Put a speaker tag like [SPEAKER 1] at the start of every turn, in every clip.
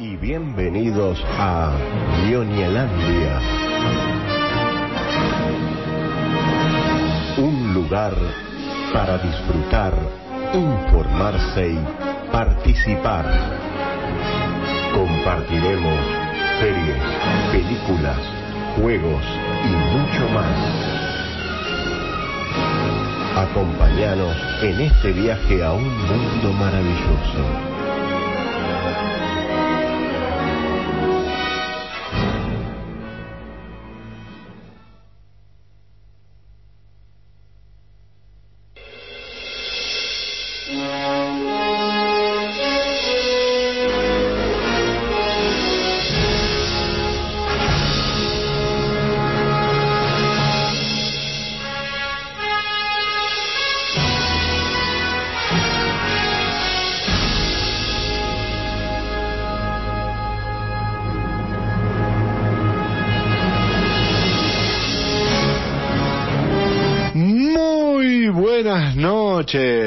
[SPEAKER 1] y bienvenidos a Lionielandia. Un lugar para disfrutar, informarse y participar. Compartiremos series, películas, juegos y mucho más. Acompáñanos en este viaje a un mundo maravilloso.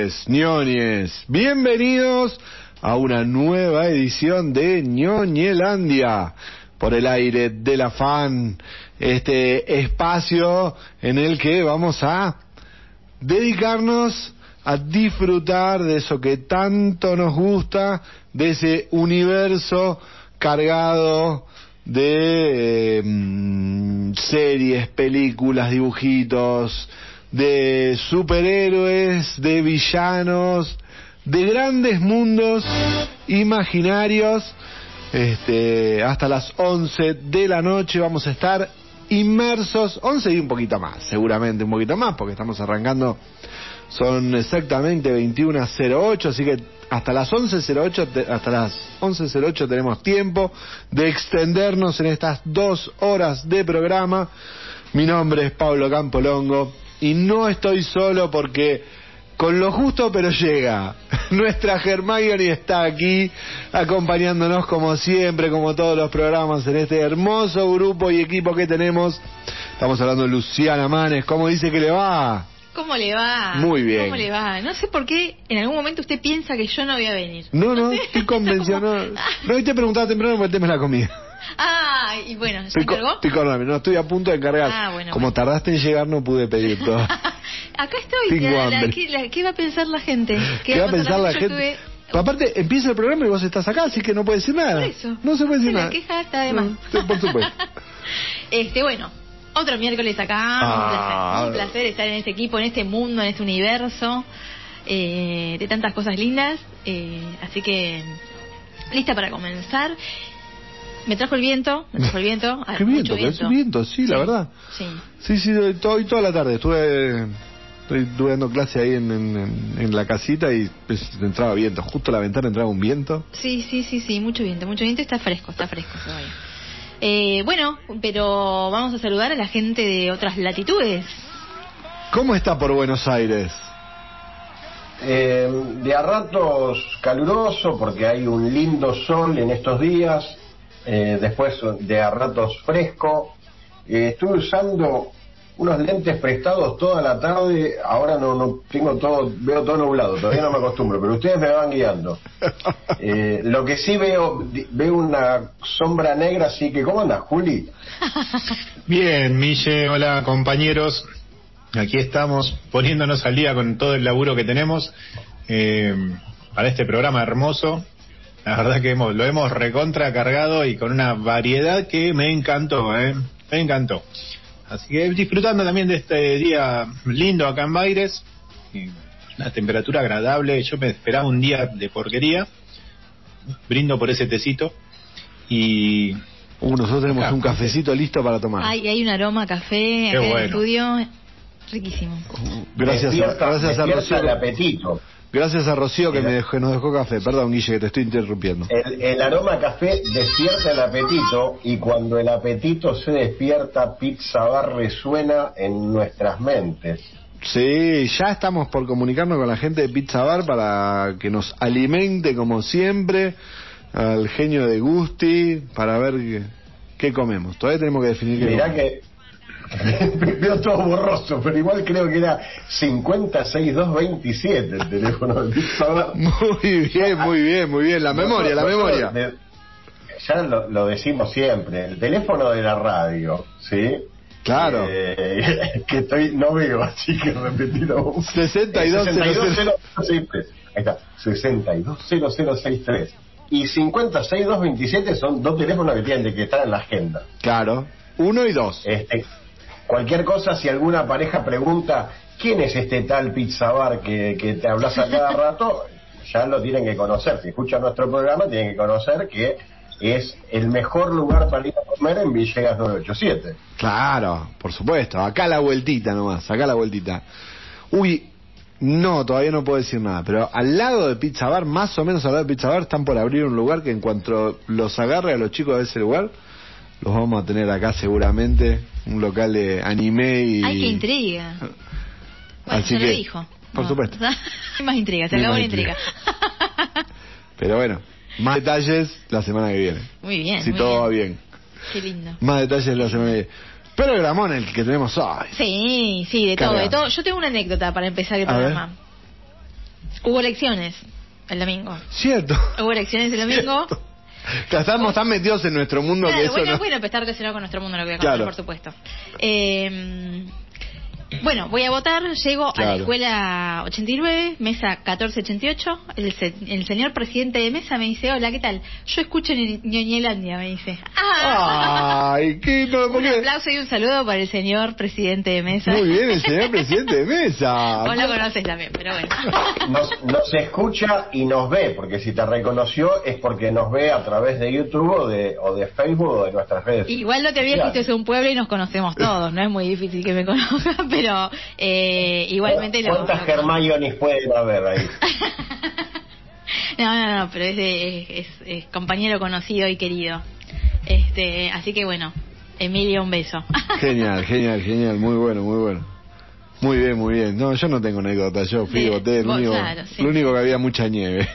[SPEAKER 2] Noches, ñoñes. Bienvenidos a una nueva edición de ñoñelandia por el aire de la fan, este espacio en el que vamos a dedicarnos a disfrutar de eso que tanto nos gusta, de ese universo cargado de eh, mm, series, películas, dibujitos, de superhéroes, de villanos, de grandes mundos imaginarios. Este, hasta las 11 de la noche vamos a estar inmersos, 11 y un poquito más, seguramente un poquito más, porque estamos arrancando, son exactamente 21.08, así que hasta las 11.08, te- hasta las 11.08 tenemos tiempo de extendernos en estas dos horas de programa. Mi nombre es Pablo Campolongo y no estoy solo porque con lo justo pero llega. Nuestra Hermione está aquí acompañándonos como siempre, como todos los programas en este hermoso grupo y equipo que tenemos. Estamos hablando de Luciana Manes, ¿cómo dice que le va?
[SPEAKER 3] ¿Cómo le va?
[SPEAKER 2] Muy bien.
[SPEAKER 3] ¿Cómo le va? No sé por qué en algún momento usted piensa que yo no voy a venir.
[SPEAKER 2] No, no,
[SPEAKER 3] sé.
[SPEAKER 2] estoy convencido. No, no, hoy te preguntaba temprano por el tema de la comida.
[SPEAKER 3] Ah, y bueno, ¿se
[SPEAKER 2] Estoy, co-
[SPEAKER 3] encargó?
[SPEAKER 2] no estoy a punto de encargar.
[SPEAKER 3] Ah, bueno,
[SPEAKER 2] Como
[SPEAKER 3] bueno.
[SPEAKER 2] tardaste en llegar no pude pedir todo.
[SPEAKER 3] Acá estoy. La- la-. ¿qué, la- qué va a pensar la gente?
[SPEAKER 2] ¿Qué va a pensar la gente?
[SPEAKER 3] tuve-
[SPEAKER 2] aparte, empieza el programa y vos estás acá, así que no puedes decir nada.
[SPEAKER 3] Por eso.
[SPEAKER 2] No se puede decir
[SPEAKER 3] La
[SPEAKER 2] nada.
[SPEAKER 3] queja está de más.
[SPEAKER 2] No, por supuesto.
[SPEAKER 3] Este, bueno, otro miércoles acá.
[SPEAKER 2] Ah.
[SPEAKER 3] Un, placer, un placer estar en este equipo, en este mundo, en este universo eh, de tantas cosas lindas. Eh, así que, lista para comenzar. Me trajo el viento, me trajo el viento.
[SPEAKER 2] Qué
[SPEAKER 3] mucho
[SPEAKER 2] viento, es viento, sí, la verdad.
[SPEAKER 3] Sí.
[SPEAKER 2] Sí, sí, hoy to- hoy toda la tarde estuve, estuve dando clase ahí en, en- en- en la casita y pues, entraba viento. Justo a la ventana entraba un viento.
[SPEAKER 3] Sí, sí, sí, sí, mucho viento, mucho viento, está fresco, está fresco todavía. Eh, bueno, pero vamos a saludar a la gente de otras latitudes.
[SPEAKER 2] ¿Cómo está por Buenos Aires?
[SPEAKER 4] Eh, de a ratos caluroso porque hay un lindo sol en estos días, eh, después de a ratos fresco. Eh, estuve usando unos lentes prestados toda la tarde, ahora no, no tengo todo, veo todo nublado, todavía no me acostumbro, pero ustedes me van guiando. Eh, lo que sí veo, veo una sombra negra, así que ¿cómo andas, Juli?
[SPEAKER 5] Bien, Mille, hola compañeros. Aquí estamos poniéndonos al día con todo el laburo que tenemos eh, para este programa hermoso. La verdad que hemos, lo hemos recontra cargado y con una variedad que me encantó, ¿eh? Me encantó. Así que disfrutando también de este día lindo acá en Baires. Una temperatura agradable. Yo me esperaba un día de porquería. Brindo por ese tecito. Y
[SPEAKER 2] Uh, nosotros tenemos
[SPEAKER 5] Acá.
[SPEAKER 2] un cafecito listo para tomar.
[SPEAKER 3] Hay, hay un aroma a café
[SPEAKER 5] Qué
[SPEAKER 3] acá en el estudio, riquísimo.
[SPEAKER 2] Gracias, a, gracias a
[SPEAKER 4] despierta
[SPEAKER 2] Rocío.
[SPEAKER 4] el apetito.
[SPEAKER 2] Gracias a Rocío que me dejó, nos dejó café. Perdón, Guille, que te estoy interrumpiendo.
[SPEAKER 4] El, el aroma a café despierta el apetito y cuando el apetito se despierta, Pizza Bar resuena en nuestras mentes.
[SPEAKER 2] Sí, ya estamos por comunicarnos con la gente de Pizza Bar para que nos alimente como siempre al genio de Gusti para ver qué, qué comemos. Todavía tenemos que definir qué
[SPEAKER 4] Mirá
[SPEAKER 2] comemos.
[SPEAKER 4] que veo todo borroso, pero igual creo que era 506227 el teléfono de.
[SPEAKER 2] Muy bien, muy bien, muy bien. La memoria, la memoria.
[SPEAKER 4] de- ya lo, lo decimos siempre, el teléfono de la radio, ¿sí?
[SPEAKER 2] Claro.
[SPEAKER 4] Eh, que estoy, no veo, así que repetilo.
[SPEAKER 2] 62
[SPEAKER 4] 620063. Ahí está, 620063. Y 56227 son dos teléfonos que tienen que estar en la agenda.
[SPEAKER 2] Claro. Uno y dos.
[SPEAKER 4] Este, cualquier cosa, si alguna pareja pregunta quién es este tal pizza bar que, que te hablas a cada rato, ya lo tienen que conocer. Si escuchan nuestro programa, tienen que conocer que es el mejor lugar para ir a comer en Villegas 987.
[SPEAKER 2] Claro, por supuesto. Acá la vueltita nomás, acá la vueltita. Uy, no, todavía no puedo decir nada, pero al lado de Pizza Bar, más o menos al lado de Pizza Bar, están por abrir un lugar que en cuanto los agarre a los chicos de ese lugar, los vamos a tener acá seguramente, un local de anime y...
[SPEAKER 3] ¡Ay, qué intriga! Bueno,
[SPEAKER 2] Así
[SPEAKER 3] ya
[SPEAKER 2] que,
[SPEAKER 3] lo dijo.
[SPEAKER 2] por
[SPEAKER 3] No.
[SPEAKER 2] supuesto.
[SPEAKER 3] Hay más intriga, se acabó la intriga.
[SPEAKER 2] Pero bueno, más detalles la semana que viene.
[SPEAKER 3] muy bien.
[SPEAKER 2] si
[SPEAKER 3] muy
[SPEAKER 2] todo
[SPEAKER 3] bien.
[SPEAKER 2] va bien.
[SPEAKER 3] Qué lindo.
[SPEAKER 2] Más detalles la semana que viene. Pero Gramón, el que tenemos hoy.
[SPEAKER 3] Sí, sí, de todo, de todo. Yo tengo una anécdota para empezar el
[SPEAKER 2] A ver.
[SPEAKER 3] programa. Hubo elecciones el domingo.
[SPEAKER 2] Cierto.
[SPEAKER 3] Hubo elecciones el domingo.
[SPEAKER 2] Cierto. Estamos tan metidos en nuestro mundo
[SPEAKER 3] Claro,
[SPEAKER 2] que eso
[SPEAKER 3] bueno,
[SPEAKER 2] no...
[SPEAKER 3] bueno, estar relacionado con nuestro mundo, lo que voy a contar,
[SPEAKER 2] Claro.
[SPEAKER 3] por supuesto. Eh, bueno, voy a votar, llego a la escuela 89, mesa 1488. El, se- el señor presidente de mesa me dice, hola, ¿qué tal? Yo escucho en Ñoñelandia, me dice. ¡Ah!
[SPEAKER 2] Ay, qué no, ¿por
[SPEAKER 3] Un aplauso y un saludo para el señor presidente de mesa.
[SPEAKER 2] Muy bien, el señor presidente de mesa.
[SPEAKER 3] Vos lo conoces también, pero bueno.
[SPEAKER 4] Nos, nos escucha y nos ve, porque si te reconoció es porque nos ve a través de YouTube o de, o de Facebook o de nuestras redes.
[SPEAKER 3] Igual no te
[SPEAKER 4] sociales.
[SPEAKER 3] esto es un pueblo y nos conocemos todos. No es muy difícil que me conozcan, pero eh, igualmente lo...
[SPEAKER 4] ¿Cuántas
[SPEAKER 3] lo-
[SPEAKER 4] Hermiones pueden haber ahí?
[SPEAKER 3] No, no, no, pero es, de- es, es compañero conocido y querido. Este, así que bueno, Emilio, un beso.
[SPEAKER 2] Genial, genial, genial, muy bueno, muy bueno. Muy bien, muy bien. No, yo no tengo anécdota, yo fui voté, lo único,
[SPEAKER 3] claro, sí.
[SPEAKER 2] lo único que había mucha nieve.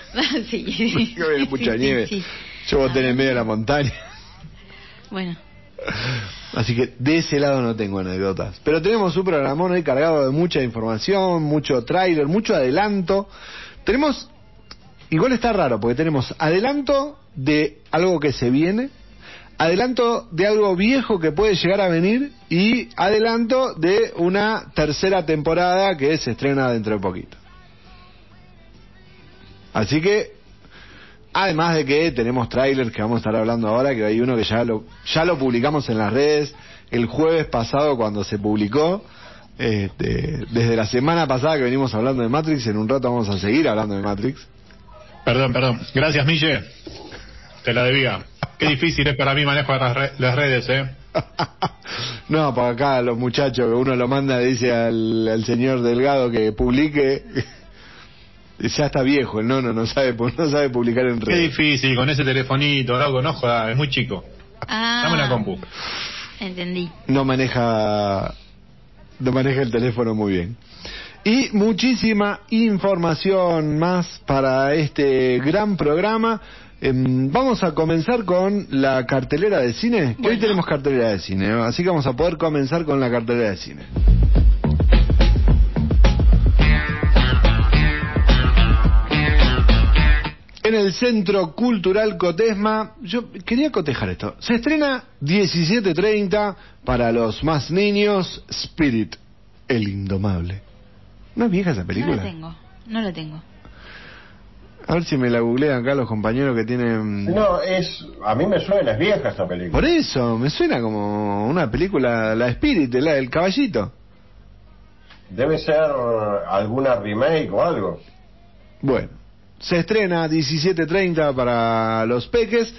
[SPEAKER 3] sí,
[SPEAKER 2] Lo
[SPEAKER 3] sí,
[SPEAKER 2] único que había mucha
[SPEAKER 3] sí,
[SPEAKER 2] nieve.
[SPEAKER 3] sí.
[SPEAKER 2] Yo voté en el medio de la montaña.
[SPEAKER 3] Bueno,
[SPEAKER 2] Así que de ese lado no tengo anécdotas. Pero tenemos un programón hoy cargado de mucha información, mucho tráiler, mucho adelanto. Tenemos, igual está raro, porque tenemos adelanto de algo que se viene, adelanto de algo viejo que puede llegar a venir y adelanto de una tercera temporada que se estrena dentro de poquito. Así que Además de que tenemos trailers que vamos a estar hablando ahora, que hay uno que ya lo, ya lo publicamos en las redes el jueves pasado cuando se publicó. Este, desde la semana pasada que venimos hablando de Matrix, en un rato vamos a seguir hablando de Matrix.
[SPEAKER 5] Perdón, perdón. Gracias, Mille. Te la debía. Qué difícil es para mí manejar las, re- las redes, ¿eh?
[SPEAKER 2] no, para acá los muchachos que uno lo manda, dice al, al señor Delgado que publique. Ya está viejo, el nono no sabe, no sabe publicar en
[SPEAKER 5] Qué
[SPEAKER 2] redes.
[SPEAKER 5] difícil con ese telefonito, loco, no jodas, es muy chico.
[SPEAKER 3] ah,
[SPEAKER 5] Dame una compu.
[SPEAKER 3] Entendí.
[SPEAKER 2] no maneja no maneja el teléfono muy bien. Y muchísima información más para este gran programa. Em, vamos a comenzar con la cartelera de cine, que hoy
[SPEAKER 3] Bueno.
[SPEAKER 2] tenemos cartelera de cine, así que vamos a poder comenzar con la cartelera de cine. En el Centro Cultural Cotesma, yo quería cotejar esto. Se estrena 17.30 para los más niños, Spirit, el indomable. ¿No es vieja esa
[SPEAKER 3] No
[SPEAKER 2] película?
[SPEAKER 3] la tengo, no la tengo.
[SPEAKER 2] A ver si me la googlean acá los compañeros que tienen...
[SPEAKER 4] No, es. A mí me suena, es vieja esta película.
[SPEAKER 2] Por eso, me suena como una película, la Spirit, la del caballito.
[SPEAKER 4] Debe ser alguna remake o algo.
[SPEAKER 2] Bueno, se estrena 17.30 para los peques,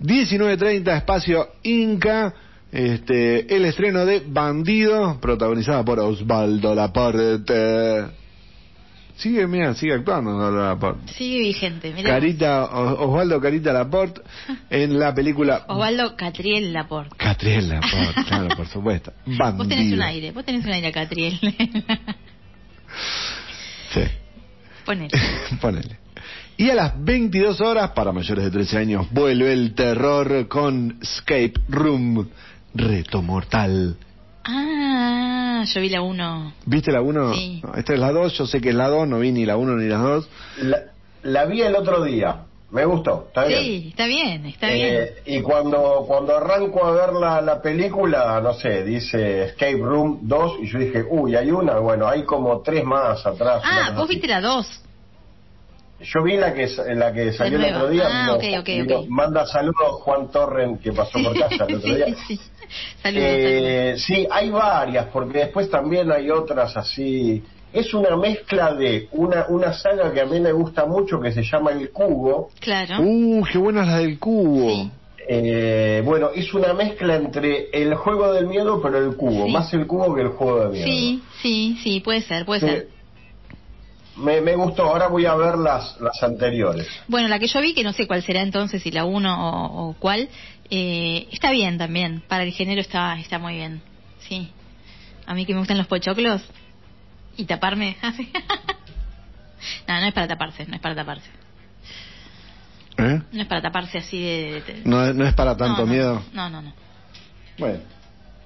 [SPEAKER 2] 19.30 espacio Inca, este, el estreno de Bandido, protagonizada por Osvaldo Laporte. Sigue, mira, sigue actuando Osvaldo Laporte.
[SPEAKER 3] Sigue vigente, mira.
[SPEAKER 2] Carita, Osvaldo Carita Laporte en la película
[SPEAKER 3] Osvaldo Catriel Laporte.
[SPEAKER 2] Catriel Laporte, claro, por supuesto. Bandido.
[SPEAKER 3] Vos tenés un aire, vos tenés un aire a Catriel.
[SPEAKER 2] Sí.
[SPEAKER 3] Ponele.
[SPEAKER 2] Ponele. Y a las 22 horas, para mayores de 13 años, vuelve el terror con Escape Room, Reto Mortal.
[SPEAKER 3] Ah, yo vi la 1.
[SPEAKER 2] ¿Viste la 1?
[SPEAKER 3] Sí.
[SPEAKER 2] esta es la 2, yo sé que es la 2, no vi ni la 1 ni la 2.
[SPEAKER 4] La, la vi el otro día. me gustó, está bien.
[SPEAKER 3] Sí, está bien, está
[SPEAKER 4] Eh,
[SPEAKER 3] bien.
[SPEAKER 4] y cuando cuando arranco a ver la, la película, no sé, dice Escape Room 2 y yo dije, uy, hay una, bueno, hay como tres más atrás.
[SPEAKER 3] Ah, vos
[SPEAKER 4] así.
[SPEAKER 3] viste la 2.
[SPEAKER 4] Yo vi la que la que salió el otro día.
[SPEAKER 3] Ah,
[SPEAKER 4] vino-
[SPEAKER 3] ok, ok,
[SPEAKER 4] vino-
[SPEAKER 3] ok.
[SPEAKER 4] Manda saludos Juan Torren que pasó por casa el otro día.
[SPEAKER 3] sí, sí. Saludos,
[SPEAKER 4] Eh, sí, hay varias, porque después también hay otras así. Es una mezcla de una, una saga que a mí me gusta mucho que se llama El Cubo.
[SPEAKER 3] saludos. Claro.
[SPEAKER 2] Uh, qué buena la del cubo.
[SPEAKER 3] Sí.
[SPEAKER 4] Eh, bueno, es una mezcla entre el juego del miedo, pero el cubo.
[SPEAKER 3] Sí.
[SPEAKER 4] Más el cubo que el juego del miedo.
[SPEAKER 3] Sí, sí, sí, puede ser, puede
[SPEAKER 4] Sí.
[SPEAKER 3] ser.
[SPEAKER 4] Me, me gustó, ahora voy a ver las, las anteriores.
[SPEAKER 3] Bueno, la que yo vi, que no sé cuál será entonces, si la 1 o, o cuál, eh, está bien también. Para el género está, está muy bien. Sí. A mí que me gustan los pochoclos y taparme. no, no es para taparse, no es para taparse.
[SPEAKER 2] ¿Eh?
[SPEAKER 3] No es para taparse así de... de-
[SPEAKER 2] No, no es para tanto
[SPEAKER 3] no, no,
[SPEAKER 2] miedo.
[SPEAKER 3] No, no, no.
[SPEAKER 4] Bueno,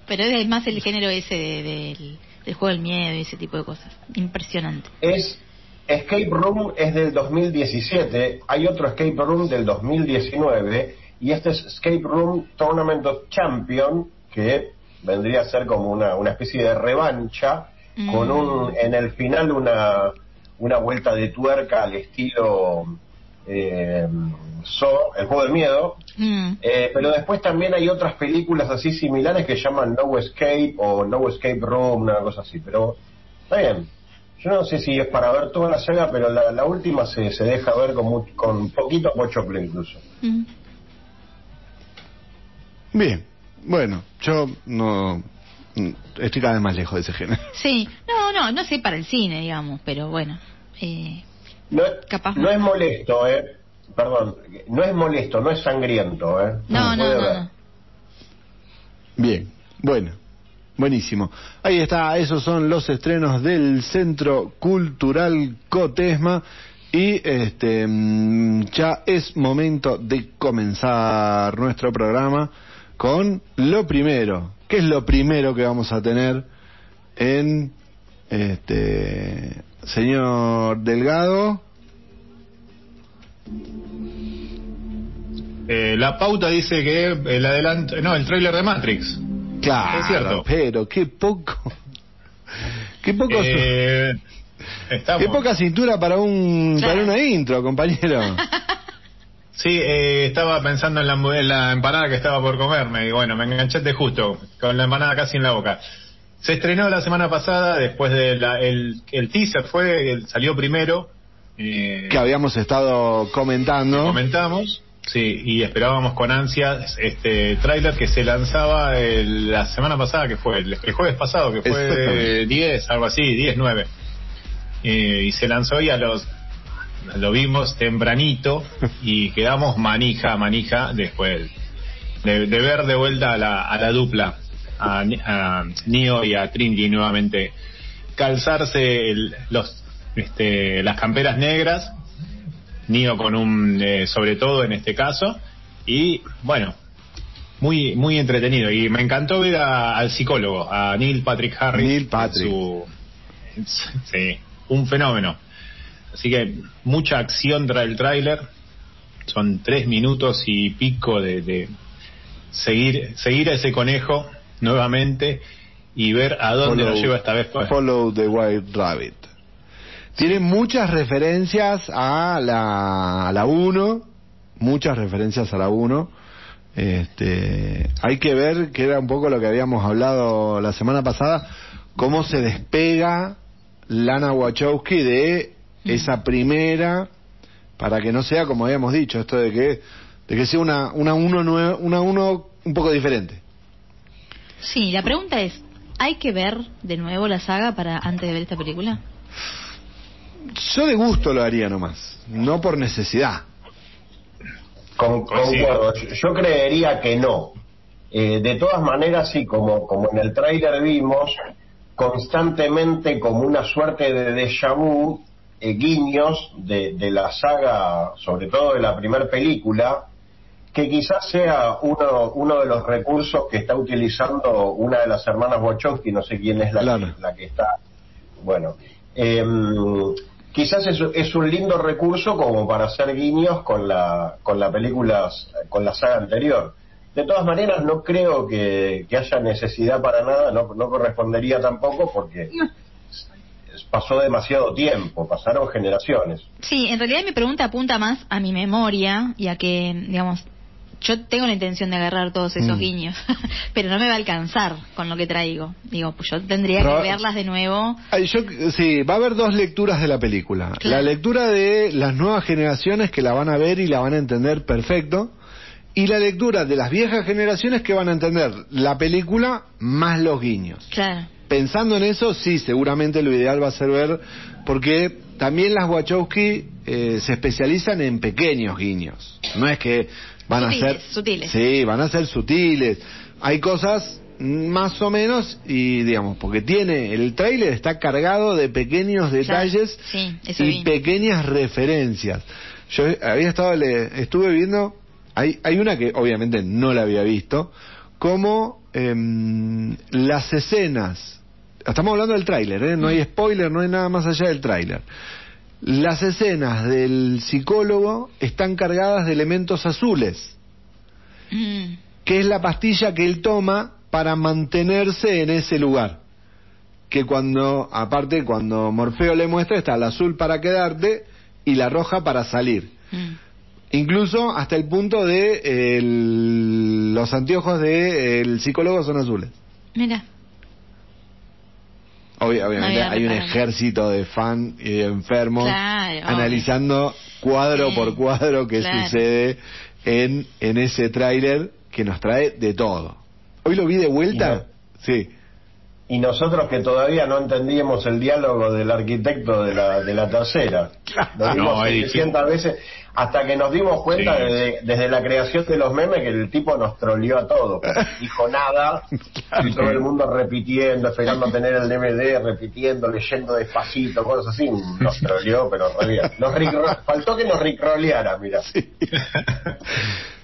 [SPEAKER 3] Pero es más el género ese de- del, del juego del miedo y ese tipo de cosas. Impresionante.
[SPEAKER 4] es Escape Room es del 2017, hay otro Escape Room del 2019 y este es Escape Room Tournament of Champion que vendría a ser como una, una especie de revancha
[SPEAKER 3] Mm.
[SPEAKER 4] con un en el final una una vuelta de tuerca al estilo eh, So, el juego del miedo,
[SPEAKER 3] Mm.
[SPEAKER 4] Eh, pero después también hay otras películas así similares que llaman No Escape o No Escape Room, una cosa así. Pero está bien. Yo no sé si es para ver toda la saga, pero la, la última se, se deja ver con, mu- con poquito pochoclo incluso.
[SPEAKER 3] Mm.
[SPEAKER 2] Bien, bueno, yo no mm, estoy cada vez más lejos de ese género.
[SPEAKER 3] Sí, no, no, no sé para el cine, digamos, pero bueno. Eh,
[SPEAKER 4] No,
[SPEAKER 3] Capaz
[SPEAKER 4] no
[SPEAKER 3] no.
[SPEAKER 4] es molesto, ¿eh? Perdón, no es molesto, no es sangriento, ¿eh?
[SPEAKER 3] no, no, no.
[SPEAKER 2] Bien, bueno, buenísimo. Ahí está, esos son los estrenos del Centro Cultural Cotesma y este mm, ya es momento de comenzar nuestro programa con lo primero. ¿Qué es lo primero que vamos a tener en este señor Delgado?
[SPEAKER 5] Eh, la pauta dice que el adelanto, no, el tráiler de Matrix.
[SPEAKER 2] Claro,
[SPEAKER 5] Es cierto.
[SPEAKER 2] pero qué poco, qué poco.
[SPEAKER 5] Eh, estamos.
[SPEAKER 2] Qué poca cintura para un
[SPEAKER 3] Claro.
[SPEAKER 2] para una intro, compañero.
[SPEAKER 5] Sí, eh, estaba pensando en la, en la empanada que estaba por comerme y bueno, me enganchaste justo, con la empanada casi en la boca. Se estrenó la semana pasada, después del el, el teaser fue, el- salió primero, eh,
[SPEAKER 2] que habíamos estado comentando.
[SPEAKER 5] comentamos, sí, y esperábamos con ansias este tráiler que se lanzaba el- la semana pasada, que fue el, el jueves pasado, que fue
[SPEAKER 2] Exactamente.
[SPEAKER 5] 10, algo así, 10, 9. Eh, y se lanzó y a los lo vimos tempranito y quedamos manija, manija después de, de ver de vuelta a la, a la dupla, a, a Neo y a Trinity nuevamente calzarse el- los este, las camperas negras, Neo con un eh, sobre todo en este caso y bueno muy muy entretenido y me encantó ver a- al psicólogo a Neil Patrick Harris
[SPEAKER 2] Neil Patrick.
[SPEAKER 5] su- sí un fenómeno Así que mucha acción trae el tráiler. Son tres minutos y pico de, de seguir seguir a ese conejo nuevamente y ver a dónde
[SPEAKER 2] Follow-
[SPEAKER 5] lo lleva esta vez.
[SPEAKER 2] Follow the White Rabbit. Tiene muchas referencias a la, a la 1, muchas referencias a la 1. Este, hay que ver, que era un poco lo que habíamos hablado la semana pasada, cómo se despega Lana Wachowski de esa primera, para que no sea como habíamos dicho, esto de que, de que sea una, una uno una uno un poco diferente.
[SPEAKER 3] Sí, la pregunta es, ¿hay que ver de nuevo la saga para antes de ver esta película?
[SPEAKER 2] Yo de gusto lo haría nomás, no por necesidad.
[SPEAKER 4] Con, concuerdo. Yo- creería que no. Eh, de todas maneras, sí, como, como en el tráiler vimos, constantemente como una suerte de déjà vu, eh, guiños de, de la saga, sobre todo de la primera película, que quizás sea uno, uno de los recursos que está utilizando una de las hermanas Wachowski, no sé quién es la,
[SPEAKER 2] Lana.
[SPEAKER 4] que, la que está. Bueno, em, quizás es, es un lindo recurso como para hacer guiños con la con la película con la saga anterior. De todas maneras no creo que, que haya necesidad para nada no, no correspondería tampoco porque pasó demasiado tiempo pasaron generaciones.
[SPEAKER 3] Sí, en realidad mi pregunta apunta más a mi memoria y a que, digamos, yo tengo la intención de agarrar todos esos
[SPEAKER 2] Mm.
[SPEAKER 3] guiños, pero no me va a alcanzar con lo que traigo. Digo, pues yo tendría que verlas de nuevo.
[SPEAKER 2] Ay, yo, sí, va a haber dos lecturas de la película.
[SPEAKER 3] Claro.
[SPEAKER 2] La lectura de las nuevas generaciones que la van a ver y la van a entender perfecto. Y la lectura de las viejas generaciones que van a entender la película más los guiños.
[SPEAKER 3] Claro.
[SPEAKER 2] Pensando en eso, sí, seguramente lo ideal va a ser ver, porque también las Wachowski eh, se especializan en pequeños guiños. No es que van
[SPEAKER 3] Sutiles,
[SPEAKER 2] a ser...
[SPEAKER 3] sutiles.
[SPEAKER 2] Sí, van a ser sutiles. Hay cosas más o menos y digamos, porque tiene, el tráiler está cargado de pequeños detalles
[SPEAKER 3] sí,
[SPEAKER 2] y pequeñas referencias. Yo había estado, le, estuve viendo, hay, hay una que obviamente no la había visto, como em, las escenas, estamos hablando del tráiler, ¿eh? no hay spoiler, no hay nada más allá del tráiler. Las escenas del psicólogo están cargadas de elementos azules,
[SPEAKER 3] Mm,
[SPEAKER 2] que es la pastilla que él toma para mantenerse en ese lugar. Que cuando, aparte, cuando Morfeo le muestra, está el azul para quedarte y la roja para salir.
[SPEAKER 3] mm.
[SPEAKER 2] Incluso hasta el punto de el- los anteojos del psicólogo son azules.
[SPEAKER 3] Mira.
[SPEAKER 2] Obvia- obviamente hay un ejército de fan y de enfermos
[SPEAKER 3] Claro, obvio.
[SPEAKER 2] analizando cuadro
[SPEAKER 3] Sí,
[SPEAKER 2] por cuadro qué
[SPEAKER 3] claro.
[SPEAKER 2] sucede en, en ese tráiler que nos trae de todo. Hoy lo vi de vuelta. Sí.
[SPEAKER 4] y nosotros que todavía no entendíamos el diálogo del arquitecto de la, de la tercera. Lo vimos
[SPEAKER 5] No, es difícil.
[SPEAKER 4] 700 veces hasta que nos dimos cuenta
[SPEAKER 5] Sí.
[SPEAKER 4] desde, desde la creación de los memes que el tipo nos troleó a todos. porque Dijo nada y todo el mundo repitiendo, esperando tener el DVD, repitiendo, leyendo despacito, cosas así. Nos troleó, pero re bien. Nos faltó que nos ricroleara, mira.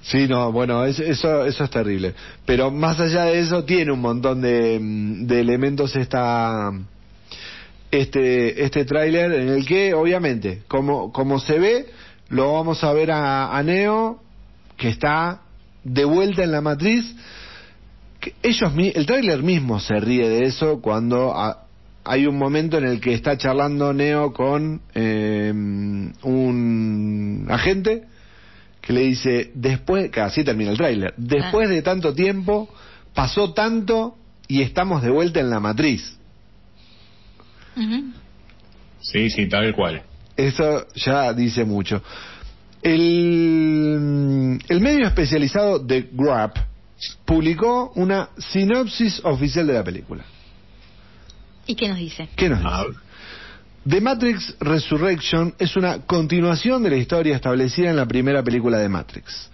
[SPEAKER 2] Sí, no, bueno, es- eso, eso es terrible. Pero más allá de eso, tiene un montón de, mm, de elementos esta, este, este tráiler en el que, obviamente, como, como se ve, lo vamos a ver a, a Neo, que está de vuelta en la matriz. Que ellos, mi- el tráiler mismo se ríe de eso cuando a- hay un momento en el que está charlando Neo con eh, un agente que le dice, después, que así termina el tráiler, después de tanto tiempo, pasó tanto y estamos de vuelta en la matriz.
[SPEAKER 5] Sí, sí, tal cual.
[SPEAKER 2] Eso ya dice mucho. El, el medio especializado de Grab publicó una sinopsis oficial de la película.
[SPEAKER 3] ¿Y qué nos dice?
[SPEAKER 2] ¿Qué nos dice?
[SPEAKER 5] Ah,
[SPEAKER 2] The Matrix Resurrection es una continuación de la historia establecida en la primera película de Matrix.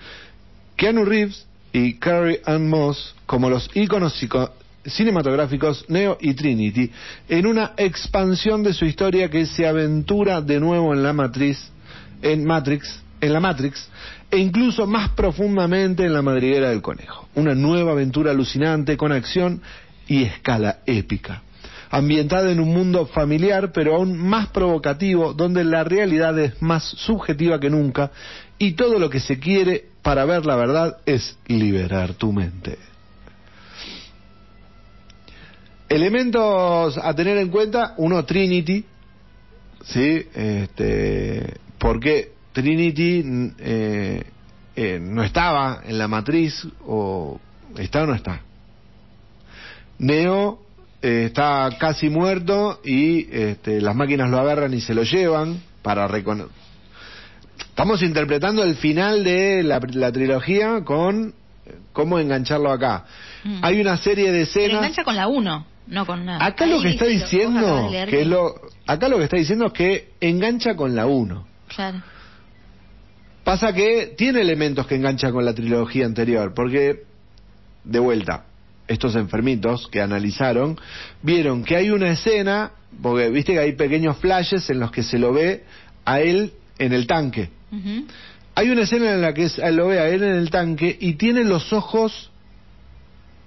[SPEAKER 2] Keanu Reeves y Carrie Ann Moss como los íconos psico- cinematográficos Neo y Trinity en una expansión de su historia que se aventura de nuevo en la matriz en Matrix en la Matrix e incluso más profundamente en la madriguera del conejo una nueva aventura alucinante con acción y escala épica ambientada en un mundo familiar pero aún más provocativo donde la realidad es más subjetiva que nunca y todo lo que se quiere para ver la verdad es liberar tu mente. Elementos a tener en cuenta, uno Trinity, ¿sí? Este, porque Trinity eh, eh, no estaba en la matriz o está o no está. Neo eh, está casi muerto y este, las máquinas lo agarran y se lo llevan para reconocer. Estamos interpretando el final de la, la trilogía con eh, cómo engancharlo acá.
[SPEAKER 3] Mm.
[SPEAKER 2] Hay una serie de escenas.
[SPEAKER 3] engancha con la 1, no con nada.
[SPEAKER 2] Acá lo que está diciendo, que es lo, acá lo que está diciendo es que engancha con la 1.
[SPEAKER 3] Claro.
[SPEAKER 2] Pasa que tiene elementos que engancha con la trilogía anterior, porque, de vuelta, estos enfermitos que analizaron, vieron que hay una escena, porque viste que hay pequeños flashes en los que se lo ve a él en el tanque. Hay una escena en la que se lo ve a él en el tanque y tiene los ojos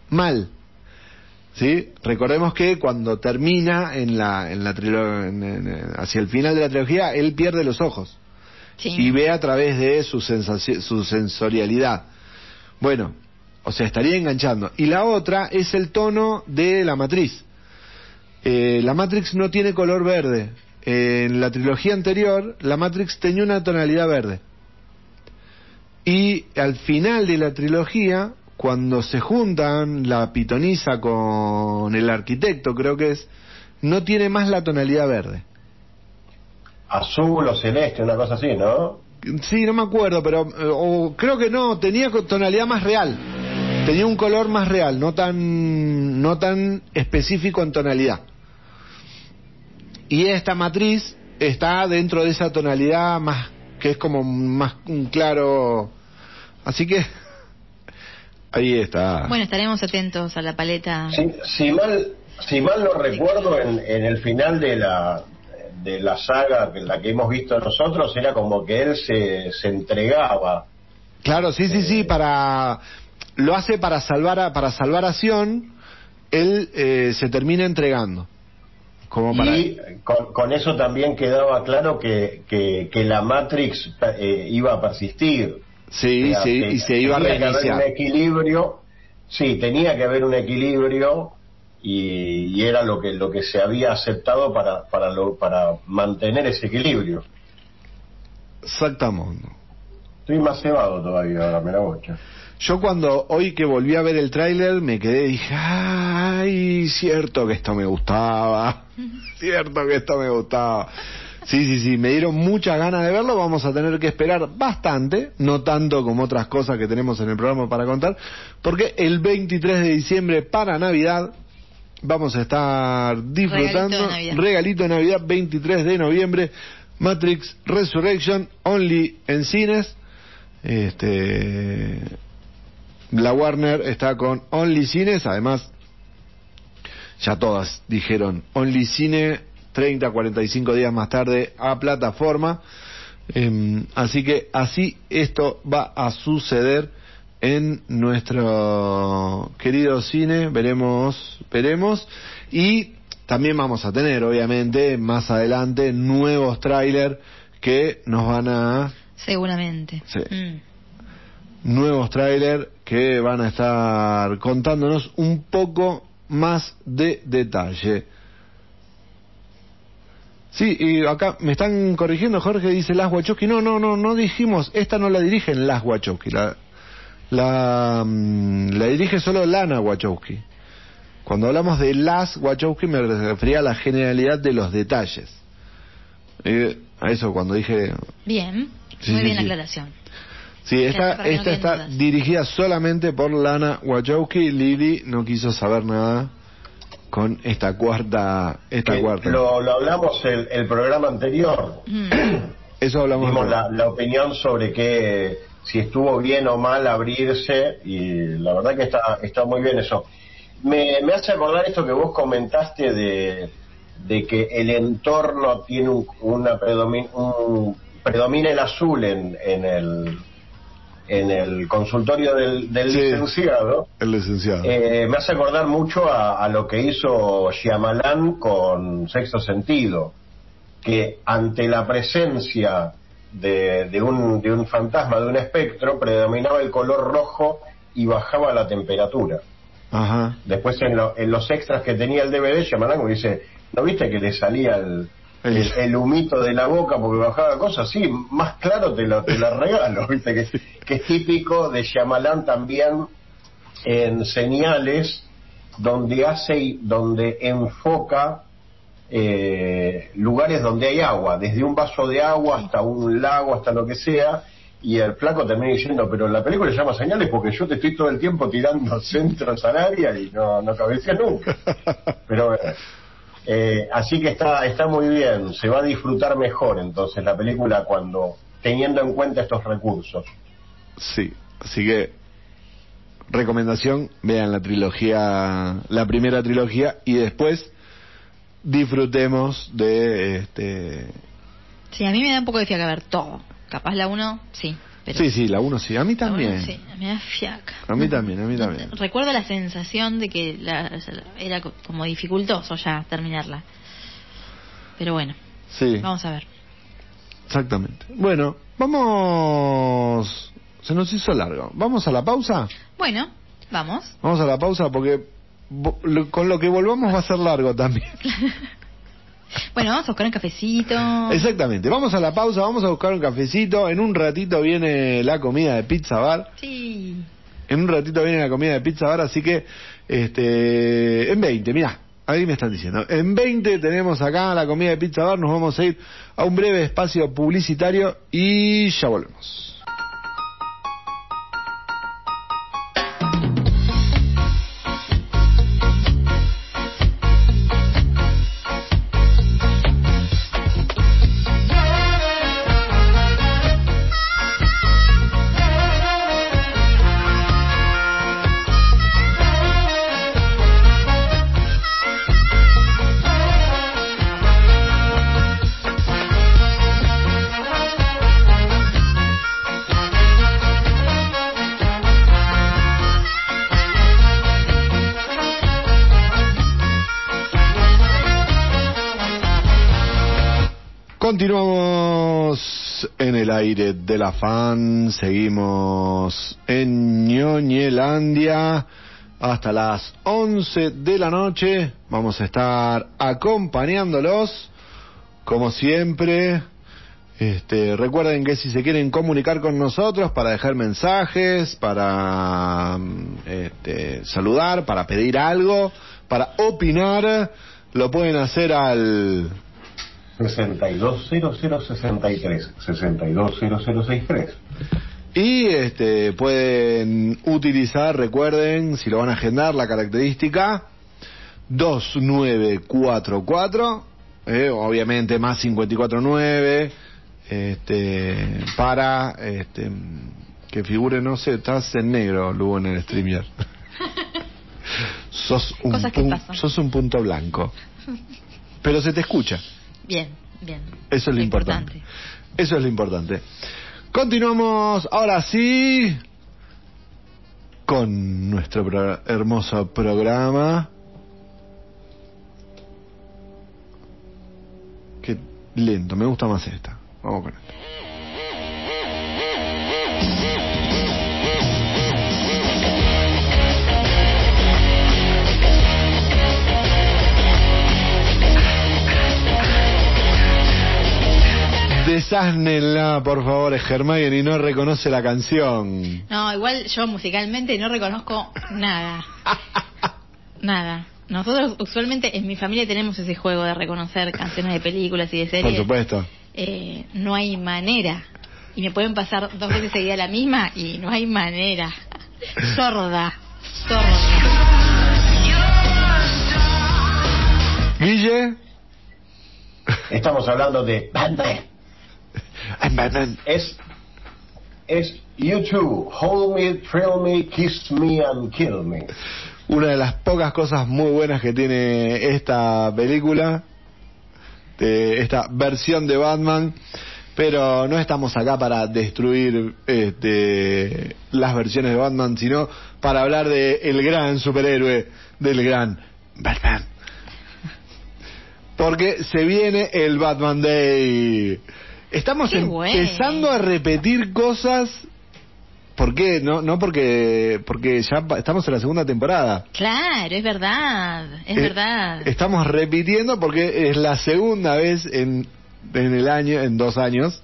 [SPEAKER 2] mal. ¿Sí? Recordemos que cuando termina en la, en la trilo- en- en- hacia el final de la trilogía, él pierde los ojos
[SPEAKER 3] Sí.
[SPEAKER 2] y ve a través de su, su sensorialidad. Bueno, o sea, estaría enganchando. Y la otra es el tono de la matriz. Eh, la Matrix no tiene color verde. en la trilogía anterior, la Matrix tenía una tonalidad verde. Y al final de la trilogía, cuando se juntan la pitonisa con el arquitecto, creo que es, no tiene más la tonalidad verde.
[SPEAKER 4] Azul o celeste, una cosa así, ¿no?
[SPEAKER 2] Sí, no me acuerdo, pero eh, o creo que no, tenía tonalidad más real. Tenía un color más real, no tan no tan específico en tonalidad. Y esta matriz está dentro de esa tonalidad más que es como más un claro. Así que ahí está.
[SPEAKER 3] Bueno, estaremos atentos a la paleta.
[SPEAKER 4] Si, si mal si mal no recuerdo, en, en el final de la de la saga, que la que hemos visto nosotros, era como que él se, se entregaba.
[SPEAKER 2] Claro, sí, sí, sí, para lo hace para salvar a para salvar a Sion, él eh, se termina entregando. Como para
[SPEAKER 4] Y con, con eso también quedaba claro que, que, que la Matrix eh, iba a persistir.
[SPEAKER 2] Sí,
[SPEAKER 4] O sea,
[SPEAKER 2] sí, y se iba a
[SPEAKER 4] tenía que haber
[SPEAKER 2] reiniciar.
[SPEAKER 4] un equilibrio, sí, tenía que haber un equilibrio y, y era lo que lo que se había aceptado para para lo, para mantener ese equilibrio.
[SPEAKER 2] Exactamente.
[SPEAKER 4] Estoy más cebado todavía ahora, me la bocha.
[SPEAKER 2] Yo cuando hoy que volví a ver el tráiler me quedé y dije, ay, cierto que esto me gustaba, cierto que esto me gustaba. Sí, sí, sí, me dieron muchas ganas de verlo, vamos a tener que esperar bastante, no tanto como otras cosas que tenemos en el programa para contar, porque el 23 de diciembre para Navidad vamos a estar disfrutando
[SPEAKER 3] Regalito de Navidad.
[SPEAKER 2] regalito de Navidad 23 de noviembre Matrix Resurrection only en cines este la Warner está con Only Cines además ya todas dijeron Only Cine 30 45 días más tarde a plataforma Em, así que así esto va a suceder en nuestro querido cine veremos veremos y también vamos a tener obviamente más adelante nuevos trailers que nos van a
[SPEAKER 3] Seguramente.
[SPEAKER 2] Sí.
[SPEAKER 3] Mm.
[SPEAKER 2] nuevos trailers que van a estar contándonos un poco más de detalle. Sí, y acá me están corrigiendo, Jorge dice Las Wachowski. No, no, no, no dijimos, esta no la dirigen Las Wachowski, la, la, mm, la dirige solo Lana Wachowski. Cuando hablamos de Las Wachowski me refería a la generalidad de los detalles. Eh, a eso cuando dije
[SPEAKER 3] Bien.
[SPEAKER 2] Sí,
[SPEAKER 3] Muy
[SPEAKER 2] sí,
[SPEAKER 3] bien la
[SPEAKER 2] sí.
[SPEAKER 3] aclaración.
[SPEAKER 2] Sí, esta,
[SPEAKER 3] no
[SPEAKER 2] esta está
[SPEAKER 3] dudas.
[SPEAKER 2] dirigida solamente por Lana Wachowski. Lili no quiso saber nada con esta cuarta, esta
[SPEAKER 4] Que
[SPEAKER 2] cuarta.
[SPEAKER 4] Lo, lo hablamos el, el programa anterior.
[SPEAKER 3] Mm.
[SPEAKER 2] Eso hablamos.
[SPEAKER 4] Dimos la, la opinión sobre que si estuvo bien o mal abrirse y la verdad que está, está muy bien eso. Me, me hace acordar esto que vos comentaste de, de que el entorno tiene un, una predomin, un- predomina el azul en, en el en el consultorio del, del
[SPEAKER 2] Sí.
[SPEAKER 4] licenciado.
[SPEAKER 2] El licenciado.
[SPEAKER 4] Eh, me hace acordar mucho a, a lo que hizo Shyamalan con Sexto Sentido, que ante la presencia de, de un, de un fantasma, de un espectro, predominaba el color rojo y bajaba la temperatura.
[SPEAKER 2] Ajá.
[SPEAKER 4] Después en, lo- en los extras que tenía el DVD, Shyamalan como dice, ¿no viste que le salía el,
[SPEAKER 2] El-
[SPEAKER 4] humito de la boca porque bajaba cosas? Sí, más claro te lo, te lo regalo, ¿viste? Que, que es típico de Shyamalan también en señales donde hace donde enfoca eh, lugares donde hay agua, desde un vaso de agua hasta un lago, hasta lo que sea, y el flaco termina diciendo, pero la película se llama señales porque yo te estoy todo el tiempo tirando centros al área y no, no cabecea nunca. Pero eh, así que está, está muy bien, se va a disfrutar mejor entonces la película cuando teniendo en cuenta estos recursos.
[SPEAKER 2] Sí. Así que recomendación, vean la trilogía, la primera trilogía y después disfrutemos de este
[SPEAKER 3] Sí, a mí me da un poco de fiaca ver todo. Capaz la uno, sí. Pero
[SPEAKER 2] Sí, sí, la 1 sí. A mí
[SPEAKER 3] uno
[SPEAKER 2] también.
[SPEAKER 3] sí, me da fiaca.
[SPEAKER 2] A mí también, a mí también.
[SPEAKER 3] Recuerdo la sensación de que la- era co- como dificultoso ya terminarla. Pero bueno,
[SPEAKER 2] Sí,
[SPEAKER 3] vamos a ver.
[SPEAKER 2] exactamente. Bueno, vamos... Se nos hizo largo. ¿Vamos a la pausa?
[SPEAKER 3] Bueno, vamos.
[SPEAKER 2] Vamos a la pausa porque con lo que volvamos va a ser largo también.
[SPEAKER 3] Bueno, vamos a buscar un cafecito.
[SPEAKER 2] Exactamente. Vamos a la pausa, vamos a buscar un cafecito. En un ratito viene la comida de Pizza Bar.
[SPEAKER 3] Sí.
[SPEAKER 2] En un ratito viene la comida de Pizza Bar, así que este en 20, mirá, ahí me están diciendo. En 20 tenemos acá la comida de Pizza Bar, nos vamos a ir a un breve espacio publicitario y ya volvemos. En el aire de la fan, seguimos en Ñoñelandia hasta las 11 de la noche. Vamos a estar acompañándolos, como siempre. Este, recuerden que si se quieren comunicar con nosotros para dejar mensajes, para mm, este, saludar, para pedir algo, para opinar, lo pueden hacer al
[SPEAKER 4] 620063, 620063.
[SPEAKER 2] Y este, pueden utilizar, recuerden, si lo van a agendar, la característica 2944, eh, obviamente más 549, este, para este, que figure, no sé, estás en negro, Lugo, en el streamer. sos, un
[SPEAKER 3] Cosas que
[SPEAKER 2] pun-
[SPEAKER 3] pasan.
[SPEAKER 2] sos un punto blanco. Pero se te escucha.
[SPEAKER 3] Bien, bien.
[SPEAKER 2] Eso es lo importante. Eso es lo importante. Continuamos ahora sí con nuestro pro- hermoso programa. Qué lento, me gusta más esta. Vamos con esto. Desásnenla, por favor, es Hermione y no reconoce la canción.
[SPEAKER 3] No, igual yo musicalmente no reconozco nada. Nada. Nosotros usualmente en mi familia tenemos ese juego de reconocer canciones de películas y de
[SPEAKER 2] Por
[SPEAKER 3] series.
[SPEAKER 2] supuesto.
[SPEAKER 3] Eh, no hay manera. Y me pueden pasar dos veces seguida la misma y no hay manera. Sorda. Sorda.
[SPEAKER 2] Guille.
[SPEAKER 4] Estamos hablando de Batman.
[SPEAKER 2] I'm Batman.
[SPEAKER 4] Es, es YouTube. Hold me, thrill me, kiss me and kill me.
[SPEAKER 2] Una de las pocas cosas muy buenas que tiene esta película, de esta versión de Batman, pero no estamos acá para destruir este, las versiones de Batman, sino para hablar de el gran superhéroe, del gran Batman. Porque se viene el Batman Day. Estamos
[SPEAKER 3] Qué bueno.
[SPEAKER 2] empezando a repetir cosas. ¿Por qué? No, no porque, porque ya estamos en la segunda temporada.
[SPEAKER 3] Claro, es verdad. Es
[SPEAKER 2] Eh,
[SPEAKER 3] verdad.
[SPEAKER 2] Estamos repitiendo porque es la segunda vez en, en el año, en dos años,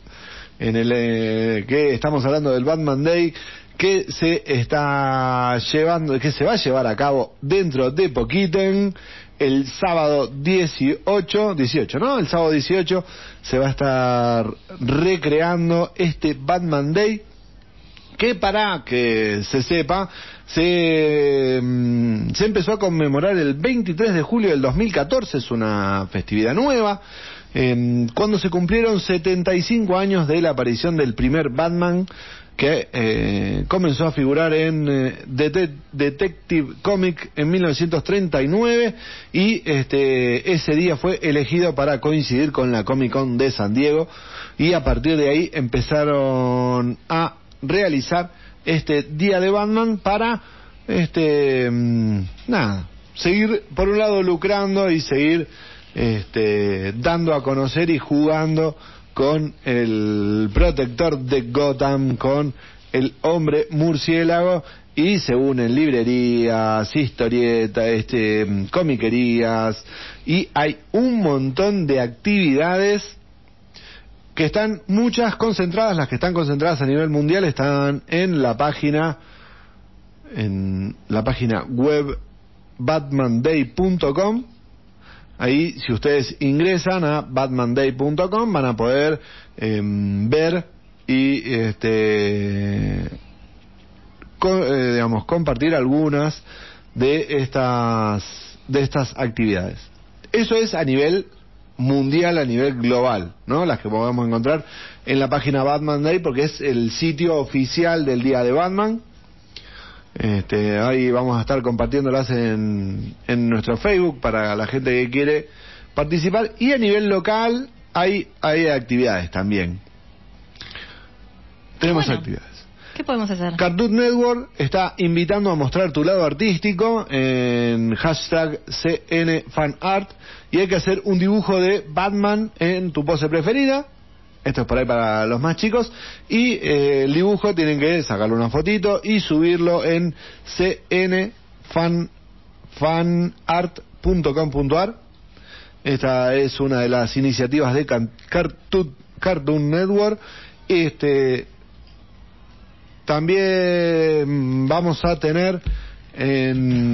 [SPEAKER 2] en el eh, que estamos hablando del Batman Day que se está llevando, que se va a llevar a cabo dentro de poquiten el sábado 18, 18, ¿no? El sábado 18 se va a estar recreando este Batman Day que para que se sepa, se, mm, se empezó a conmemorar el 23 de julio del 2014, es una festividad nueva, eh, cuando se cumplieron 75 años de la aparición del primer Batman que eh, comenzó a figurar en eh, Dete- Detective Comic en 1939 y este ese día fue elegido para coincidir con la Comic Con de San Diego y a partir de ahí empezaron a realizar este día de Batman para este mm, nada seguir por un lado lucrando y seguir este, dando a conocer y jugando con el protector de Gotham, con el hombre murciélago y se unen librerías, historietas, este, comiquerías y hay un montón de actividades que están muchas concentradas, las que están concentradas a nivel mundial están en la página en la página web batmanday.com Ahí, si ustedes ingresan a batmanday.com, van a poder em, ver y, este, eh, digamos, compartir algunas de estas, de estas actividades. Eso es a nivel mundial, a nivel global, ¿no? Las que podemos encontrar en la página Batman Day, porque es el sitio oficial del día de Batman. Este, ahí vamos a estar compartiéndolas en, en nuestro Facebook para la gente que quiere participar. Y a nivel local hay, hay actividades también. Tenemos actividades.
[SPEAKER 3] ¿Qué podemos hacer?
[SPEAKER 2] Cartoon Network está invitando a mostrar tu lado artístico en hashtag CNFanArt y hay que hacer un dibujo de Batman en tu pose preferida esto es por ahí para los más chicos. Y eh, el dibujo tienen que sacarle una fotito y subirlo en cnfanart.com.ar. Esta es una de las iniciativas de Cartoon, Cartoon Network. Este, también vamos a tener en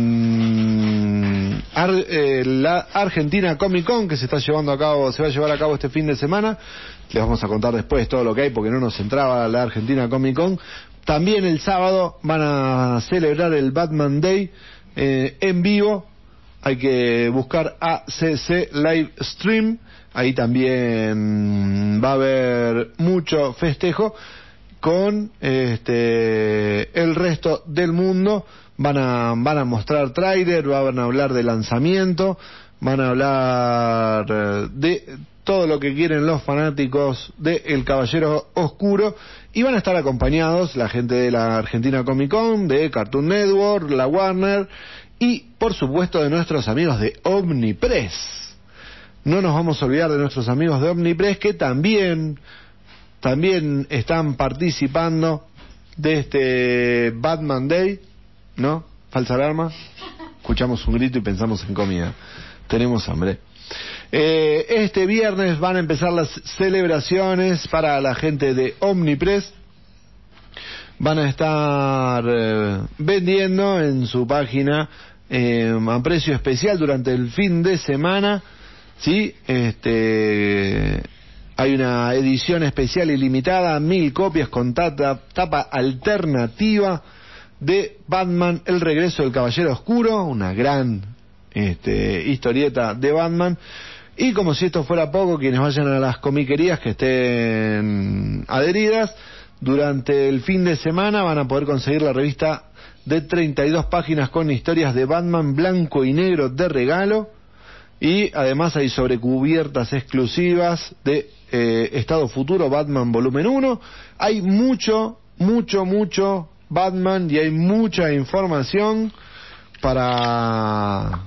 [SPEAKER 2] eh, la Argentina Comic Con que se está llevando a cabo, se va a llevar a cabo este fin de semana. Les vamos a contar después todo lo que hay porque no nos entraba la Argentina Comic Con. También el sábado van a celebrar el Batman Day eh, en vivo. Hay que buscar ACC Live Stream. Ahí también va a haber mucho festejo con este el resto del mundo van a, van a mostrar trailer, van a hablar de lanzamiento, van a hablar eh, de todo lo que quieren los fanáticos de El Caballero Oscuro y van a estar acompañados la gente de la Argentina Comic Con, de Cartoon Network, la Warner y por supuesto de nuestros amigos de Omnipress. No nos vamos a olvidar de nuestros amigos de Omnipress que también también están participando de este Batman Day ¿No? ¿Falsa alarma? Escuchamos un grito y pensamos en comida. Tenemos hambre. Eh, este viernes van a empezar las celebraciones para la gente de Omnipress. Van a estar eh, vendiendo en su página eh, a precio especial durante el fin de semana. ¿sí? Este, hay una edición especial y limitada, mil copias con tapa alternativa de Batman, El regreso del Caballero Oscuro, una gran este, historieta de Batman. Y como si esto fuera poco, quienes vayan a las comiquerías que estén adheridas, durante el fin de semana van a poder conseguir la revista de 32 páginas con historias de Batman blanco y negro de regalo. Y además hay sobrecubiertas exclusivas de eh, Estado Futuro Batman Volumen 1. Hay mucho, mucho, mucho Batman y hay mucha información para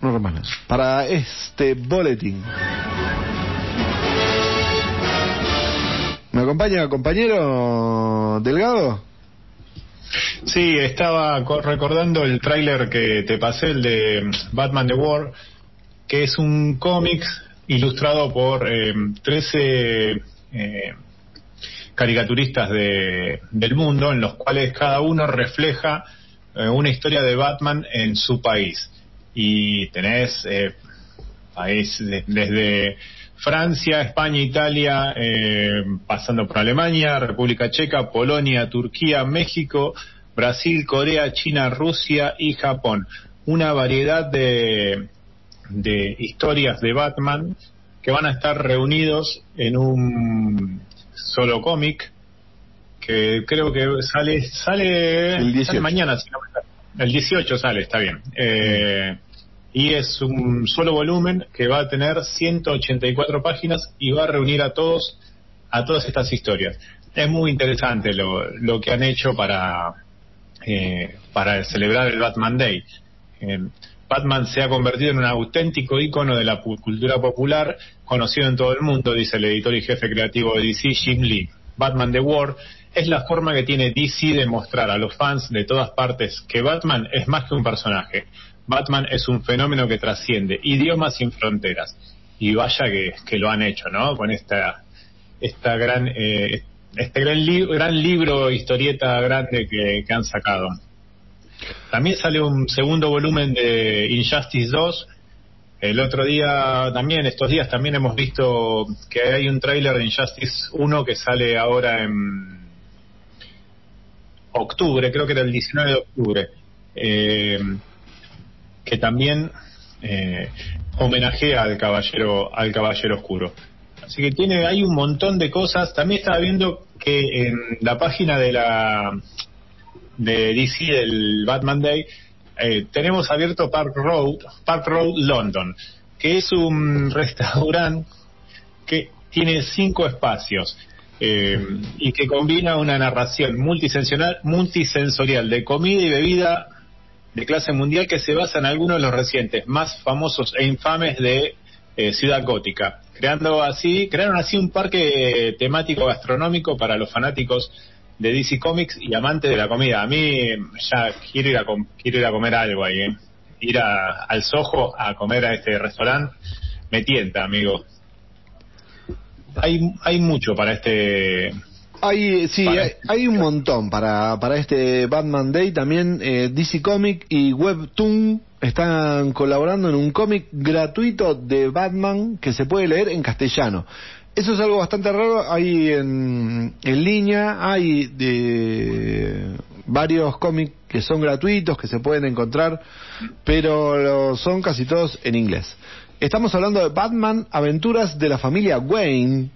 [SPEAKER 2] no más para este boletín. ¿Me acompaña compañero Delgado?
[SPEAKER 5] Sí, estaba recordando el tráiler que te pasé, el de Batman The War, que es un cómic ilustrado por eh, 13 eh, caricaturistas de, del mundo, en los cuales cada uno refleja eh, una historia de Batman en su país. Y tenés eh, país desde Francia, España, Italia, eh, pasando por Alemania, República Checa, Polonia, Turquía, México, Brasil, Corea, China, Rusia y Japón. Una variedad de, de historias de Batman que van a estar reunidos en un solo cómic que creo que sale sale, el mañana el 18 sale está bien. Eh, y es un solo volumen que va a tener 184 páginas y va a reunir a todos a todas estas historias es muy interesante lo, lo que han hecho para, eh, para celebrar el Batman Day. Eh, Batman se ha convertido en un auténtico ícono de la cultura popular, conocido en todo el mundo, dice el editor y jefe creativo de DC, Jim Lee. Batman The War es la forma que tiene DC de mostrar a los fans de todas partes que Batman es más que un personaje. Batman es un fenómeno que trasciende idiomas sin fronteras. Y vaya que, que lo han hecho, ¿no? Con esta, esta gran, eh, este gran, gran libro, historieta grande que, que han sacado. También sale un segundo volumen de Injustice 2. El otro día, también, estos días también hemos visto que hay un tráiler de Injustice 1 que sale ahora en octubre, creo que era el 19 de octubre, eh, que también eh, homenajea al caballero, al caballero oscuro. Así que tiene, hay un montón de cosas. También estaba viendo que en la página de la de DC del Batman Day, eh, tenemos abierto Park Road, Park Road London, que es un restaurante que tiene cinco espacios eh, y que combina una narración multisensorial, multisensorial de comida y bebida de clase mundial que se basa en algunos de los recientes más famosos e infames de eh, Ciudad Gótica, creando así, crearon así un parque temático gastronómico para los fanáticos de DC Comics y amante de la comida. A mí ya quiero ir a, quiero ir a comer algo ahí, ¿eh? Ir a, al Soho a comer a este restaurante me tienta, amigo. Hay, hay mucho para este...
[SPEAKER 2] Hay, sí, hay, un montón para, para este Batman Day. También eh, DC Comics y Webtoon están colaborando en un cómic gratuito de Batman que se puede leer en castellano. Eso es algo bastante raro. Hay en, en línea, hay de varios cómics que son gratuitos, que se pueden encontrar, pero son casi todos en inglés. Estamos hablando de Batman, aventuras de la familia Wayne.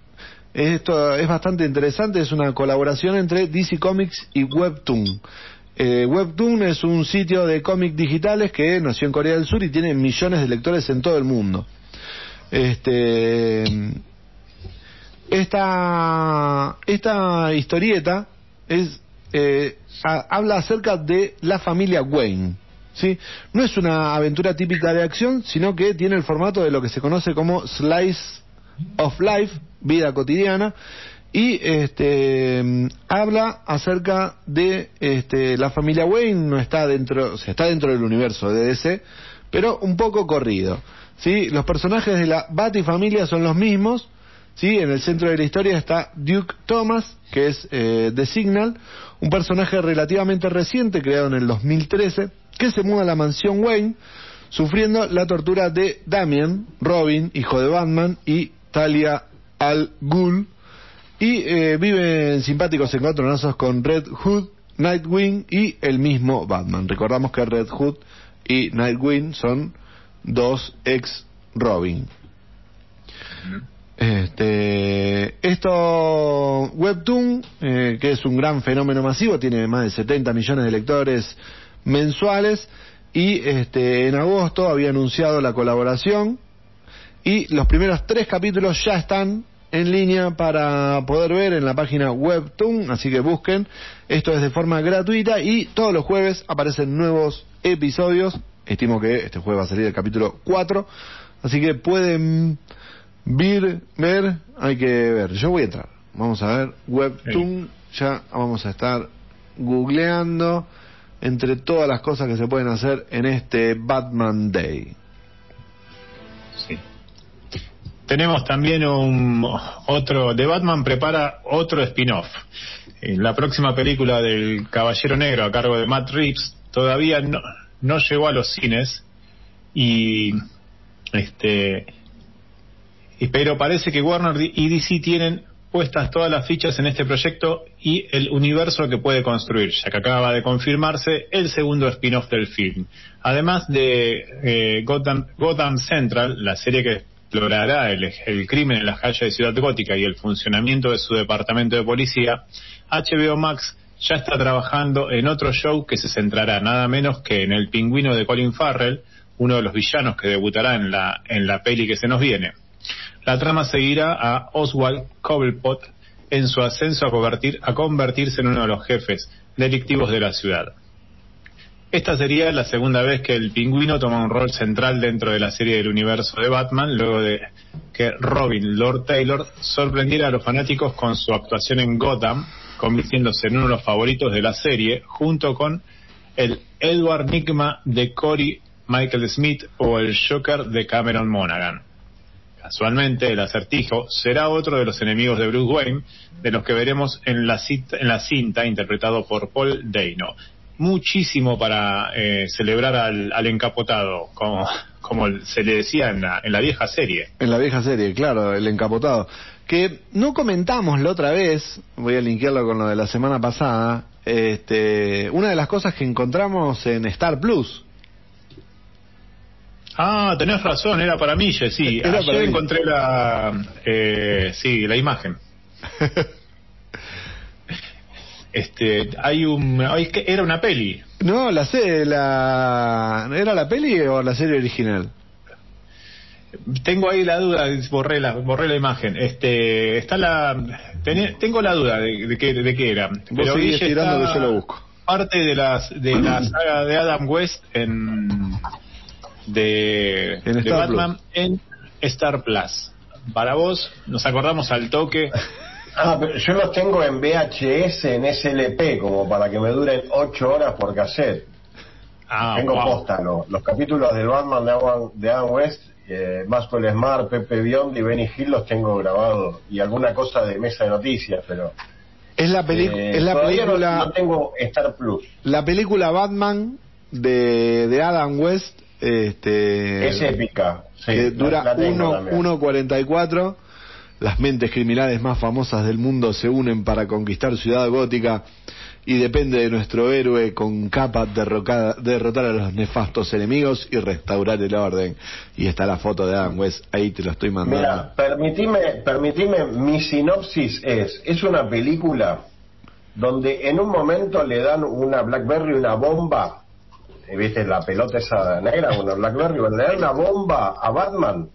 [SPEAKER 2] Esto es bastante interesante, es una colaboración entre DC Comics y Webtoon. Eh, Webtoon es un sitio de cómics digitales que nació en Corea del Sur y tiene millones de lectores en todo el mundo. Este, esta, esta historieta es, eh, habla acerca de la familia Wayne. ¿sí? No es una aventura típica de acción, sino que tiene el formato de lo que se conoce como slice of life, vida cotidiana, y este habla acerca de este, la familia Wayne, no está dentro, o sea, está dentro del universo de DC, pero un poco corrido. ¿sí? Los personajes de la Batifamilia son los mismos, ¿sí? En el centro de la historia está Duke Thomas, que es eh, The Signal, un personaje relativamente reciente, creado en el 2013, que se muda a la mansión Wayne, sufriendo la tortura de Damien, Robin, hijo de Batman, y Talia al Ghul, y eh, vive en simpáticos encontronazos con Red Hood, Nightwing y el mismo Batman. Recordamos que Red Hood y Nightwing son dos ex Robin. Este, esto, Webtoon, eh, que es un gran fenómeno masivo, tiene más de 70 millones de lectores mensuales y este, en agosto había anunciado la colaboración y los primeros tres capítulos ya están en línea para poder ver en la página Webtoon, así que busquen, esto es de forma gratuita y todos los jueves aparecen nuevos episodios, estimo que este jueves va a salir el capítulo 4, así que pueden Ver, ver, hay que ver. Yo voy a entrar. Vamos a ver. Webtoon. Ya vamos a estar googleando entre todas las cosas que se pueden hacer en este Batman Day.
[SPEAKER 5] Tenemos también un otro. The Batman prepara otro spin-off. La próxima película del Caballero Negro a cargo de Matt Reeves todavía no, no llegó a los cines y este pero parece que Warner y DC tienen puestas todas las fichas en este proyecto y el universo que puede construir, ya que acaba de confirmarse el segundo spin-off del film. Además de eh, Gotham, Central, la serie que explorará el, el, crimen en las calles de Ciudad Gótica y el funcionamiento de su departamento de policía, HBO Max ya está trabajando en otro show que se centrará nada menos que en el pingüino de Colin Farrell, uno de los villanos que debutará en la, en la peli que se nos viene. La trama seguirá a Oswald Cobblepot, en su ascenso a, convertir, a convertirse en uno de los jefes delictivos de la ciudad. Esta sería la segunda vez que el pingüino toma un rol central dentro de la serie del universo de Batman, luego de que Robin Lord Taylor sorprendiera a los fanáticos con su actuación en Gotham, convirtiéndose en uno de los favoritos de la serie, junto con el Edward Nigma de Cory Michael Smith o el Joker de Cameron Monaghan. Casualmente, el acertijo será otro de los enemigos de Bruce Wayne, de los que veremos en la, en la cinta interpretado por Paul Dano. Muchísimo para eh, celebrar al, encapotado, como, como se le decía en la, en la vieja serie.
[SPEAKER 2] En la vieja serie, claro, el encapotado. Que no comentamos la otra vez, voy a linkearlo con lo de la semana pasada, este, una de las cosas que encontramos en Star Plus,
[SPEAKER 5] Ah, tenés razón, era para mí, sí. Era Ayer encontré la, eh, sí, la imagen. este, hay un, era una peli.
[SPEAKER 2] No, la serie, la, ¿era la peli o la serie original?
[SPEAKER 5] Tengo ahí la duda, borré la, borré la imagen. Este, está la, tengo la duda de, de, qué, de qué era.
[SPEAKER 2] Pero tirando que yo lo busco.
[SPEAKER 5] Parte de las, de la saga de Adam West en de, Batman en Star Plus. Para vos, nos acordamos al toque.
[SPEAKER 4] Ah, pero yo los tengo en VHS, en SLP, como para que me duren 8 horas por cassette. Ah, tengo posta, los capítulos del Batman de Adam, West, eh, Maxwell Smart, Pepe Biondi y Benny Hill los tengo grabados. Y alguna cosa de mesa de noticias, pero.
[SPEAKER 2] Es la, eh, es la película.
[SPEAKER 4] No, tengo Star Plus.
[SPEAKER 2] La película Batman de, de Adam West este,
[SPEAKER 4] es épica.
[SPEAKER 2] que dura 1.44. Las mentes criminales más famosas del mundo se unen para conquistar Ciudad Gótica y depende de nuestro héroe con capa derrotar a los nefastos enemigos y restaurar el orden. Y está la foto de Adam West, ahí te lo estoy mandando.
[SPEAKER 4] Mira, permitime, mi sinopsis es, es una película donde en un momento le dan una Blackberry, una bomba viste la pelota esa negra, bueno, Blackberry, le da una bomba a Batman,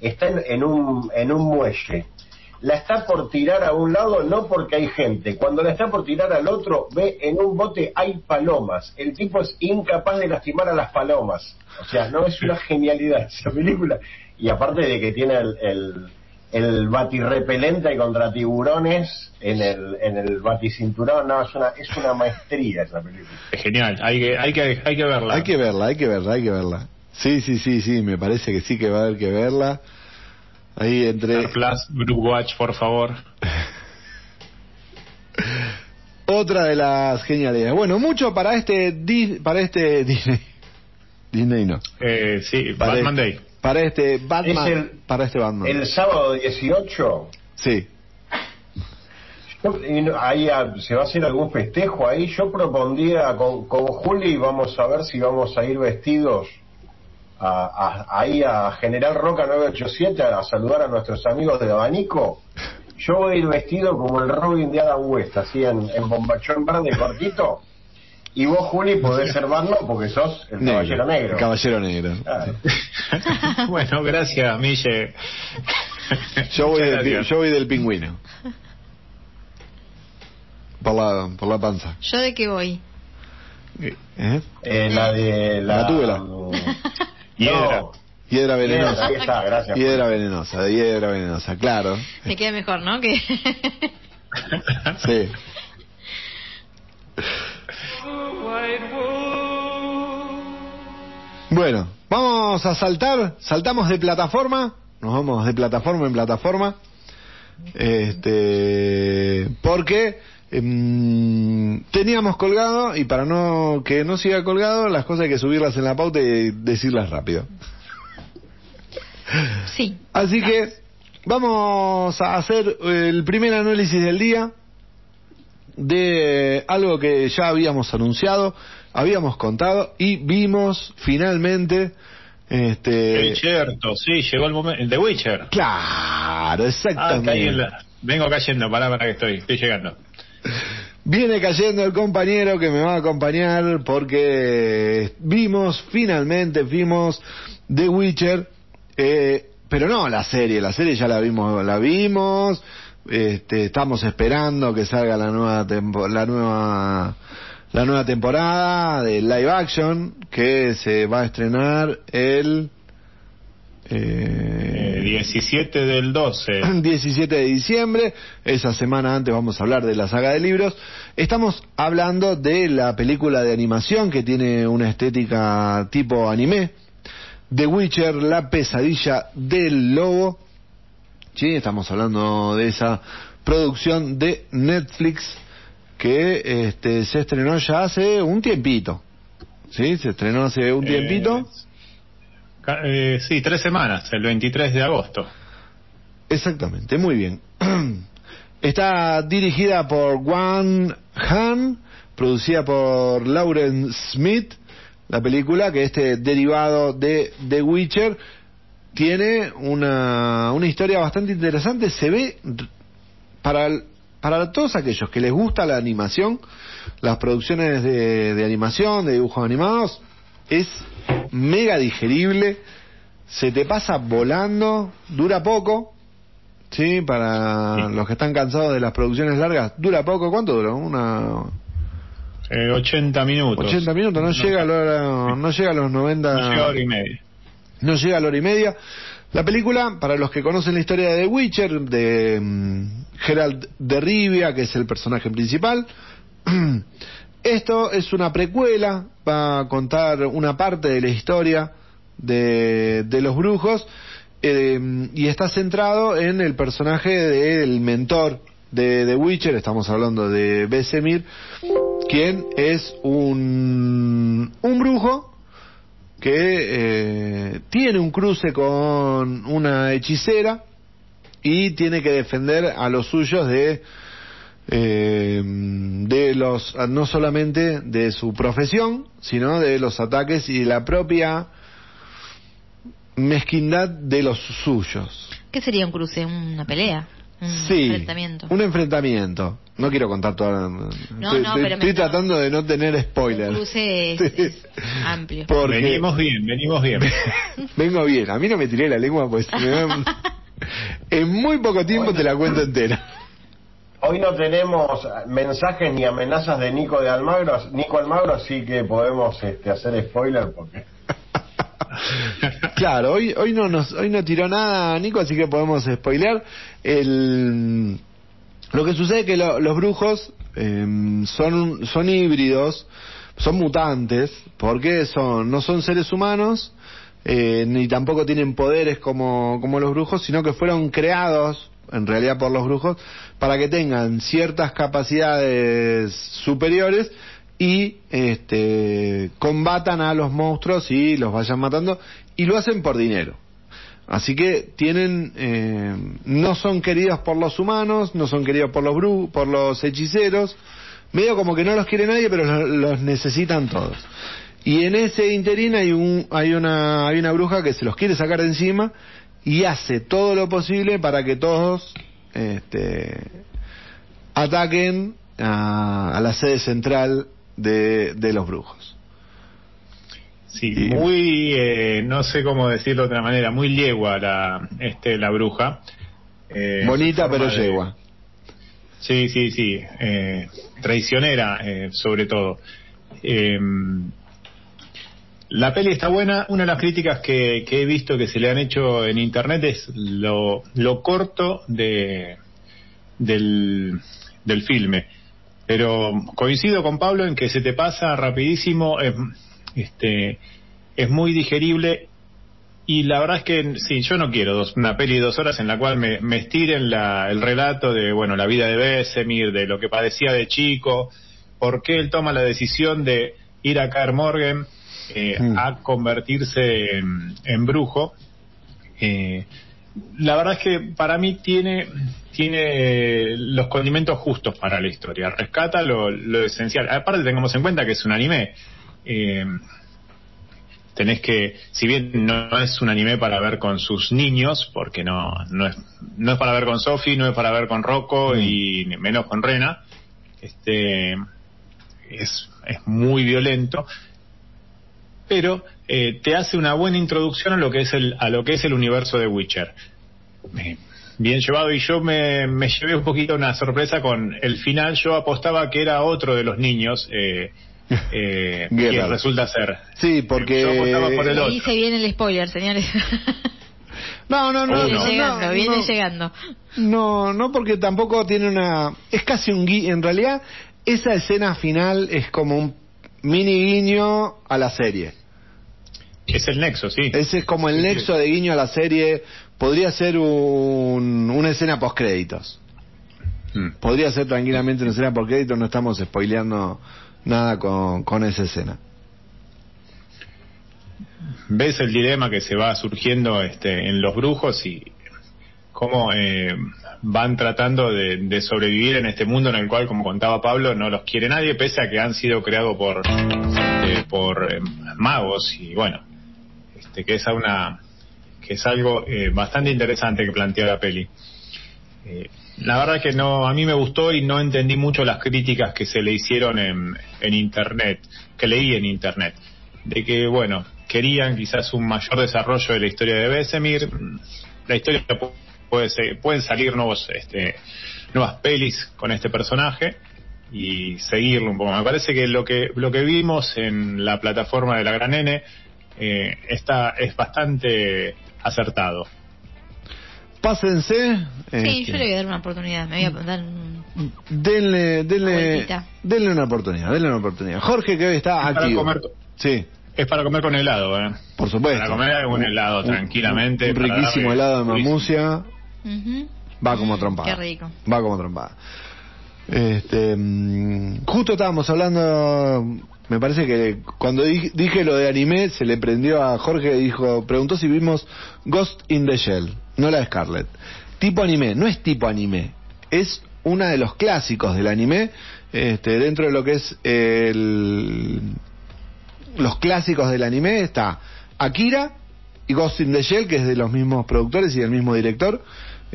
[SPEAKER 4] está en, un, en un muelle. La está por tirar a un lado, no porque hay gente. Cuando la está por tirar al otro, ve en un bote hay palomas. El tipo es incapaz de lastimar a las palomas. O sea, no es una genialidad esa película. Y aparte de que tiene el el batirrepelente y contra tiburones en el, en el baticinturón, no, es una, es una maestría esa película.
[SPEAKER 5] Es genial, hay que, hay que, hay que verla.
[SPEAKER 2] Hay que verla, hay que verla, hay que verla. Sí, sí, sí, sí, me parece que sí que va a haber que verla. Ahí entre...
[SPEAKER 5] Plus, Watch, por favor.
[SPEAKER 2] Otra de las genialidades. Bueno, mucho para este, para este Disney. Disney no.
[SPEAKER 5] Eh, sí, Batman Day
[SPEAKER 2] para este Batman. El, para este Batman.
[SPEAKER 4] El sábado 18.
[SPEAKER 2] Sí.
[SPEAKER 4] ahí se va a hacer algún festejo ahí. Yo propondría con, con Juli, vamos a ver si vamos a ir vestidos a, ahí a General Roca 987 a saludar a nuestros amigos de Abanico. Yo voy a ir vestido como el Robin de Adam West, así en, en bombachón verde cortito. Y vos, Juli, podés ser Batman porque sos el caballero negro. El
[SPEAKER 2] caballero negro.
[SPEAKER 5] bueno, gracias, Mille.
[SPEAKER 2] Yo voy, del, yo voy del pingüino. Por la, por la panza.
[SPEAKER 3] ¿Yo de qué voy?
[SPEAKER 4] ¿Eh? Eh, la de la...
[SPEAKER 2] La.
[SPEAKER 5] Hiedra.
[SPEAKER 2] Hiedra venenosa.
[SPEAKER 4] Ahí está, gracias.
[SPEAKER 2] Hiedra venenosa, de hiedra venenosa, claro.
[SPEAKER 3] Me queda mejor, ¿no? Que...
[SPEAKER 2] sí. Bueno, vamos a saltar, saltamos de plataforma, nos vamos de plataforma en plataforma, este, porque em, teníamos colgado y para no que no siga colgado, las cosas hay que subirlas en la pauta y decirlas rápido.
[SPEAKER 3] Sí.
[SPEAKER 2] Así que vamos a hacer el primer análisis del día de algo que ya habíamos anunciado, habíamos contado y vimos finalmente este
[SPEAKER 5] cierto sí llegó el momento el de Witcher
[SPEAKER 2] claro exactamente
[SPEAKER 5] ah, vengo cayendo para para que estoy estoy llegando
[SPEAKER 2] viene cayendo el compañero que me va a acompañar porque vimos finalmente vimos The Witcher eh, pero no la serie la serie ya la vimos la vimos este, estamos esperando que salga la nueva la nueva la nueva temporada de live action que se va a estrenar el
[SPEAKER 5] eh, 17 del 12.
[SPEAKER 2] 17 de diciembre. Esa semana antes vamos a hablar de la saga de libros. Estamos hablando de la película de animación que tiene una estética tipo anime. The Witcher, la pesadilla del lobo. Sí, estamos hablando de esa producción de Netflix que este, se estrenó ya hace un tiempito. Sí, se estrenó hace un tiempito.
[SPEAKER 5] Eh, sí, tres semanas, el 23 de agosto.
[SPEAKER 2] Exactamente, muy bien. Está dirigida por Juan Han, producida por Lauren Smith, la película, que este derivado de The Witcher tiene una, una historia bastante interesante. Se ve para, para todos aquellos que les gusta la animación, las producciones de, de animación, de dibujos animados, es mega digerible, se te pasa volando, dura poco, ¿sí? Para los que están cansados de las producciones largas, dura poco, ¿cuánto dura? Una...
[SPEAKER 5] Eh, 80 minutos.
[SPEAKER 2] 80 minutos, no, llega, a la, no llega a los 90...
[SPEAKER 5] No llega a hora y media.
[SPEAKER 2] No llega a la hora y media. La película, para los que conocen la historia de The Witcher, de um, Geralt de Rivia, que es el personaje principal, esto es una precuela, va a contar una parte de la historia de, de los brujos eh, y está centrado en el personaje del mentor de The Witcher, estamos hablando de Besemir, quien es un, un brujo que eh, tiene un cruce con una hechicera y tiene que defender a los suyos de eh, los no solamente de su profesión sino de los ataques y de la propia mezquindad de los suyos.
[SPEAKER 3] ¿Qué sería un cruce? ¿Una pelea? ¿Un
[SPEAKER 2] sí,
[SPEAKER 3] enfrentamiento?
[SPEAKER 2] un enfrentamiento. No quiero contar toda.
[SPEAKER 3] No,
[SPEAKER 2] estoy,
[SPEAKER 3] no,
[SPEAKER 2] estoy-
[SPEAKER 3] pero
[SPEAKER 2] estoy
[SPEAKER 3] me-
[SPEAKER 2] tratando de no tener spoiler.
[SPEAKER 3] Un cruce es, es amplio.
[SPEAKER 2] Porque
[SPEAKER 5] Venimos bien, venimos bien.
[SPEAKER 2] vengo bien. A mí no me tiré la lengua, pues me en muy poco tiempo te la cuento entera.
[SPEAKER 4] Hoy no tenemos mensajes ni amenazas de Nico de Almagro, Nico Almagro, así que podemos este, hacer spoiler porque
[SPEAKER 2] Claro, hoy hoy no nos hoy no tiró nada Nico, así que podemos spoilear. El lo que sucede es que lo- los brujos eh, son son híbridos, son mutantes, porque son no son seres humanos eh, ni tampoco tienen poderes como como los brujos, sino que fueron creados en realidad por los brujos para que tengan ciertas capacidades superiores y este combatan a los monstruos y los vayan matando y lo hacen por dinero. Así que tienen eh, no son queridos por los humanos no son queridos por los bru por los hechiceros medio como que no los quiere nadie pero los, los necesitan todos. Y en ese interín hay un hay una hay una bruja que se los quiere sacar de encima y hace todo lo posible para que todos este ataquen a, a la sede central de, de los brujos.
[SPEAKER 5] Sí,
[SPEAKER 2] Y-
[SPEAKER 5] muy, eh, no sé cómo decirlo de otra manera, muy yegua la, este, la bruja. Eh,
[SPEAKER 2] Bonita pero
[SPEAKER 5] de-
[SPEAKER 2] yegua.
[SPEAKER 5] Sí, sí, sí. eh, traicionera, eh, sobre todo. La peli está buena. Una de las críticas que, he visto que se le han hecho en internet es lo, corto de, del, filme. Pero coincido con Pablo en que se te pasa rapidísimo, es, este, es muy digerible y la verdad es que sí, yo no quiero dos- una peli de dos horas en la cual me, me estiren la, el relato de bueno la vida de Besemir, de lo que padecía de chico, por qué él toma la decisión de ir a Kaer Morgen eh,
[SPEAKER 2] Mm.
[SPEAKER 5] a convertirse en, en brujo. Eh, la verdad es que para mí tiene tiene los condimentos justos para la historia, rescata lo, lo esencial. Aparte tengamos en cuenta que es un anime. Eh, tenés que, si bien no es un anime para ver con sus niños, porque no, no es, no es para ver con Sophie, no es para ver con Rocco
[SPEAKER 2] Mm.
[SPEAKER 5] y menos con Rena, este, es, es muy violento, pero eh, te hace una buena introducción a lo que es el, a lo que es el universo de Witcher. Eh, bien llevado y yo me, me llevé un poquito una sorpresa con el final. Yo apostaba que era otro de los niños. Eh, eh, quien resulta ser.
[SPEAKER 2] Sí, porque-
[SPEAKER 5] Yo apostaba por el
[SPEAKER 3] Y
[SPEAKER 5] otro.
[SPEAKER 3] dice bien el spoiler, señores.
[SPEAKER 2] No, no, no.
[SPEAKER 3] viene
[SPEAKER 2] no,
[SPEAKER 3] llegando,
[SPEAKER 2] no,
[SPEAKER 3] viene
[SPEAKER 2] no.
[SPEAKER 3] llegando.
[SPEAKER 2] No, no porque tampoco tiene una... Es casi un guiño. En realidad, esa escena final es como un mini guiño a la serie.
[SPEAKER 5] Es el nexo, sí.
[SPEAKER 2] Ese es como el
[SPEAKER 5] Sí,
[SPEAKER 2] nexo
[SPEAKER 5] sí.
[SPEAKER 2] de guiño a la serie. Podría ser un, una escena post-créditos.
[SPEAKER 5] Mm.
[SPEAKER 2] Podría ser tranquilamente una escena post-créditos. No estamos spoileando nada con, con esa escena.
[SPEAKER 5] ves el dilema que se va surgiendo este, en los brujos y cómo eh, van tratando de, de sobrevivir en este mundo en el cual, como contaba Pablo, no los quiere nadie, pese a que han sido creados por, este, por eh, magos. Y bueno, este, que es una que es algo eh, bastante interesante que plantea la peli. Eh, la verdad que no, a mí me gustó y no entendí mucho las críticas que se le hicieron en, en internet, que leí en internet, de que bueno, querían quizás un mayor desarrollo de la historia de Besemir, la historia puede ser- pueden salir nuevos, este, nuevas pelis con este personaje y seguirlo un poco. Me parece que lo que lo que vimos en la plataforma de la Gran N eh, está es bastante acertado.
[SPEAKER 2] Pásense.
[SPEAKER 3] Sí,
[SPEAKER 2] este,
[SPEAKER 3] yo le voy a dar una oportunidad. Me voy a dar un...
[SPEAKER 2] Denle, denle,
[SPEAKER 3] Vueltita.
[SPEAKER 2] denle una oportunidad, denle una oportunidad. Jorge que hoy está
[SPEAKER 5] Es para
[SPEAKER 2] activo.
[SPEAKER 5] comer-
[SPEAKER 2] Sí,
[SPEAKER 5] Es para comer con helado, ¿eh?
[SPEAKER 2] por supuesto.
[SPEAKER 5] Para comer un helado tranquilamente.
[SPEAKER 2] Un, riquísimo helado de
[SPEAKER 5] durísimo.
[SPEAKER 2] Va como trompada.
[SPEAKER 3] Qué rico.
[SPEAKER 2] Va como trompada. Este, mm, justo estábamos hablando, me parece que cuando di- dije lo de anime, se le prendió a Jorge y dijo, preguntó si vimos Ghost in the Shell, no la de Scarlett. Tipo anime, no es tipo anime, es una de los clásicos del anime, este, dentro de lo que es el, los clásicos del anime está Akira y Ghost in the Shell, que es de los mismos productores y del mismo director.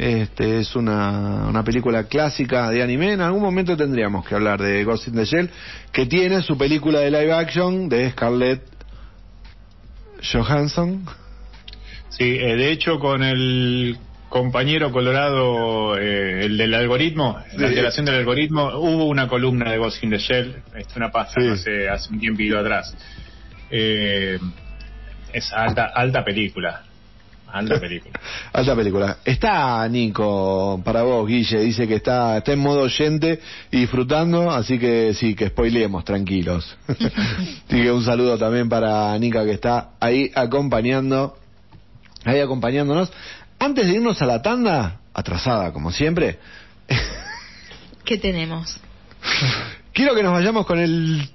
[SPEAKER 2] Este, es una, una película clásica de anime. En algún momento tendríamos que hablar de Ghost in the Shell, que tiene su película de live action de Scarlett Johansson.
[SPEAKER 5] Sí, eh, de hecho con el compañero colorado, eh, el del algoritmo, la alteración del algoritmo, hubo una columna de Ghost in the Shell, una pasta
[SPEAKER 2] Sí.
[SPEAKER 5] hace, hace un tiempito atrás. Eh, es alta, alta película, alta película.
[SPEAKER 2] Alta película. Está Nico para vos, Guille. Dice que está, está en modo oyente y disfrutando, así que sí, que spoileemos, tranquilos. así que un saludo también para Nica que está ahí acompañando, ahí acompañándonos. Antes de irnos a la tanda, atrasada como siempre,
[SPEAKER 3] ¿Qué tenemos?
[SPEAKER 2] quiero que nos vayamos con el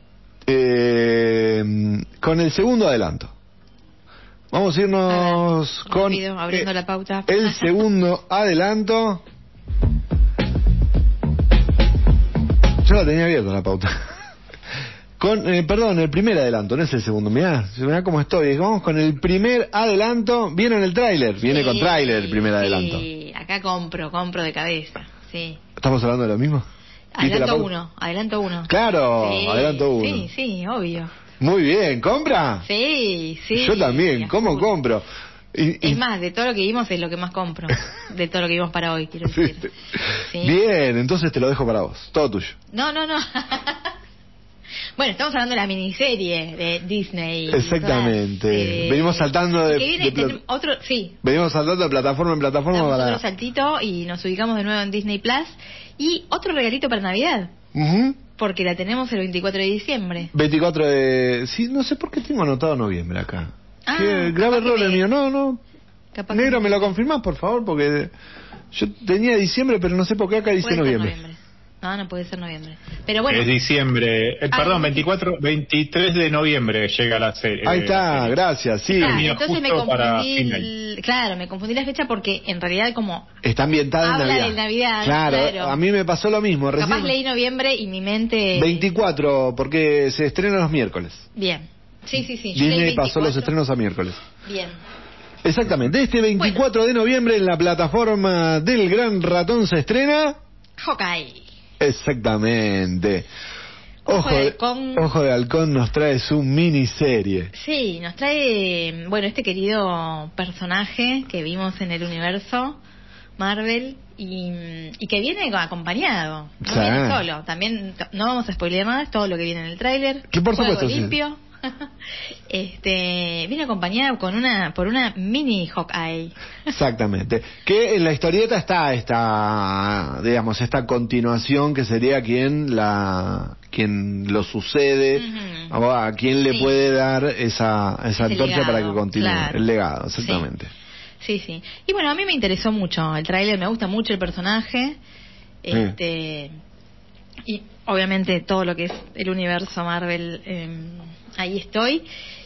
[SPEAKER 2] eh, con el segundo adelanto. Vamos a irnos
[SPEAKER 3] A ver,
[SPEAKER 2] con
[SPEAKER 3] rápido, abriendo
[SPEAKER 2] eh,
[SPEAKER 3] la pauta.
[SPEAKER 2] el segundo adelanto. Yo la tenía abierta la pauta. Con, eh, perdón, el primer adelanto, no es el segundo. Mirá, mirá cómo estoy. Vamos con el primer adelanto. ¿Vieron el tráiler? Viene con tráiler el primer adelanto.
[SPEAKER 3] Sí, acá compro, compro de cabeza. Sí.
[SPEAKER 2] ¿Estamos hablando de lo mismo? ¿Viste la
[SPEAKER 3] Adelanto uno, adelanto uno.
[SPEAKER 2] Claro,
[SPEAKER 3] Sí,
[SPEAKER 2] adelanto uno.
[SPEAKER 3] Sí, sí, obvio.
[SPEAKER 2] Muy bien, ¿compra?
[SPEAKER 3] Sí, sí.
[SPEAKER 2] Yo también, ¿cómo compro? Y- y-
[SPEAKER 3] Es más, de todo lo que vimos es lo que más compro. De todo lo que vimos para hoy, quiero decir. Sí.
[SPEAKER 2] Bien, entonces te lo dejo para vos. Todo tuyo.
[SPEAKER 3] No, no, no. bueno, estamos hablando de la miniserie de Disney.
[SPEAKER 2] Exactamente.
[SPEAKER 3] Eh,
[SPEAKER 2] Venimos saltando de-
[SPEAKER 3] que viene,
[SPEAKER 2] de
[SPEAKER 3] otro, sí.
[SPEAKER 2] Venimos saltando de plataforma en plataforma
[SPEAKER 3] Damos
[SPEAKER 2] para...
[SPEAKER 3] otro saltito y nos ubicamos de nuevo en Disney Plus. Y otro regalito para Navidad,
[SPEAKER 2] Ujú.
[SPEAKER 3] Porque la tenemos el 24 de diciembre.
[SPEAKER 2] 24 de... Sí, no sé por qué tengo anotado noviembre acá.
[SPEAKER 3] Ah,
[SPEAKER 2] Qué grave error el mío. No, no.
[SPEAKER 3] Capaz que-
[SPEAKER 2] Negro, ¿me lo confirmás, por favor? Porque yo tenía diciembre, pero no sé por qué acá dice
[SPEAKER 3] ser
[SPEAKER 2] noviembre.
[SPEAKER 3] No, no puede ser noviembre. Pero bueno,
[SPEAKER 5] Es diciembre, eh,
[SPEAKER 3] Ah,
[SPEAKER 5] perdón,
[SPEAKER 3] sí.
[SPEAKER 5] 24, 23 de noviembre llega la serie.
[SPEAKER 2] Ahí
[SPEAKER 5] eh,
[SPEAKER 2] está,
[SPEAKER 5] serie.
[SPEAKER 2] gracias, sí.
[SPEAKER 3] Ah, entonces me confundí. el- Claro, me confundí la fecha porque en realidad como
[SPEAKER 2] Está ambientada en Navidad.
[SPEAKER 3] Navidad,
[SPEAKER 2] Claro,
[SPEAKER 3] claro.
[SPEAKER 2] a mí me pasó lo mismo.
[SPEAKER 3] capaz
[SPEAKER 2] Recién...
[SPEAKER 3] leí noviembre y mi mente
[SPEAKER 2] 24, porque se estrena los miércoles.
[SPEAKER 3] Bien. Sí, sí, sí.
[SPEAKER 2] Disney pasó
[SPEAKER 3] 24.
[SPEAKER 2] los estrenos a miércoles.
[SPEAKER 3] Bien.
[SPEAKER 2] Exactamente, este 24 de noviembre en la plataforma del Gran Ratón se estrena.
[SPEAKER 3] Hawkeye.
[SPEAKER 2] Exactamente.
[SPEAKER 3] Ojo
[SPEAKER 2] Ojo
[SPEAKER 3] de Halcón.
[SPEAKER 2] Ojo de Halcón nos trae su miniserie.
[SPEAKER 3] Sí, nos trae, bueno, este querido personaje que vimos en el universo Marvel y, y que viene acompañado, no
[SPEAKER 2] Sí.
[SPEAKER 3] viene solo. También no vamos a spoilear más todo lo que viene en el tráiler.
[SPEAKER 2] Que por supuesto, sí.
[SPEAKER 3] este viene acompañada con una por una mini Hawkeye.
[SPEAKER 2] Exactamente. Que en la historieta está esta, digamos, esta continuación que sería quien la, quien lo sucede, o a quien le
[SPEAKER 3] Sí.
[SPEAKER 2] puede dar esa, esa
[SPEAKER 3] Ese
[SPEAKER 2] antorcha para que
[SPEAKER 3] legado,
[SPEAKER 2] continúe.
[SPEAKER 3] claro.
[SPEAKER 2] El legado, exactamente.
[SPEAKER 3] Sí, sí. Y bueno, a mí me interesó mucho el tráiler, me gusta mucho el personaje. Este y obviamente todo lo que es el universo Marvel eh, ahí estoy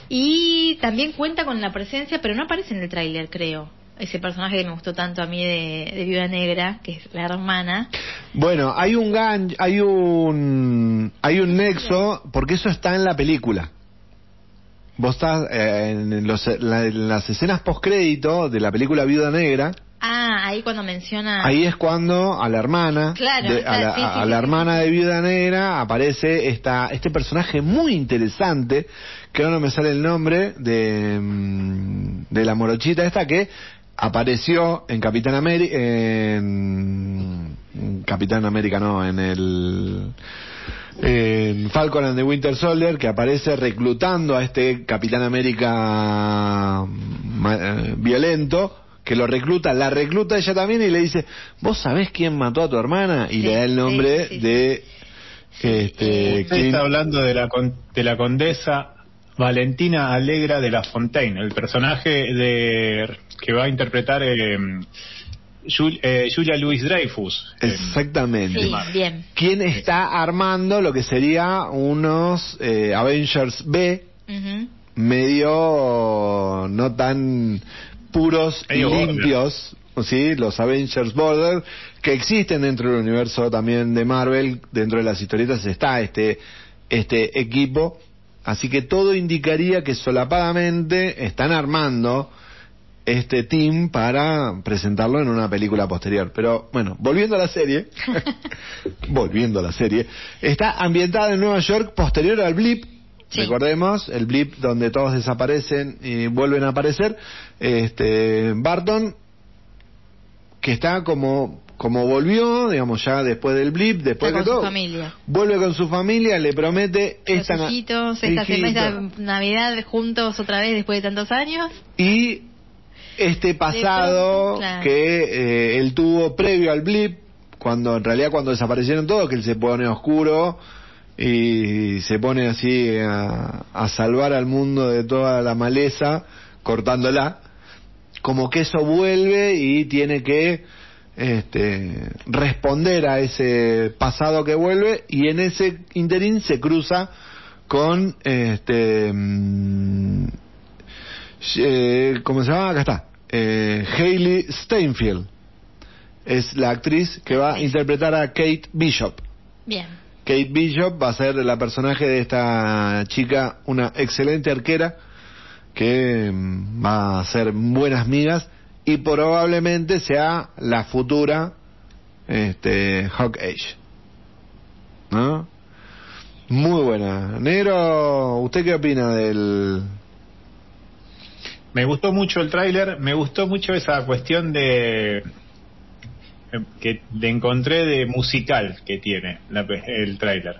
[SPEAKER 3] y también cuenta con la presencia, pero no aparece en el tráiler, creo. Ese personaje que me gustó tanto a mí de, de Viuda Negra, que es la hermana.
[SPEAKER 2] Bueno, hay un gan, hay un, hay un nexo, porque eso está en la película. Vos estás eh, en, los- la- en las escenas postcrédito de la película Viuda Negra,
[SPEAKER 3] Ah, ahí cuando menciona
[SPEAKER 2] Ahí es cuando a la hermana,
[SPEAKER 3] Claro,
[SPEAKER 2] de- a la,
[SPEAKER 3] claro, sí, sí,
[SPEAKER 2] a
[SPEAKER 3] sí,
[SPEAKER 2] la
[SPEAKER 3] sí,
[SPEAKER 2] hermana de Viuda Negra aparece esta, este personaje muy interesante, que ahora no me sale el nombre, de, mm, de la morochita esta que apareció en Capitán América, en, en Capitán América no, en el en Falcon and the Winter Soldier que aparece reclutando a este Capitán América ma- eh, violento que lo recluta, la recluta ella también y le dice, ¿vos sabés quién mató a tu hermana? Y
[SPEAKER 3] Sí,
[SPEAKER 2] le da el nombre
[SPEAKER 3] sí, sí, sí.
[SPEAKER 2] de este
[SPEAKER 3] eh,
[SPEAKER 5] Usted está hablando de la, con- de la condesa Valentina Alegra de la Fontaine, el personaje de que va a interpretar eh, Jul- eh, Julia Louis Dreyfus.
[SPEAKER 2] Exactamente.
[SPEAKER 3] Sí, bien.
[SPEAKER 2] ¿Quién está armando lo que sería unos eh, Avengers B medio no tan puros y limpios, ¿sí? los Avengers Border, que existen dentro del universo también de Marvel, dentro de las historietas está este, este equipo, así que todo indicaría que solapadamente están armando este team para presentarlo en una película posterior. Pero bueno, volviendo a la serie, volviendo a la serie, está ambientada en Nueva York posterior al blip.
[SPEAKER 3] Sí.
[SPEAKER 2] Recordemos, el blip donde todos desaparecen y vuelven a aparecer. Este, Barton, que está como, como volvió, digamos, ya después del blip, después de todo.
[SPEAKER 3] familia.
[SPEAKER 2] Vuelve con su familia, le promete
[SPEAKER 3] Los
[SPEAKER 2] esta
[SPEAKER 3] hijitos, esta, Navidad juntos otra vez después de tantos años.
[SPEAKER 2] y este pasado
[SPEAKER 3] claro.
[SPEAKER 2] que eh, él tuvo previo al blip, cuando en realidad cuando desaparecieron todos, que él se pone oscuro y se pone así a, a salvar al mundo de toda la maleza, cortándola, como que eso vuelve y tiene que este, responder a ese pasado que vuelve y en ese interín se cruza con este mm, eh, ¿cómo se llama? Acá está. Eh, Hailey Steinfeld. Es la actriz que va a interpretar a Kate Bishop.
[SPEAKER 3] Bien.
[SPEAKER 2] Kate Bishop va a ser la personaje de esta chica, una excelente arquera que mm, va a ser buenas migas y probablemente sea la futura este, Hawkeye. ¿No? Muy buena. Negro, ¿usted qué opina del,
[SPEAKER 5] Me gustó mucho el tráiler, me gustó mucho esa cuestión de que le encontré de musical que tiene la el tráiler.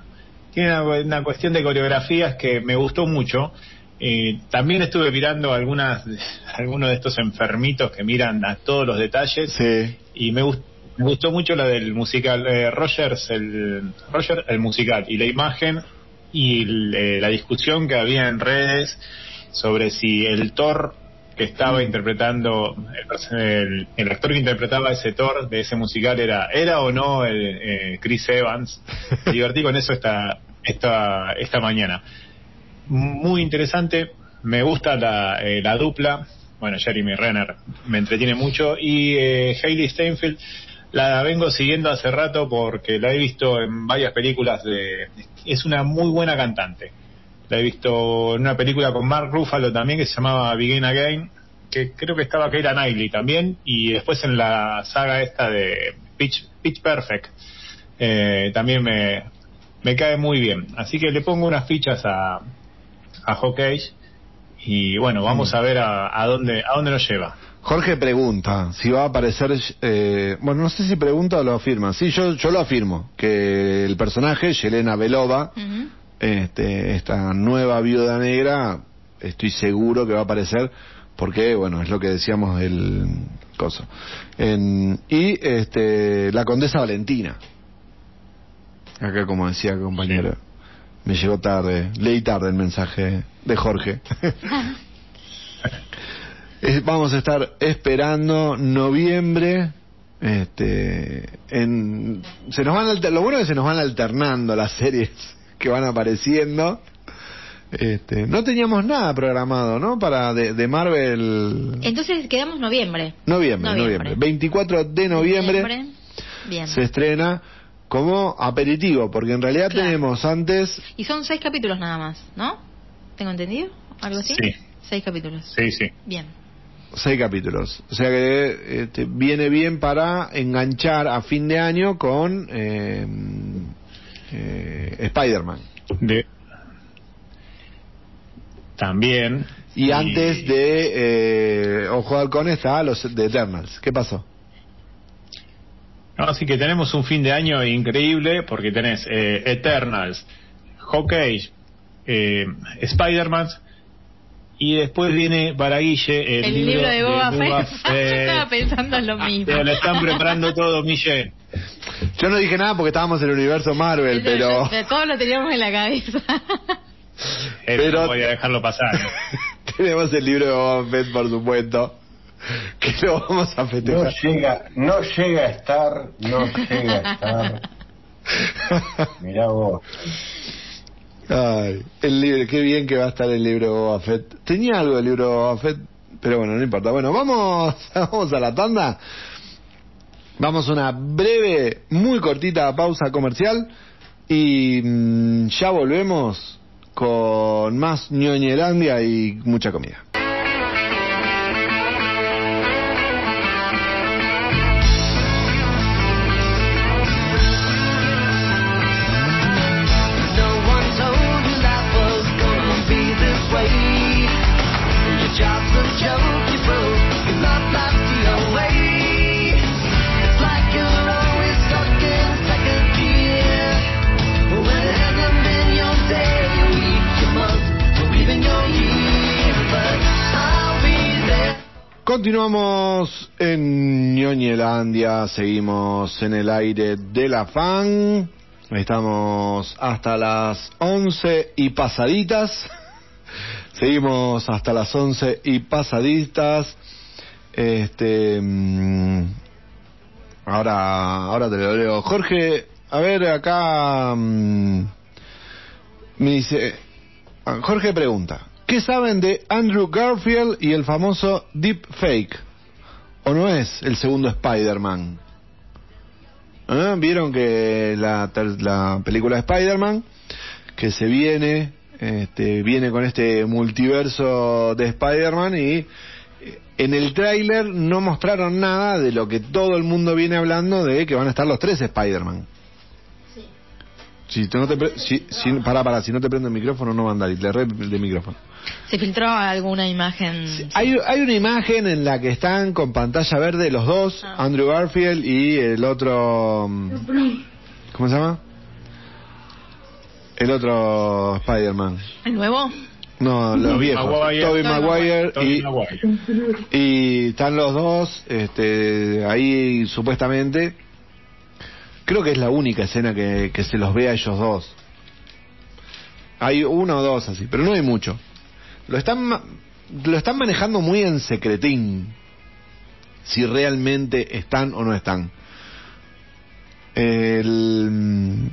[SPEAKER 5] Tiene una, una cuestión de coreografías que me gustó mucho. Eh, también estuve mirando algunas algunos de estos enfermitos que miran a todos los detalles
[SPEAKER 2] Sí.
[SPEAKER 5] y me, gust- me gustó mucho la del musical eh, Rogers el Roger el musical y la imagen y el, eh, la discusión que había en redes sobre si el Thor que estaba interpretando el, el- el actor que interpretaba ese Thor de ese musical era era o no el, eh, Chris Evans me divertí con eso esta esta esta mañana muy interesante. Me gusta la, eh, la dupla. Bueno, Jeremy Renner me entretiene mucho. Y eh, Hailey Steinfeld la vengo siguiendo hace rato porque la he visto en varias películas. de Es una muy buena cantante. La he visto en una película con Mark Ruffalo también que se llamaba Begin Again, que creo que estaba Keira Knightley también. Y después en la saga esta de Pitch, Pitch Perfect eh, también me, me cae muy bien. Así que le pongo unas fichas a, a Hawkeye y bueno, vamos a ver a, a dónde a dónde nos lleva.
[SPEAKER 2] Jorge pregunta si va a aparecer, eh, bueno, no sé si pregunta o lo afirma. Sí, yo, yo lo afirmo, que el personaje, Yelena Belova. Este, esta nueva viuda negra, estoy seguro que va a aparecer, porque, bueno, es lo que decíamos el coso. En- y este, la condesa Valentina. Acá, como decía el compañero, me llegó tarde, leí tarde el mensaje de Jorge. Vamos a estar esperando noviembre. Este, en, se nos van lo bueno es que se nos van alternando las series que van apareciendo. Este, no teníamos nada programado, ¿no? Para de, de Marvel.
[SPEAKER 3] Entonces quedamos noviembre.
[SPEAKER 2] Noviembre, noviembre. 24 de noviembre,
[SPEAKER 3] Bien.
[SPEAKER 2] se estrena como aperitivo, porque en realidad
[SPEAKER 3] Claro.
[SPEAKER 2] tenemos antes
[SPEAKER 3] Y son seis capítulos nada más, ¿no? ¿Tengo entendido? ¿Algo así?
[SPEAKER 5] Sí.
[SPEAKER 3] Seis capítulos.
[SPEAKER 5] Sí, sí.
[SPEAKER 3] Bien.
[SPEAKER 2] seis capítulos. O sea que este, viene bien para enganchar a fin de año con eh, eh, Spider-Man.
[SPEAKER 5] De... También.
[SPEAKER 2] Y antes de eh, Ojo de Halcón está los de Eternals. ¿Qué pasó?
[SPEAKER 5] No, así que tenemos un fin de año increíble porque tenés eh, Eternals, Hawkeye, eh, Spider-Man y después viene para Guille el,
[SPEAKER 3] El, libro, de Boba, Fett. Yo
[SPEAKER 5] Fett.
[SPEAKER 3] estaba pensando en lo mismo.
[SPEAKER 5] Pero lo están preparando todo, Mille.
[SPEAKER 2] Yo no dije nada porque estábamos en el universo Marvel,
[SPEAKER 3] Eso,
[SPEAKER 2] pero
[SPEAKER 3] yo- Todos lo teníamos en la cabeza.
[SPEAKER 2] Pero-
[SPEAKER 5] no voy a dejarlo pasar.
[SPEAKER 2] tenemos el libro de Boba Fett, por supuesto, que lo vamos a
[SPEAKER 4] No
[SPEAKER 2] festejar.
[SPEAKER 4] llega, no llega a estar, no llega a estar. Mirá vos.
[SPEAKER 2] Ay, el libro, qué bien que va a estar el libro de Boba Fett. Tenía algo del libro de Boba Fett, pero bueno, no importa. Bueno, vamos, vamos a la tanda. Vamos a una breve, muy cortita pausa comercial y mm, ya volvemos con más ñoñelandia y mucha comida. Continuamos en ñoñelandia, seguimos en el aire de la fan. Estamos hasta las 11 y pasaditas. Seguimos hasta las 11 y pasaditas. Este. mm, Ahora, ahora te lo leo. Jorge, a ver, acá. mm, Me dice. ah, Jorge pregunta: ¿Qué saben de Andrew Garfield y el famoso Deep Fake? ¿O no es el segundo Spider-Man? ¿Eh? ¿Vieron que la, la película de Spider-Man, que se viene, este, viene con este multiverso de Spider-Man y eh, en el tráiler no mostraron nada de lo que todo el mundo viene hablando de que van a estar los tres Spider-Man. Si tú no te pre- si, si, para, para, si no te prende el micrófono no va a andar y le red de micrófono.
[SPEAKER 3] Se filtró alguna imagen.
[SPEAKER 2] Hay, hay una imagen en la que están con pantalla verde los dos,
[SPEAKER 3] Ah.
[SPEAKER 2] Andrew Garfield y el otro... mm, ¿Cómo se llama? El otro Spider-Man.
[SPEAKER 3] ¿El nuevo?
[SPEAKER 2] No, los viejos.
[SPEAKER 5] Maguire.
[SPEAKER 2] Tobey
[SPEAKER 3] Tobey
[SPEAKER 2] Maguire y,
[SPEAKER 5] Maguire.
[SPEAKER 2] y están los dos este, ahí supuestamente. Creo que es la única escena que, que se los ve a ellos dos. Hay uno o dos así, pero no hay mucho. Lo están, ma- lo están manejando muy en secretín. Si realmente están o no están. El,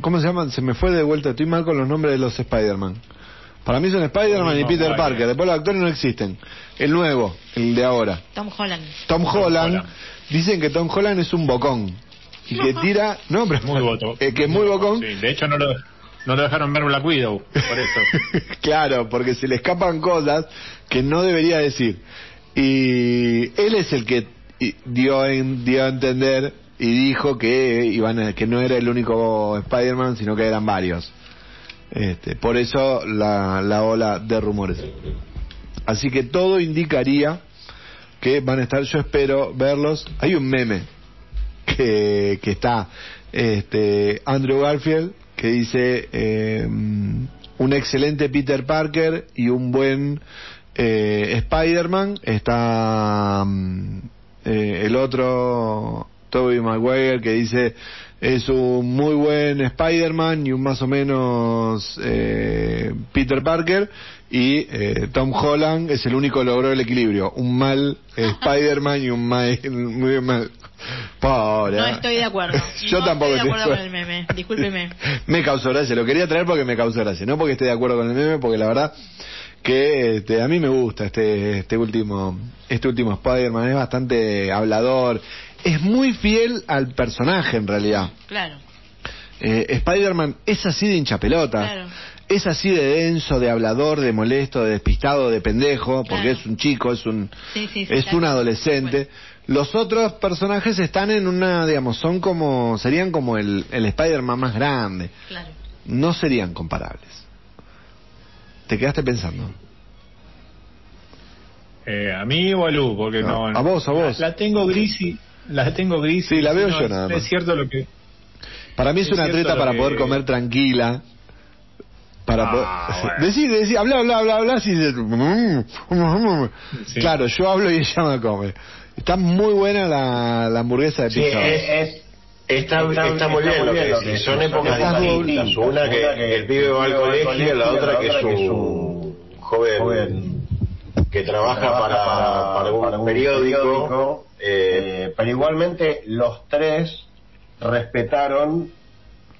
[SPEAKER 2] ¿Cómo se llaman? Se me fue de vuelta. Estoy mal con los nombres de los Spider-Man. Para mí son Spider-Man y Peter. Parker. Después los actores no existen. El nuevo, el de ahora.
[SPEAKER 3] Tom Holland.
[SPEAKER 2] Tom Holland.
[SPEAKER 5] Holland.
[SPEAKER 2] Dicen que Tom Holland es un bocón. Y que tira. No, pero.
[SPEAKER 5] Muy voto.
[SPEAKER 2] eh, que es muy bocón.
[SPEAKER 5] Sí, de hecho no lo, no lo dejaron ver Black Widow, por eso.
[SPEAKER 2] claro, porque se le escapan cosas que no debería decir. Y él es el que dio, en- dio a entender y dijo que iban a- que no era el único Spider-Man, sino que eran varios. Este, por eso la, la ola de rumores. Así que todo indicaría que van a estar, yo espero verlos. Hay un meme que, que está este, Andrew Garfield que dice eh, un excelente Peter Parker y un buen eh, Spider-Man. Está mm, eh, el otro Tobey Maguire que dice es un muy buen Spider-Man y un más o menos eh, Peter Parker. Y eh, Tom Holland es el único que logró el equilibrio. Un mal Spider-Man y un mal muy mal pobre
[SPEAKER 3] No estoy de acuerdo.
[SPEAKER 2] yo
[SPEAKER 3] No
[SPEAKER 2] tampoco
[SPEAKER 3] estoy de acuerdo con el meme. Discúlpeme.
[SPEAKER 2] me causó gracia, lo quería traer porque me causó gracia, no porque esté de acuerdo con el meme, porque la verdad que este, a mí me gusta este este último este último Spider-Man, es bastante hablador, es muy fiel al personaje en realidad.
[SPEAKER 3] Claro.
[SPEAKER 2] Eh, Spider-Man es así de hinchapelota.
[SPEAKER 3] Claro.
[SPEAKER 2] Es así de denso, de hablador, de molesto, de despistado, de pendejo, porque
[SPEAKER 3] Claro.
[SPEAKER 2] es un chico, es un
[SPEAKER 3] Sí, sí, sí,
[SPEAKER 2] es
[SPEAKER 3] claro.
[SPEAKER 2] un adolescente. Los otros personajes están en una, digamos, son como serían como el, el Spider-Man más grande.
[SPEAKER 3] Claro.
[SPEAKER 2] No serían comparables. Te quedaste pensando.
[SPEAKER 5] Eh, a mí o a Lu, porque no.
[SPEAKER 2] No, a vos, a vos.
[SPEAKER 5] La, la tengo gris y. La tengo gris.
[SPEAKER 2] Sí, la veo
[SPEAKER 5] no,
[SPEAKER 2] yo nada más.
[SPEAKER 5] Es cierto lo que.
[SPEAKER 2] Para mí es,
[SPEAKER 5] Es
[SPEAKER 2] una treta para
[SPEAKER 5] que-
[SPEAKER 2] poder comer tranquila. Para
[SPEAKER 5] Ah,
[SPEAKER 2] poder...
[SPEAKER 5] bueno.
[SPEAKER 2] Decir, decir, habla, habla, habla, habla, y dices, "Mm,
[SPEAKER 5] Sí.
[SPEAKER 2] Claro, yo hablo y ella me come. Está muy buena la, la hamburguesa de
[SPEAKER 4] Sí,
[SPEAKER 2] pizza.
[SPEAKER 4] es, es-
[SPEAKER 6] Está, está, muy bien lo que. Son épocas distintas. Una que el pibe va al colegio, la otra que es un joven que trabaja para, para un periódico. eh,
[SPEAKER 4] eh, pero igualmente los tres respetaron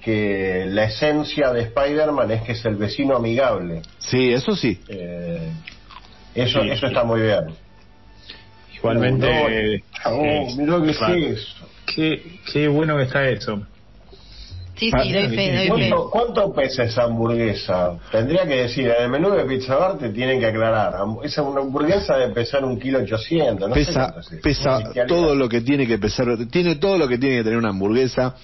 [SPEAKER 4] que la esencia de Spider-Man es que es el vecino amigable.
[SPEAKER 2] Sí, eso sí.
[SPEAKER 4] Eh, eso
[SPEAKER 5] Sí,
[SPEAKER 4] eso
[SPEAKER 5] sí.
[SPEAKER 4] está muy bien.
[SPEAKER 5] Igualmente.
[SPEAKER 4] No,
[SPEAKER 5] eh, eh,
[SPEAKER 4] mirá que
[SPEAKER 5] claro.
[SPEAKER 4] es eso.
[SPEAKER 5] Qué, qué bueno que está eso.
[SPEAKER 3] Sí,
[SPEAKER 2] Pa-
[SPEAKER 3] sí, doy fe, doy fe.
[SPEAKER 4] ¿Cuánto, ¿Cuánto pesa esa hamburguesa? Tendría que decir, en el menú de Pizza Bar te tienen que aclarar. Esa hamburguesa debe pesar un kilo ochocientos. No
[SPEAKER 2] pesa
[SPEAKER 4] cuánto
[SPEAKER 2] pesa todo lo que tiene que pesar, tiene todo lo que tiene que tener una hamburguesa.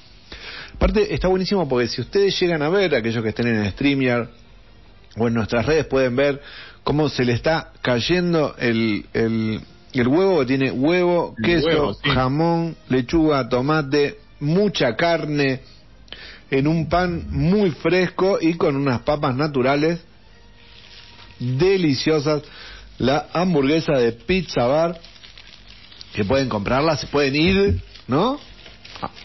[SPEAKER 2] Aparte, está buenísimo porque si ustedes llegan a ver, aquellos que estén en StreamYard o en nuestras redes pueden ver cómo se le está cayendo el, el, el huevo que tiene huevo,
[SPEAKER 5] El
[SPEAKER 2] queso,
[SPEAKER 5] huevo, sí.
[SPEAKER 2] jamón, lechuga, tomate, mucha carne en un pan muy fresco y con unas papas naturales deliciosas. La hamburguesa de Pizza Bar que pueden comprarla, se pueden ir, ¿no?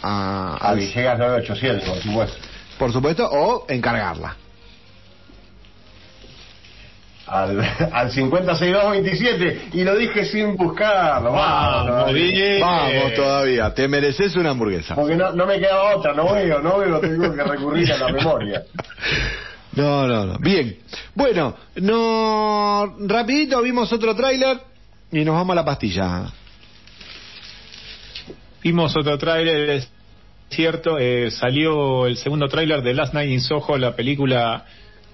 [SPEAKER 2] A, a-
[SPEAKER 4] A Villegas 9800, por supuesto.
[SPEAKER 2] por supuesto, o encargarla.
[SPEAKER 4] Al, al 56227 y lo dije sin buscarlo. Vamos,
[SPEAKER 5] Vamos,
[SPEAKER 4] todavía.
[SPEAKER 5] bien.
[SPEAKER 2] Vamos todavía, te mereces una hamburguesa.
[SPEAKER 4] Porque no, no me quedaba otra, no veo, no veo, tengo que recurrir a la memoria.
[SPEAKER 2] No, no, no. Bien. Bueno, no rapidito vimos otro tráiler y nos vamos a la pastilla.
[SPEAKER 5] Vimos otro tráiler, es cierto, eh, salió el segundo tráiler de Last Night in Soho, la película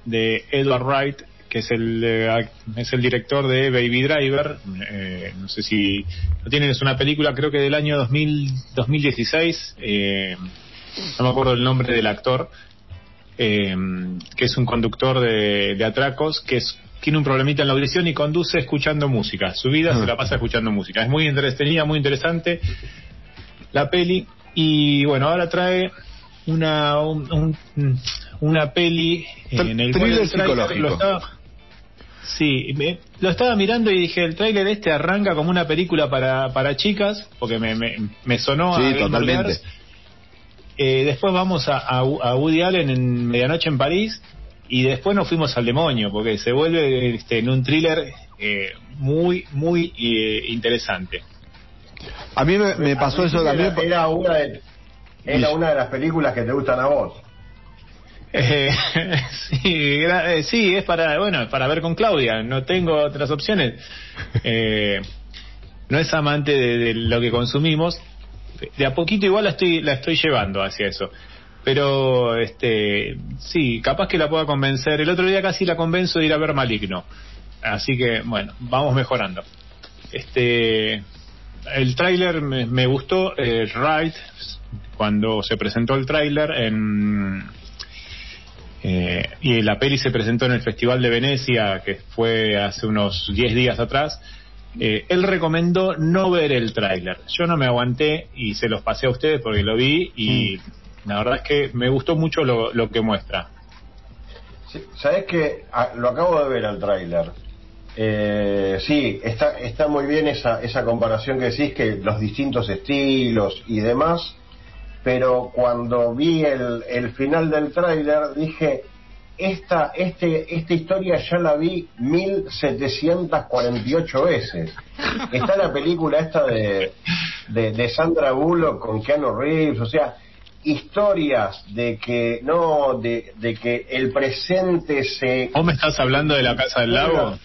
[SPEAKER 5] de Edward Wright, que es el eh, es el director de Baby Driver. Eh, no sé si lo tienen, es una película creo que del año 2000, 2016. eh, no me acuerdo el nombre del actor, eh, que es un conductor de, de atracos, que es, tiene un problemita en la audición y conduce escuchando música. Su vida se la pasa escuchando música. Es muy entretenida, muy interesante la peli. Y bueno, ahora trae una, un- un- una peli en el cual el
[SPEAKER 2] psicológico.
[SPEAKER 5] lo estaba- Sí, me- lo estaba mirando y dije, el tráiler este arranca como una película para, para chicas, porque me, me, me sonó
[SPEAKER 2] Sí,
[SPEAKER 5] a
[SPEAKER 2] totalmente.
[SPEAKER 5] Eh, después vamos a, a, a Woody Allen en Medianoche en París y después nos fuimos al demonio, porque se vuelve este, en un thriller eh, muy, muy eh, interesante.
[SPEAKER 2] A mí me, me pasó eso
[SPEAKER 4] Era-
[SPEAKER 2] también.
[SPEAKER 4] Era una de, era una de las películas que te gustan a vos.
[SPEAKER 5] Eh, sí, eh, sí, es para, bueno, para ver con Claudia, no tengo otras opciones. Eh, no es amante de, de lo que consumimos, de a poquito igual la estoy, la estoy llevando hacia eso. Pero, este, sí, capaz que la pueda convencer. El otro día casi la convenzo de ir a ver Maligno. Así que, bueno, vamos mejorando. Este, el tráiler me, me gustó, eh, Right, cuando se presentó el tráiler en, eh, y la peli se presentó en el Festival de Venecia, que fue hace unos 10 días atrás. eh, él recomendó no ver el tráiler. Yo no me aguanté y se los pasé a ustedes porque lo vi y la verdad es que me gustó mucho lo, lo que muestra.
[SPEAKER 4] Sí, ¿Sabes que Lo acabo de ver el tráiler. Eh, sí, está, está muy bien esa, esa comparación que decís, que los distintos estilos y demás, pero cuando vi el, el final del tráiler dije, esta, este, esta historia ya la vi 1748 veces. Está la película esta de, de, de Sandra Bullock con Keanu Reeves, o sea, historias de que no de, de que el presente se
[SPEAKER 5] ¿Vos me estás hablando de la Casa del Lago?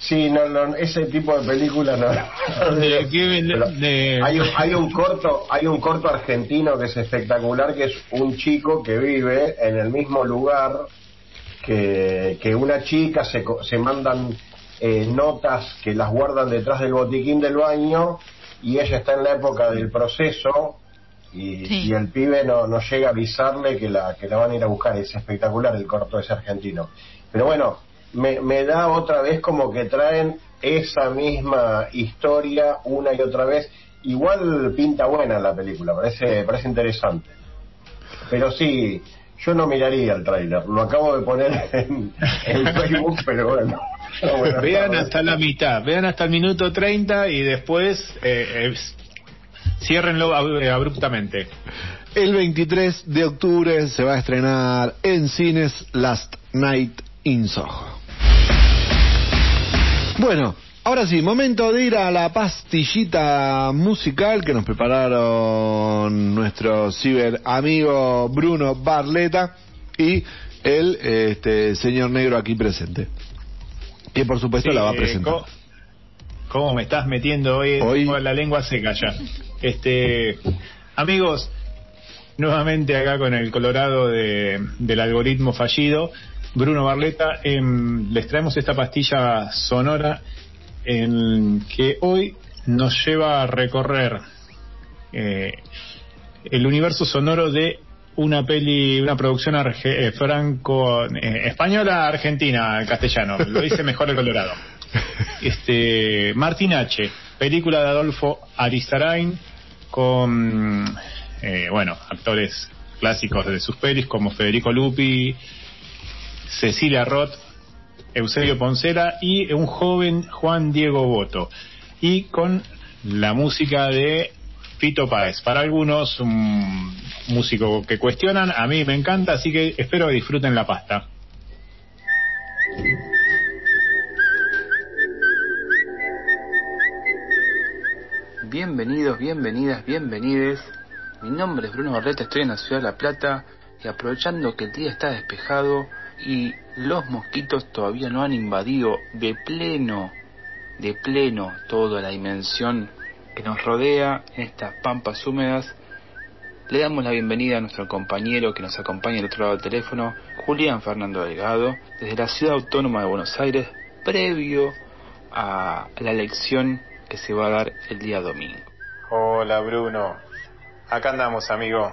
[SPEAKER 4] Sí no no ese tipo de películas no,
[SPEAKER 5] De- de-
[SPEAKER 4] hay un, hay un corto hay un corto argentino que es espectacular que es un chico que vive en el mismo lugar que, que una chica se, co- se mandan eh, notas que las guardan detrás del botiquín del baño y ella está en la época del proceso y,
[SPEAKER 3] Sí.
[SPEAKER 4] y el pibe no, no llega a avisarle que la, que la van a ir a buscar. Es espectacular el corto ese argentino. Pero bueno, me, me da otra vez como que traen esa misma historia una y otra vez. Igual pinta buena la película, parece, parece interesante. Pero sí, yo no miraría el tráiler. Lo acabo de poner en, en Facebook, pero bueno. No, bueno,
[SPEAKER 5] Vean hasta la mitad, vean hasta el minuto 30 y después eh, eh, ciérrenlo eh, abruptamente.
[SPEAKER 2] El 23 de octubre se va a estrenar en cines Last Night in Soho. Bueno, ahora sí, momento de ir a la pastillita musical que nos prepararon nuestro ciber amigo Bruno Barleta y el este, señor negro aquí presente. Que por supuesto
[SPEAKER 5] Sí,
[SPEAKER 2] la va a presentar.
[SPEAKER 5] ¿cómo, cómo me estás metiendo hoy?
[SPEAKER 2] Hoy-
[SPEAKER 5] Tengo la lengua seca ya. Este, amigos, nuevamente acá con el Colorado de- del algoritmo fallido, Bruno Barleta, em, les traemos esta pastilla sonora en que hoy nos lleva a recorrer eh, el universo sonoro de una peli, una producción arge- eh, franco, eh, española, argentina, castellano. Lo dice mejor el Colorado. Este, Martín H., película de Adolfo Aristarain con, eh, bueno, actores clásicos de sus pelis como Federico Lupi, Cecilia Roth, Eusebio Poncela y un joven Juan Diego Boto. Y con la música de Fito Páez. Para algunos, un músico que cuestionan, a mí me encanta, así que espero que disfruten la pasta.
[SPEAKER 7] Bienvenidos, bienvenidas, bienvenides. Mi nombre es Bruno Barreta, estoy en la ciudad de La Plata y aprovechando que el día está despejado y los mosquitos todavía no han invadido de pleno, de pleno toda la dimensión que nos rodea en estas pampas húmedas, le damos la bienvenida a nuestro compañero que nos acompaña al otro lado del teléfono, Julián Fernando Delgado, desde la ciudad autónoma de Buenos Aires, previo a la elección que se va a dar el día domingo.
[SPEAKER 5] Hola Bruno, acá andamos amigo.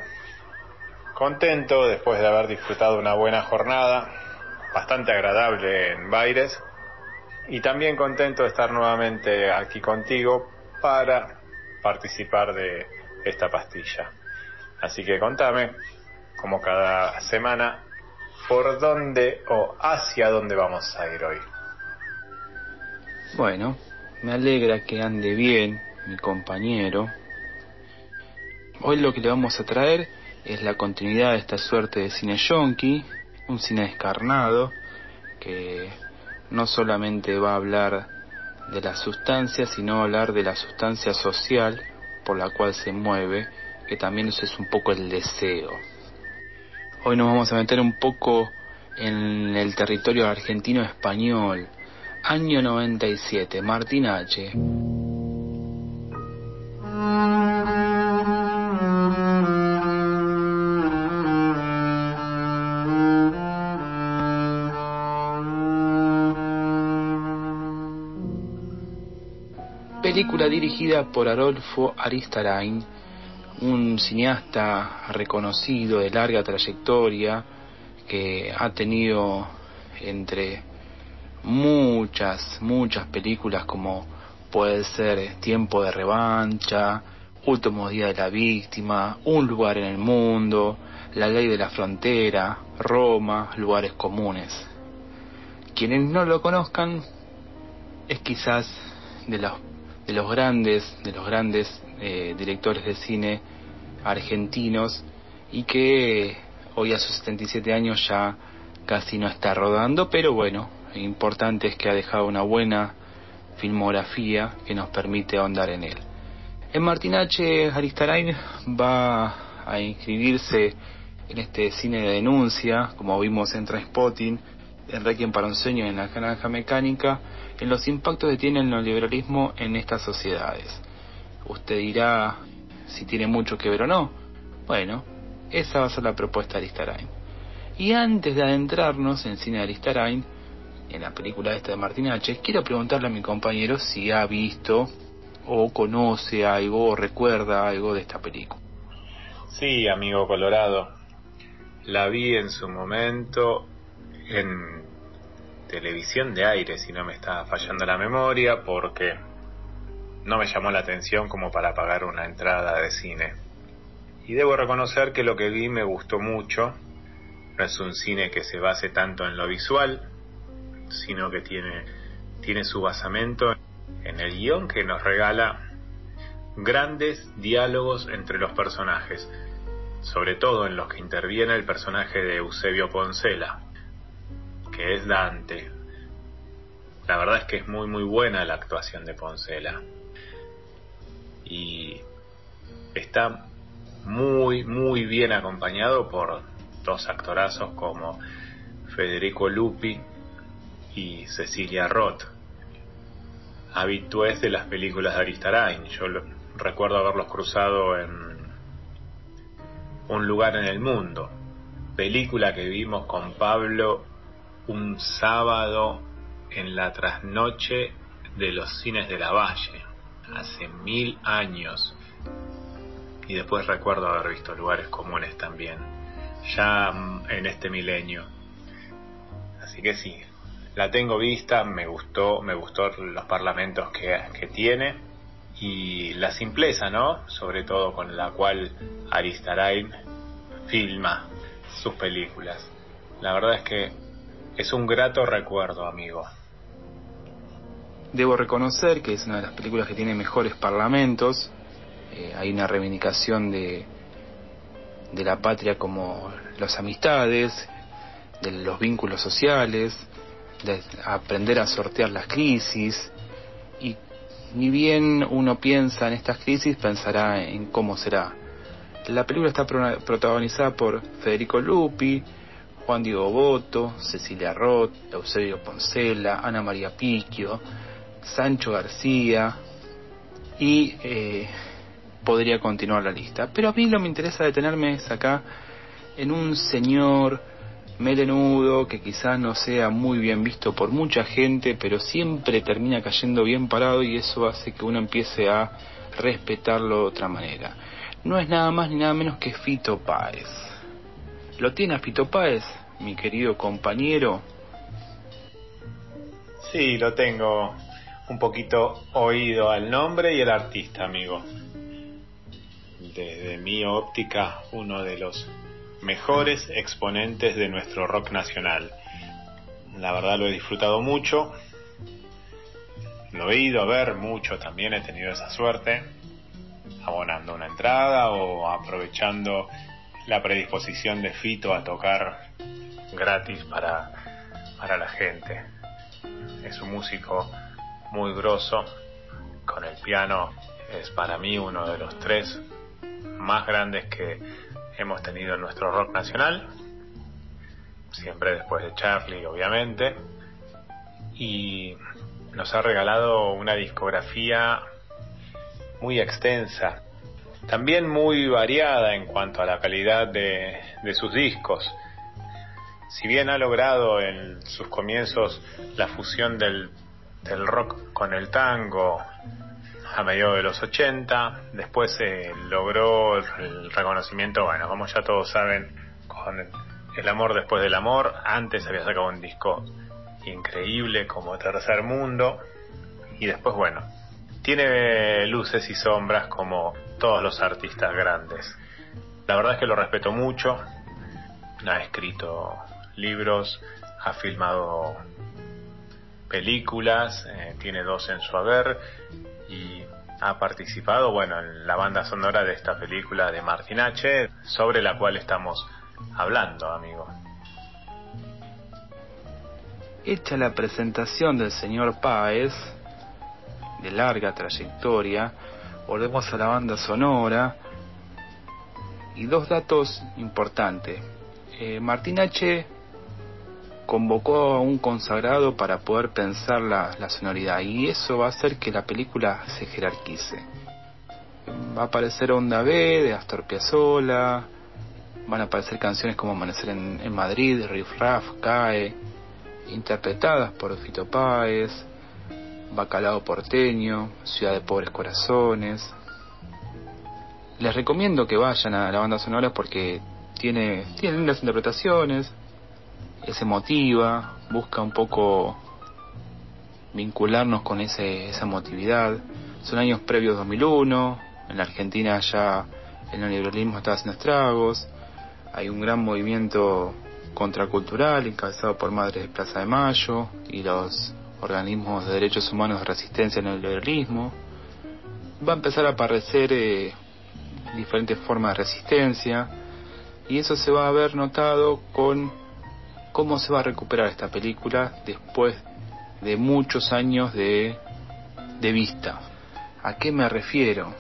[SPEAKER 5] Contento después de haber disfrutado una buena jornada, bastante agradable en Baires, y también contento de estar nuevamente aquí contigo para participar de esta pastilla. Así que contame, como cada semana, por dónde o hacia dónde vamos a ir hoy.
[SPEAKER 7] Bueno, me alegra que ande bien mi compañero. Hoy lo que le vamos a traer es la continuidad de esta suerte de cine yonki, un cine descarnado que no solamente va a hablar de la sustancia, sino hablar de la sustancia social por la cual se mueve, que también eso es un poco el deseo. Hoy nos vamos a meter un poco en el territorio argentino-español. Año 97, Martín H. Película dirigida por Adolfo Aristarain, un cineasta reconocido de larga trayectoria que ha tenido entre muchas, muchas películas como puede ser Tiempo de Revancha, Último Día de la Víctima, Un lugar en el mundo, La Ley de la Frontera, Roma, Lugares Comunes. Quienes no lo conozcan es quizás de los, de los grandes, de los grandes eh, directores de cine argentinos y que hoy a sus 77 años ya casi no está rodando, pero bueno, importante es que ha dejado una buena filmografía que nos permite ahondar en él. En Martín H. Aristarain va a inscribirse en este cine de denuncia, como vimos en Transpotting, en Requiem para un sueño en la Granja Mecánica, en los impactos que tiene el neoliberalismo en estas sociedades. Usted dirá si tiene mucho que ver o no. Bueno, esa va a ser la propuesta de Aristarain. Y antes de adentrarnos en cine de Aristarain, en la película esta de Martín H., quiero preguntarle a mi compañero si ha visto o conoce algo o recuerda algo de esta película.
[SPEAKER 5] Sí, amigo Colorado. La vi en su momento en televisión de aire, si no me está fallando la memoria, porque no me llamó la atención como para pagar una entrada de cine. Y debo reconocer que lo que vi me gustó mucho. No es un cine que se base tanto en lo visual, sino que tiene, tiene su basamento en el guion que nos regala grandes diálogos entre los personajes, sobre todo en los que interviene el personaje de Eusebio Poncela, que es Dante. La verdad es que es muy muy buena la actuación de Poncela. Y está muy muy bien acompañado por dos actorazos como Federico Lupi y Cecilia Roth, habitués de las películas de Aristarain. Yo lo- recuerdo haberlos cruzado en Un lugar en el mundo, película que vimos con Pablo un sábado en la trasnoche de los cines de la Valle, hace mil años. Y después recuerdo haber visto lugares comunes también, ya mm, en este milenio. Así que sí, la tengo vista, me gustó, me gustó los parlamentos que, que tiene y la simpleza, ¿no? Sobre todo con la cual Aristarain filma sus películas. La verdad es que es un grato recuerdo, amigo.
[SPEAKER 7] Debo reconocer que es una de las películas que tiene mejores parlamentos. Eh, hay una reivindicación de, de la patria como las amistades, de los vínculos sociales, de aprender a sortear las crisis. Y ni bien uno piensa en estas crisis, pensará en cómo será. La película está pro- protagonizada por Federico Lupi, Juan Diego Boto, Cecilia Roth, Eusebio Poncela, Ana María Picchio, Sancho García y eh, podría continuar la lista. Pero a mí lo que me interesa detenerme es acá en un señor melenudo que quizás no sea muy bien visto por mucha gente, pero siempre termina cayendo bien parado y eso hace que uno empiece a respetarlo de otra manera. No es nada más ni nada menos que Fito Páez. ¿Lo tiene a Fito Páez, mi querido compañero?
[SPEAKER 5] Sí, lo tengo un poquito oído al nombre y el artista, amigo. Desde mi óptica, uno de los mejores exponentes de nuestro rock nacional. La verdad lo he disfrutado mucho. Lo he ido a ver mucho también, he tenido esa suerte, abonando una entrada o aprovechando la predisposición de Fito a tocar gratis para, para la gente. Es un músico muy grosso, con el piano es para mí uno de los tres más grandes que hemos tenido en nuestro rock nacional, siempre después de Charlie, obviamente, y nos ha regalado una discografía muy extensa, también muy variada en cuanto a la calidad de, de sus discos. Si bien ha logrado en sus comienzos la fusión del, del rock con el tango, a mediados de los 80, después eh, logró el reconocimiento, bueno, como ya todos saben, con El amor después del amor, antes había sacado un disco increíble como Tercer Mundo, y después, bueno, tiene luces y sombras como todos los artistas grandes. La verdad es que lo respeto mucho. Ha escrito libros, ha filmado películas, eh, tiene dos en su haber y ha participado, bueno, en la banda sonora de esta película de Martin H, sobre la cual estamos hablando, amigo.
[SPEAKER 7] Hecha la presentación del señor Páez, de larga trayectoria, volvemos a la banda sonora. Y dos datos importantes. Eh, Martín H. convocó a un consagrado para poder pensar la, sonoridad. Y eso va a hacer que la película se jerarquice. Va a aparecer Onda B de Astor Piazzolla, van a aparecer canciones como Amanecer en, en Madrid, Riff Raff, Cae, interpretadas por Fito Páez, Bacalao Porteño, Ciudad de Pobres Corazones. Les recomiendo que vayan a la banda sonora porque tiene, tiene lindas interpretaciones, es emotiva, busca un poco vincularnos con ese, esa emotividad. Son años previos 2001, en la Argentina ya el neoliberalismo estaba haciendo estragos, hay un gran movimiento contracultural encabezado por Madres de Plaza de Mayo y los organismos de derechos humanos de resistencia al neoliberalismo. Va a empezar a aparecer eh, diferentes formas de resistencia y eso se va a ver notado con cómo se va a recuperar esta película después de muchos años de, de vista. ¿A qué me refiero?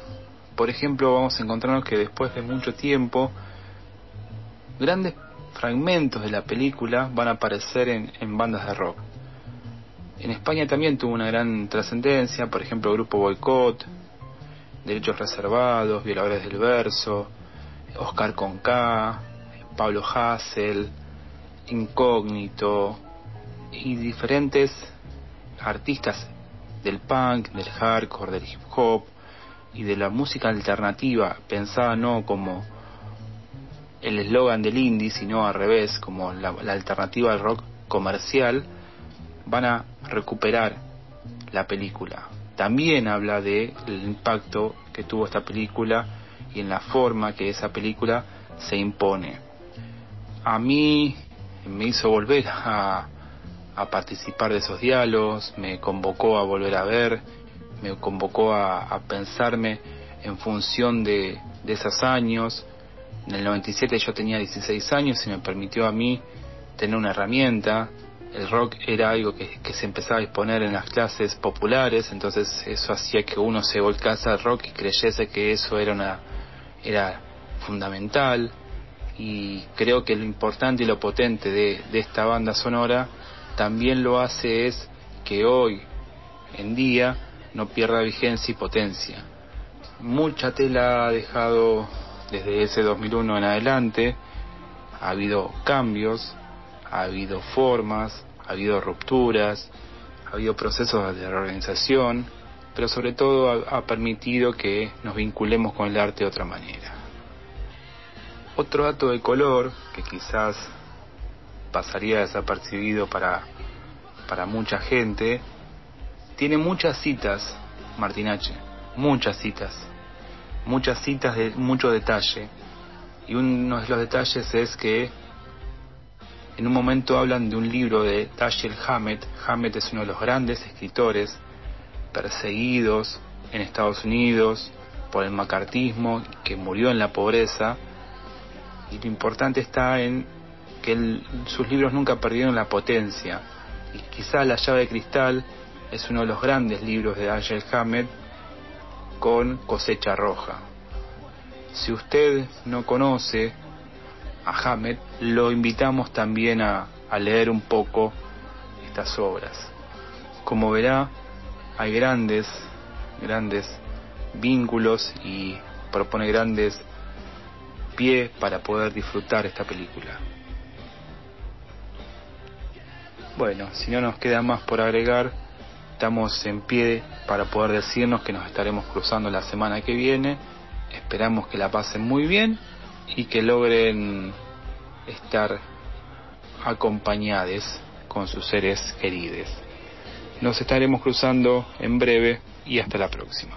[SPEAKER 7] Por ejemplo, vamos a encontrarnos que después de mucho tiempo, grandes fragmentos de la película van a aparecer en, en bandas de rock. En España también tuvo una gran trascendencia, por ejemplo, Grupo Boicot, Derechos Reservados, Violadores del Verso, Oscar Conca, Pablo Hassel, Incógnito y diferentes artistas del punk, del hardcore, del hip hop y de la música alternativa, pensada no como el eslogan del indie, sino al revés, como la, la alternativa al rock comercial, van a recuperar la película. También habla del impacto que tuvo esta película y en la forma que esa película se impone. A mí me hizo volver a, a participar de esos diálogos, me convocó a volver a ver, me convocó a, a pensarme en función de, de esos años. En el 97 yo tenía 16 años y me permitió a mí tener una herramienta. El rock era algo que, se empezaba a exponer en las clases populares, entonces eso hacía que uno se volcase al rock y creyese que eso era una era fundamental y creo que lo importante y lo potente de, de esta banda sonora también lo hace es que hoy en día no pierda vigencia y potencia. Mucha tela ha dejado desde ese 2001 en adelante, ha habido cambios, ha habido formas, ha habido rupturas, ha habido procesos de reorganización, pero sobre todo ha, permitido que nos vinculemos con el arte de otra manera. Otro dato de color que quizás pasaría desapercibido para, para mucha gente, tiene muchas citas, Martín H., muchas citas, muchas citas de mucho detalle. Y uno de los detalles es que en un momento hablan de un libro de Dashiell Hammett. Hammett es uno de los grandes escritores perseguidos en Estados Unidos por el macartismo, que murió en la pobreza. Y lo importante está en que sus libros nunca perdieron la potencia. Y quizá La llave de cristal es uno de los grandes libros de Dashiell Hammett con cosecha roja. Si usted no conoce a Hammett, lo invitamos también a, leer un poco estas obras. Como verá, hay grandes, grandes vínculos y propone grandes pie para poder disfrutar esta película. Bueno, si no nos queda más por agregar, estamos en pie para poder decirnos que nos estaremos cruzando la semana que viene. Esperamos que la pasen muy bien y que logren estar acompañados con sus seres queridos.
[SPEAKER 8] Nos estaremos cruzando en breve y hasta la próxima.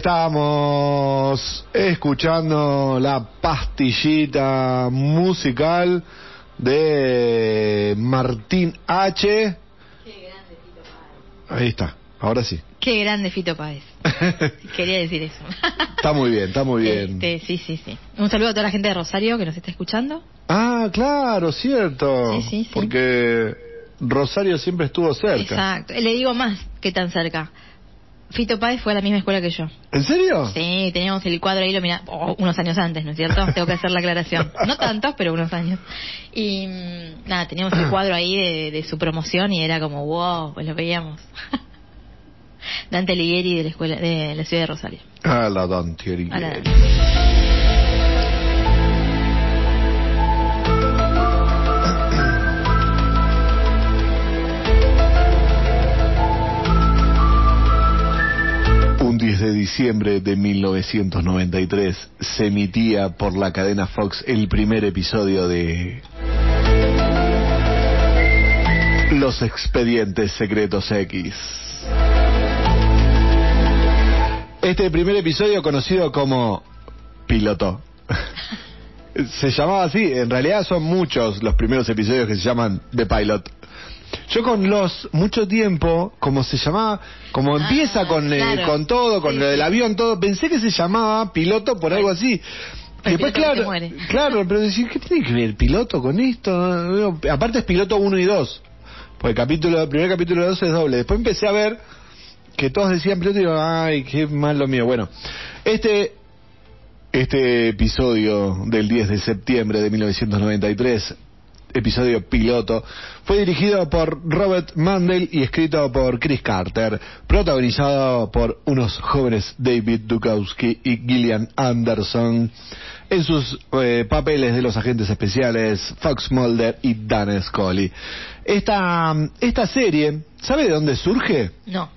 [SPEAKER 2] Estábamos escuchando la pastillita musical de Martín H. Ahí está, ahora sí.
[SPEAKER 3] Qué grande Fito Páez. Quería decir eso.
[SPEAKER 2] Está muy bien, está muy bien.
[SPEAKER 3] Este, sí, sí, sí. Un saludo a toda la gente de Rosario que nos está escuchando.
[SPEAKER 2] Ah, claro, cierto.
[SPEAKER 3] Sí, sí, sí.
[SPEAKER 2] Porque Rosario siempre estuvo cerca.
[SPEAKER 3] Exacto. Le digo más que tan cerca. Fito Páez fue a la misma escuela que yo.
[SPEAKER 2] ¿En serio?
[SPEAKER 3] Sí, teníamos el cuadro ahí, lo mira, oh, unos años antes, ¿no es cierto? Tengo que hacer la aclaración. No tantos, pero unos años. Y mm, nada, teníamos el cuadro ahí de, de su promoción y era como, wow, pues lo veíamos. Dante Alighieri de la escuela de la ciudad de Rosario.
[SPEAKER 2] A la Dante Alighieri. De diciembre de 1993 se emitía por la cadena Fox el primer episodio de Los Expedientes Secretos X. Este primer episodio conocido como Piloto. Se llamaba así, en realidad son muchos los primeros episodios que se llaman The Pilot. Yo con los mucho tiempo, como se llamaba, como
[SPEAKER 3] Ah,
[SPEAKER 2] empieza con, eh,
[SPEAKER 3] claro.
[SPEAKER 2] con todo, con
[SPEAKER 3] Sí,
[SPEAKER 2] lo del avión, todo, pensé que se llamaba piloto por algo así. Y después, claro, claro, pero decir, ¿qué tiene que ver piloto con esto? Aparte es piloto 1 y 2. Porque el capítulo, el primer capítulo de 2 es doble. Después empecé a ver que todos decían piloto y digo, ay, qué mal lo mío. Bueno, este, este episodio del 10 de septiembre de 1993 episodio piloto. Fue dirigido por Robert Mandel y escrito por Chris Carter, protagonizado por unos jóvenes David Dukowski y Gillian Anderson en sus eh, papeles de los agentes especiales Fox Mulder y Dan Scully. Esta, esta serie, ¿sabe de dónde surge?
[SPEAKER 3] No.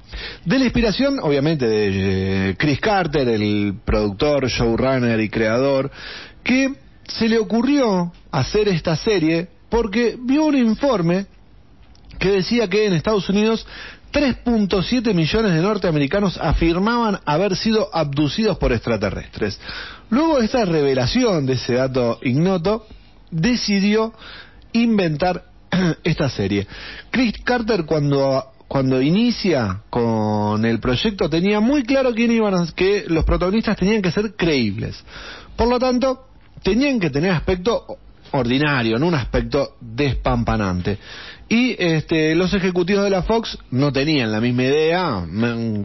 [SPEAKER 2] De la inspiración, obviamente, de eh, Chris Carter, el productor, showrunner y creador, que se le ocurrió hacer esta serie porque vio un informe que decía que en Estados Unidos 3.7 millones de norteamericanos afirmaban haber sido abducidos por extraterrestres. Luego de esta revelación de ese dato ignoto, decidió inventar esta serie. Chris Carter cuando cuando inicia con el proyecto tenía muy claro quién iban a, que los protagonistas tenían que ser creíbles. Por lo tanto, tenían que tener aspecto ordinario, no un aspecto despampanante. Y este, los ejecutivos de la Fox no tenían la misma idea,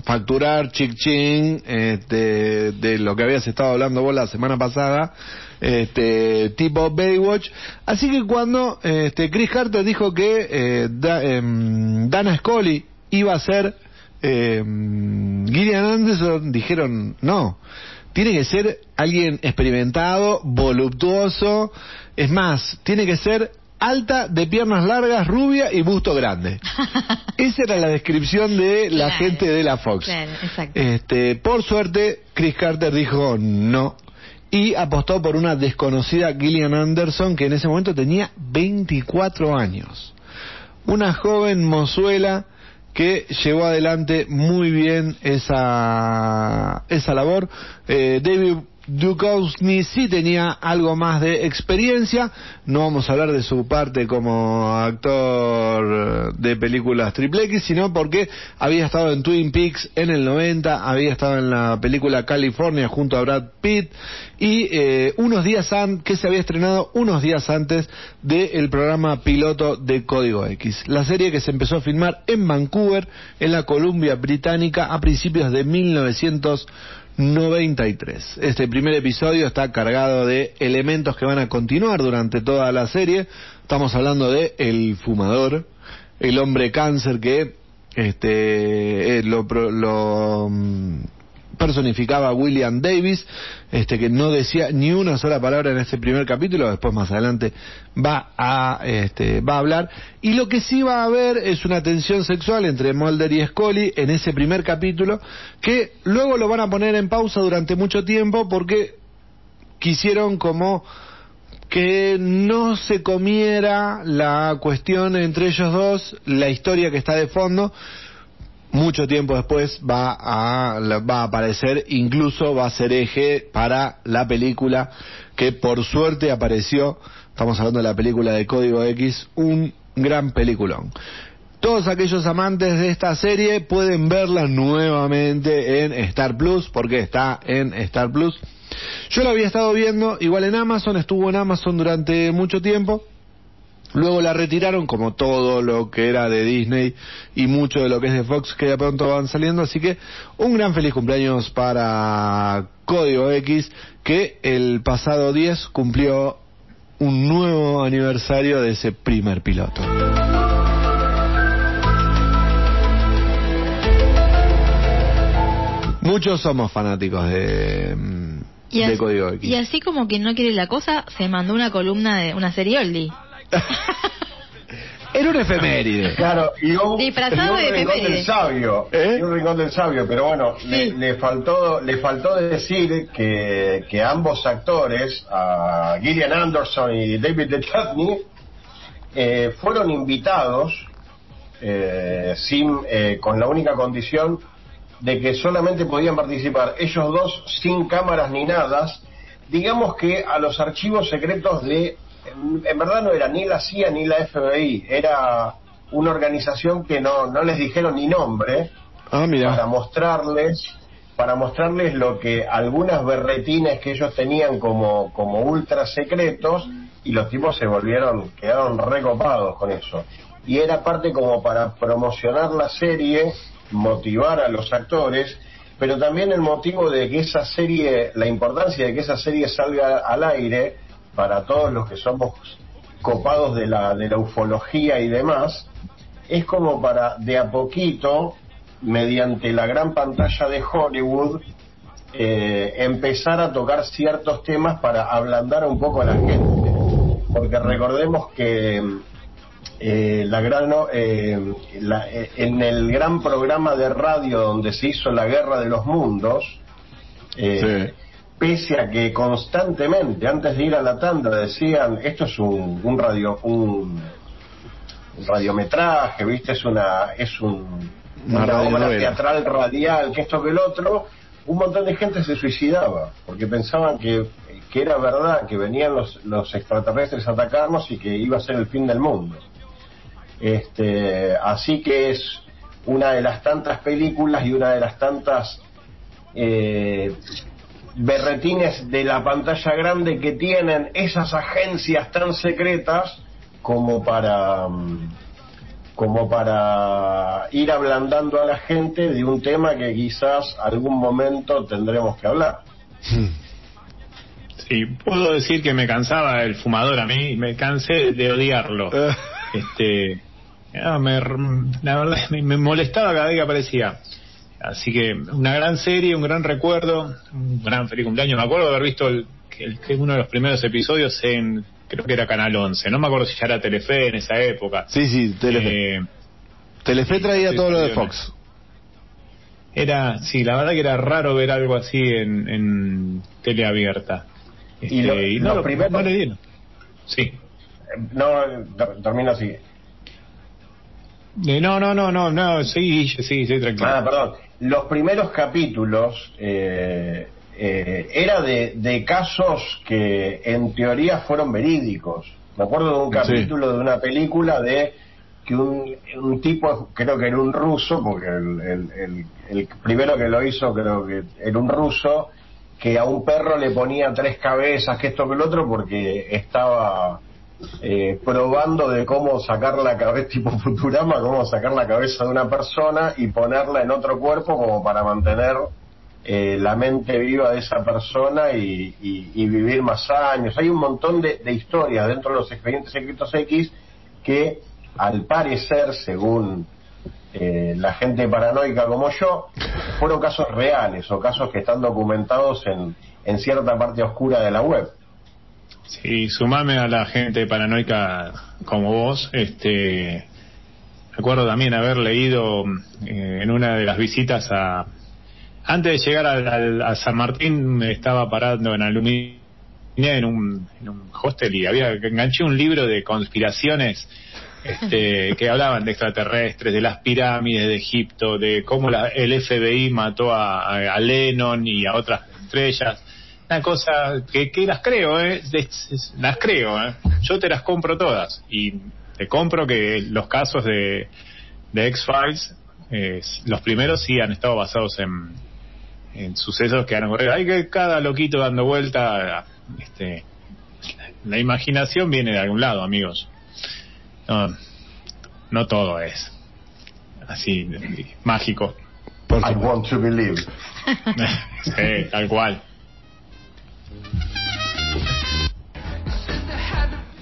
[SPEAKER 2] facturar chic ching este, de lo que habías estado hablando vos la semana pasada, este, tipo Baywatch. Así que cuando este, Chris Carter dijo que eh, Da- em, Dana Scully iba a ser em, Gillian Anderson, dijeron no. Tiene que ser alguien experimentado, voluptuoso. Es más, tiene que ser alta, de piernas largas, rubia y busto grande. Esa era la descripción de la
[SPEAKER 3] Claro.
[SPEAKER 2] gente de la Fox.
[SPEAKER 3] Claro, exacto.
[SPEAKER 2] Este, por suerte, Chris Carter dijo no y apostó por una desconocida Gillian Anderson que en ese momento tenía 24 años. Una joven mozuela que llevó adelante muy bien esa, esa labor. Eh, David Duchovny sí tenía algo más de experiencia. No vamos a hablar de su parte como actor de películas triple X, sino porque había estado en Twin Peaks en el 90, había estado en la película California junto a Brad Pitt y eh, unos días antes, que se había estrenado unos días antes del programa piloto de Código X. La serie que se empezó a filmar en Vancouver, en la Columbia Británica, a principios de 1993. Este primer episodio está cargado de elementos que van a continuar durante toda la serie. Estamos hablando de El Fumador, el hombre cáncer que este eh, lo, lo, personificaba William Davis, este que no decía ni una sola palabra en este primer capítulo, después más adelante va a este va a hablar. Y lo que sí va a haber es una tensión sexual entre Mulder y Scully en ese primer capítulo que luego lo van a poner en pausa durante mucho tiempo porque quisieron como que no se comiera la cuestión entre ellos dos, la historia que está de fondo, mucho tiempo después va a, va a aparecer, incluso va a ser eje para la película que por suerte apareció, estamos hablando de la película de Código X, un gran peliculón. Todos aquellos amantes de esta serie pueden verla nuevamente en Star Plus, porque está en Star Plus. Yo la había estado viendo, igual en Amazon, estuvo en Amazon durante mucho tiempo. Luego la retiraron como todo lo que era de Disney y mucho de lo que es de Fox que de pronto van saliendo. Así que un gran feliz cumpleaños para Código X que el pasado 10 cumplió un nuevo aniversario de ese primer piloto. Muchos somos fanáticos de,
[SPEAKER 3] Y,
[SPEAKER 2] de
[SPEAKER 3] as-
[SPEAKER 2] Código X.
[SPEAKER 3] y así como que no quiere la cosa, se mandó una columna de una serie oldie.
[SPEAKER 2] Era un efeméride.
[SPEAKER 4] Claro, y un,
[SPEAKER 3] Disfrazado
[SPEAKER 4] y un
[SPEAKER 3] de
[SPEAKER 4] rincón
[SPEAKER 3] efeméride.
[SPEAKER 4] del sabio,
[SPEAKER 2] ¿Eh?
[SPEAKER 4] y un rincón del sabio, pero bueno, le, le faltó le faltó decir que, que ambos actores, a Gillian Anderson y David Duchovny, eh, fueron invitados eh, sin eh, con la única condición de que solamente podían participar ellos dos sin cámaras ni nada, digamos que a los archivos secretos de, en, en verdad no era ni la CIA ni la FBI, era una organización que no, no les dijeron ni nombre
[SPEAKER 2] Ah, mira.
[SPEAKER 4] para mostrarles para mostrarles lo que algunas berretines que ellos tenían como como ultra secretos y los tipos se volvieron quedaron recopados con eso y era parte como para promocionar la serie motivar a los actores pero también el motivo de que esa serie la importancia de que esa serie salga al aire para todos los que somos copados de la, de la ufología y demás, es como para de a poquito, mediante la gran pantalla de Hollywood, eh, empezar a tocar ciertos temas para ablandar un poco a la gente. Porque recordemos que eh, la gran, eh, la- eh, en el gran programa de radio donde se hizo la Guerra de los Mundos, eh, pese a que constantemente, antes de ir a la tanda, decían, esto es un, un radio, un, radiometraje, viste, es una, es un,
[SPEAKER 2] Una
[SPEAKER 4] una, obra
[SPEAKER 2] radionovela.
[SPEAKER 4] teatral radial, que esto que el otro, un montón de gente se suicidaba, porque pensaban que, que era verdad, que venían los, los extraterrestres a atacarnos y que iba a ser el fin del mundo. Este, así que es una de las tantas películas y una de las tantas eh, berretines de la pantalla grande que tienen esas agencias tan secretas como para mm, como para ir ablandando a la gente de un tema que quizás algún momento tendremos que hablar.
[SPEAKER 5] Sí, puedo decir que me cansaba el fumador a mí, me cansé de odiarlo. Este ah, me- la verdad me, me molestaba cada vez que aparecía así que una gran serie un gran recuerdo un gran feliz cumpleaños me acuerdo de haber visto el, uno de los primeros episodios en creo que era Canal 11 no me acuerdo si ya era Telefe en esa época
[SPEAKER 2] sí, sí, Telefe.
[SPEAKER 5] Eh,
[SPEAKER 2] Telefe traía
[SPEAKER 5] sí,
[SPEAKER 2] todo lo de Fox.
[SPEAKER 5] era sí la verdad que era raro ver algo así en, en tele abierta
[SPEAKER 4] Y lo-
[SPEAKER 5] Este,
[SPEAKER 4] lo
[SPEAKER 5] no,
[SPEAKER 4] primero-
[SPEAKER 5] no le dieron sí
[SPEAKER 4] Eh, No, ter- termino así.
[SPEAKER 5] Eh, no no no no no sí sí sí tranquilo
[SPEAKER 4] Ah, perdón. Los primeros capítulos eh, eh, era de, de casos que en teoría fueron verídicos. Me acuerdo de un
[SPEAKER 2] Sí.
[SPEAKER 4] capítulo de una película de que un, un tipo, creo que era un ruso, porque el, el- el- el primero que lo hizo creo que era un ruso, que a un perro le ponía tres cabezas, que esto que el otro, porque estaba eh, probando de cómo sacar la cabeza, tipo Futurama, cómo sacar la cabeza de una persona y ponerla en otro cuerpo como para mantener eh, la mente viva de esa persona y, y- vivir más años. Hay un montón de, de historias dentro de los expedientes secretos X que al parecer, según eh, la gente paranoica como yo, fueron casos reales o casos que están documentados en, en cierta parte oscura de la web.
[SPEAKER 5] Sí, sumame a la gente paranoica como vos. Este, recuerdo también haber leído eh, en una de las visitas a. Antes de llegar al- al- a San Martín, me estaba parando en Aluminia en un, en un hostel y había enganché un libro de conspiraciones este, que hablaban de extraterrestres, de las pirámides de Egipto, de cómo la- el FBI mató a, a- a Lennon y a otras estrellas. Una cosa que, que las creo, ¿eh? Las creo, ¿eh? Yo te las compro todas y te compro que los casos de, de X-Files, eh, los primeros sí han estado basados en, en sucesos que han ocurrido. Hay que cada loquito dando vuelta, este, la imaginación viene de algún lado, amigos. No, no todo es así mágico.
[SPEAKER 2] Por
[SPEAKER 4] I
[SPEAKER 2] supuesto.
[SPEAKER 4] want to believe.
[SPEAKER 5] sí, tal cual.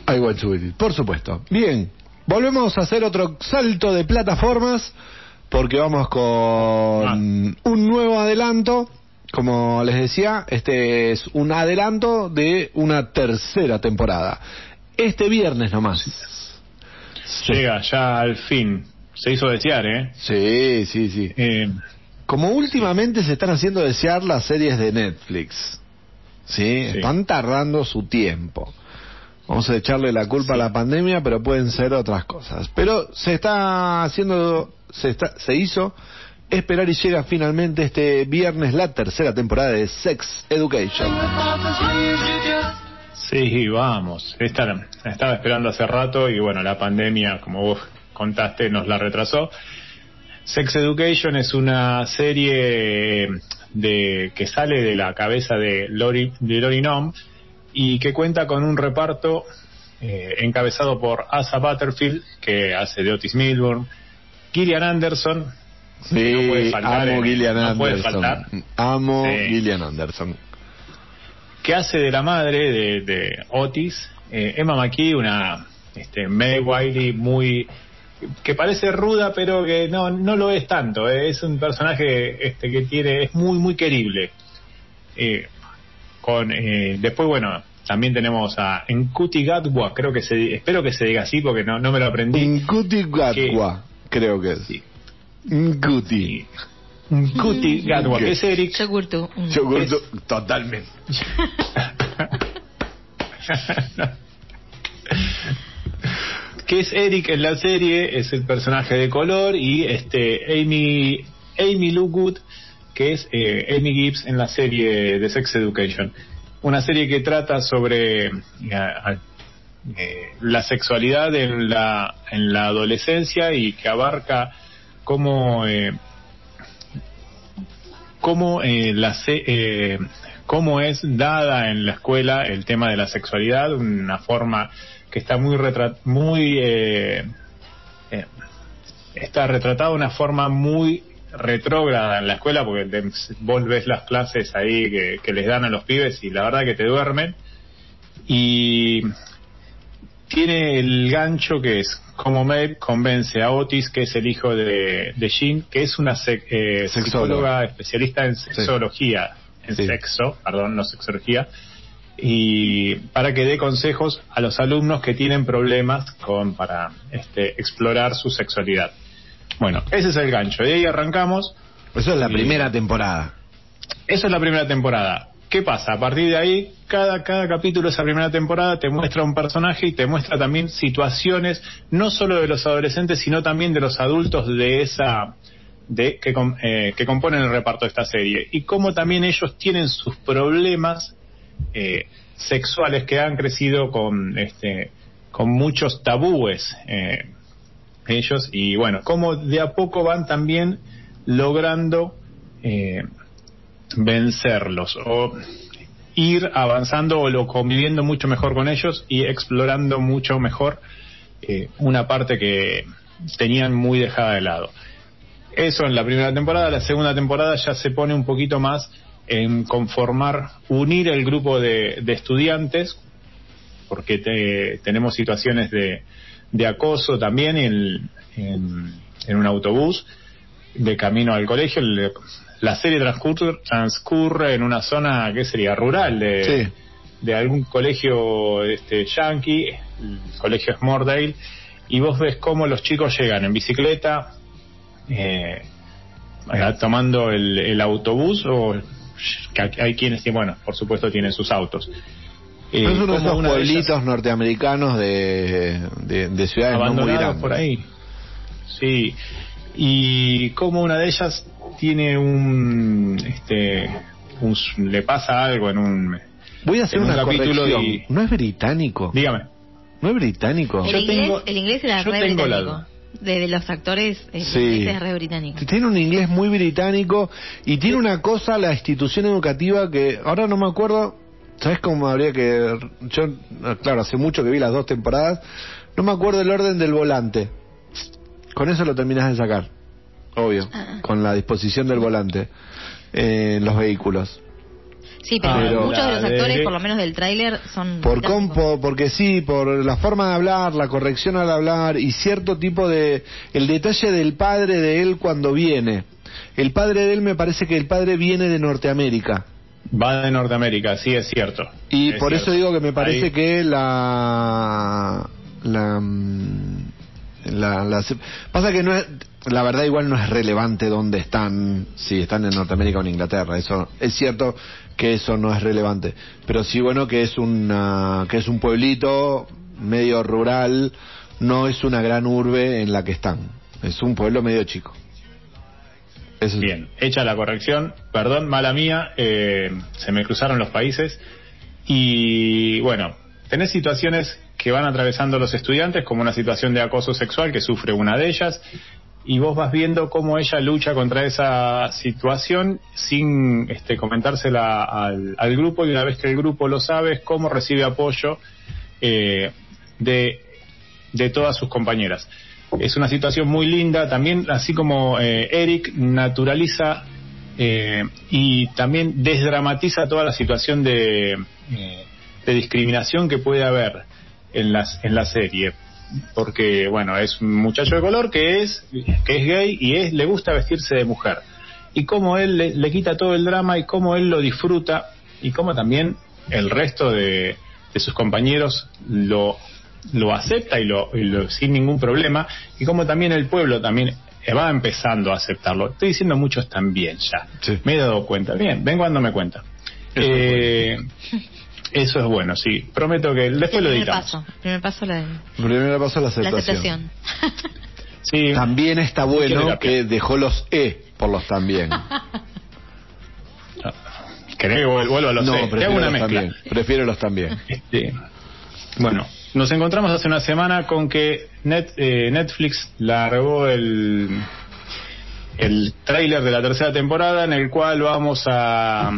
[SPEAKER 2] I want to. Por supuesto. Bien, volvemos a hacer otro salto de plataformas porque vamos con un nuevo adelanto. Como les decía, este es un adelanto de una tercera temporada. Este viernes nomás.
[SPEAKER 5] Llega ya al fin. Se hizo desear, ¿eh?
[SPEAKER 2] Sí, sí, sí.
[SPEAKER 5] Eh,
[SPEAKER 2] Como últimamente se están haciendo desear las series de Netflix. ¿Sí?
[SPEAKER 5] Sí.
[SPEAKER 2] Están tardando su tiempo. Vamos a echarle la culpa a la pandemia, pero pueden ser otras cosas. Pero se está haciendo, se, está, se hizo esperar y llega finalmente este viernes la tercera temporada de Sex Education.
[SPEAKER 5] Sí, vamos. Esta estaba esperando hace rato y bueno, la pandemia, como vos contaste, nos la retrasó. Sex Education es una serie de que sale de la cabeza de Lori, de Lori Nom y que cuenta con un reparto eh, encabezado por Asa Butterfield, que hace de Otis Milburn, Gillian Anderson,
[SPEAKER 2] Sí,
[SPEAKER 5] no puede faltar,
[SPEAKER 2] amo
[SPEAKER 5] eh,
[SPEAKER 2] Gillian
[SPEAKER 5] puede
[SPEAKER 2] Anderson.
[SPEAKER 5] faltar.
[SPEAKER 2] Amo. Gillian Anderson.
[SPEAKER 5] que hace de la madre de, de Otis eh, Emma McKee, una este, Meg Wiley muy que parece ruda pero que no no lo es tanto eh, es un personaje este que tiene es muy muy querible Eh, con eh, después bueno también tenemos a Nkuti Gatwa creo que se espero que se diga así porque no no me lo aprendí
[SPEAKER 2] Nkuti Gatwa, creo que es.
[SPEAKER 5] Sí.
[SPEAKER 2] Nkuti.
[SPEAKER 5] Nkuti Gatwa que es Eric
[SPEAKER 3] Yogurtu. Mm.
[SPEAKER 2] Totalmente.
[SPEAKER 5] que es Eric en la serie, es el personaje de color, y este Amy, Amy Lookwood, que es eh, Amy Gibbs en la serie de Sex Education. Una serie que trata sobre eh, eh, la sexualidad en la, en la adolescencia y que abarca cómo, eh, cómo, la cómo es dada en la escuela el tema de la sexualidad, una forma que está muy retra- muy eh, eh, está retratada de una forma muy retrógrada en la escuela porque te- vos ves las clases ahí que, que les dan a los pibes y la verdad que te duermen y tiene el gancho que es como Meg convence a Otis que es el hijo de, de Jean que es una sec- eh,
[SPEAKER 2] Sexóloga.
[SPEAKER 5] psicóloga especialista en sexología en
[SPEAKER 2] Sí.
[SPEAKER 5] sexo perdón no sexología y para que dé consejos a los alumnos que tienen problemas con para este, explorar su sexualidad. Bueno, ese es el gancho. De ahí arrancamos.
[SPEAKER 2] Eso es la
[SPEAKER 5] Y-
[SPEAKER 2] primera temporada.
[SPEAKER 5] Eso es la primera temporada. ¿Qué pasa? A partir de ahí, cada, cada capítulo de esa primera temporada te muestra un personaje y te muestra también situaciones, no solo de los adolescentes, sino también de los adultos de esa, de, que, eh, que componen el reparto de esta serie. Y cómo también ellos tienen sus problemas eh, sexuales que han crecido con, este, con muchos tabúes. eh, ellos y bueno, cómo de a poco van también logrando eh, vencerlos o ir avanzando o lo conviviendo mucho mejor con ellos y explorando mucho mejor eh, una parte que tenían muy dejada de lado. Eso en la primera temporada, la segunda temporada ya se pone un poquito más en conformar, unir el grupo de, de estudiantes, porque te- tenemos situaciones de, de acoso también en, en, en un autobús de camino al colegio. La serie transcurre, transcurre en una zona que sería rural de,
[SPEAKER 2] Sí.
[SPEAKER 5] de algún colegio este yankee, el colegio Smordale, y vos ves cómo los chicos llegan en bicicleta, eh, eh, tomando el, el autobús o que hay- hay quienes tienen, bueno, por supuesto tienen sus autos. Eh,
[SPEAKER 2] es uno de
[SPEAKER 5] cómo
[SPEAKER 2] esos
[SPEAKER 5] una de ellas-
[SPEAKER 2] pueblitos norteamericanos de, de, de ciudades no muy grandes.
[SPEAKER 5] por ahí. Sí. Y como una de ellas tiene un este un le pasa algo en un
[SPEAKER 2] Voy a hacer
[SPEAKER 5] en un
[SPEAKER 2] una
[SPEAKER 5] capítulo y-
[SPEAKER 2] No es británico.
[SPEAKER 5] dígame.
[SPEAKER 2] No es británico.
[SPEAKER 3] El,
[SPEAKER 5] Yo
[SPEAKER 3] inglés,
[SPEAKER 5] tengo-
[SPEAKER 3] el inglés era
[SPEAKER 5] yo
[SPEAKER 3] re
[SPEAKER 5] tengo
[SPEAKER 3] británico. De los actores, el
[SPEAKER 2] Sí.
[SPEAKER 3] es re británico.
[SPEAKER 2] Tiene un inglés muy británico y tiene una cosa, la institución educativa, que ahora no me acuerdo, ¿sabes cómo habría que...? Yo, claro, hace mucho que vi las dos temporadas, no me acuerdo el orden del volante. Con eso lo terminas de sacar, obvio,
[SPEAKER 3] Ah.
[SPEAKER 2] con la disposición del volante eh, en los vehículos.
[SPEAKER 3] Sí, pero,
[SPEAKER 5] Ah,
[SPEAKER 2] Pero-
[SPEAKER 3] muchos de los actores,
[SPEAKER 5] de-
[SPEAKER 3] por lo menos del tráiler, son
[SPEAKER 2] Por compo, porque sí, por la forma de hablar, la corrección al hablar y cierto tipo de... El detalle del padre de él cuando viene. El padre de él me parece que el padre viene de Norteamérica.
[SPEAKER 5] Va de Norteamérica, sí es cierto.
[SPEAKER 2] Y
[SPEAKER 5] Es
[SPEAKER 2] por
[SPEAKER 5] cierto.
[SPEAKER 2] eso digo que me parece
[SPEAKER 5] Ahí-
[SPEAKER 2] que la... La, la, la- pasa que no es, la verdad igual no es relevante dónde están, si están en Norteamérica o en Inglaterra, eso es cierto que eso no es relevante, pero sí bueno que es una, que es un pueblito medio rural, no es una gran urbe en la que están, es un pueblo medio chico.
[SPEAKER 5] Bien, hecha la corrección, perdón, mala mía, eh, se me cruzaron los países. Y bueno, tenés situaciones que van atravesando los estudiantes, como una situación de acoso sexual que sufre una de ellas, y vos vas viendo cómo ella lucha contra esa situación sin este, comentársela al, al grupo, y una vez que el grupo lo sabe, cómo recibe apoyo eh, de, de todas sus compañeras. Es una situación muy linda, también así como eh, Eric naturaliza eh, y también desdramatiza toda la situación de, eh, de discriminación que puede haber en las en la serie porque bueno es un muchacho de color que es que es gay y es le gusta vestirse de mujer. Y cómo él le, le quita todo el drama y cómo él lo disfruta y cómo también el resto de, de sus compañeros lo lo acepta y lo, y lo- sin ningún problema. Y como también el pueblo también va empezando a aceptarlo. Estoy diciendo muchos también ya.
[SPEAKER 2] Sí.
[SPEAKER 5] me he dado cuenta. Bien ven cuando me cuenta. Eh, eso es bueno sí prometo que después lo
[SPEAKER 3] primer
[SPEAKER 5] editamos
[SPEAKER 3] paso. Primer paso la,
[SPEAKER 2] Primero paso la
[SPEAKER 3] la
[SPEAKER 2] aceptación.
[SPEAKER 3] aceptación.
[SPEAKER 5] sí
[SPEAKER 2] También está bueno que dejó los E por los también.
[SPEAKER 5] ¿Querés que vuel- vuelva a los
[SPEAKER 2] no,
[SPEAKER 5] E? Te
[SPEAKER 2] prefiero
[SPEAKER 5] hago una
[SPEAKER 2] los
[SPEAKER 5] mezcla
[SPEAKER 2] también. Prefiero los también.
[SPEAKER 5] Este, bueno, nos encontramos hace una semana con que Net- eh, Netflix largó el, el tráiler de la tercera temporada en el cual vamos a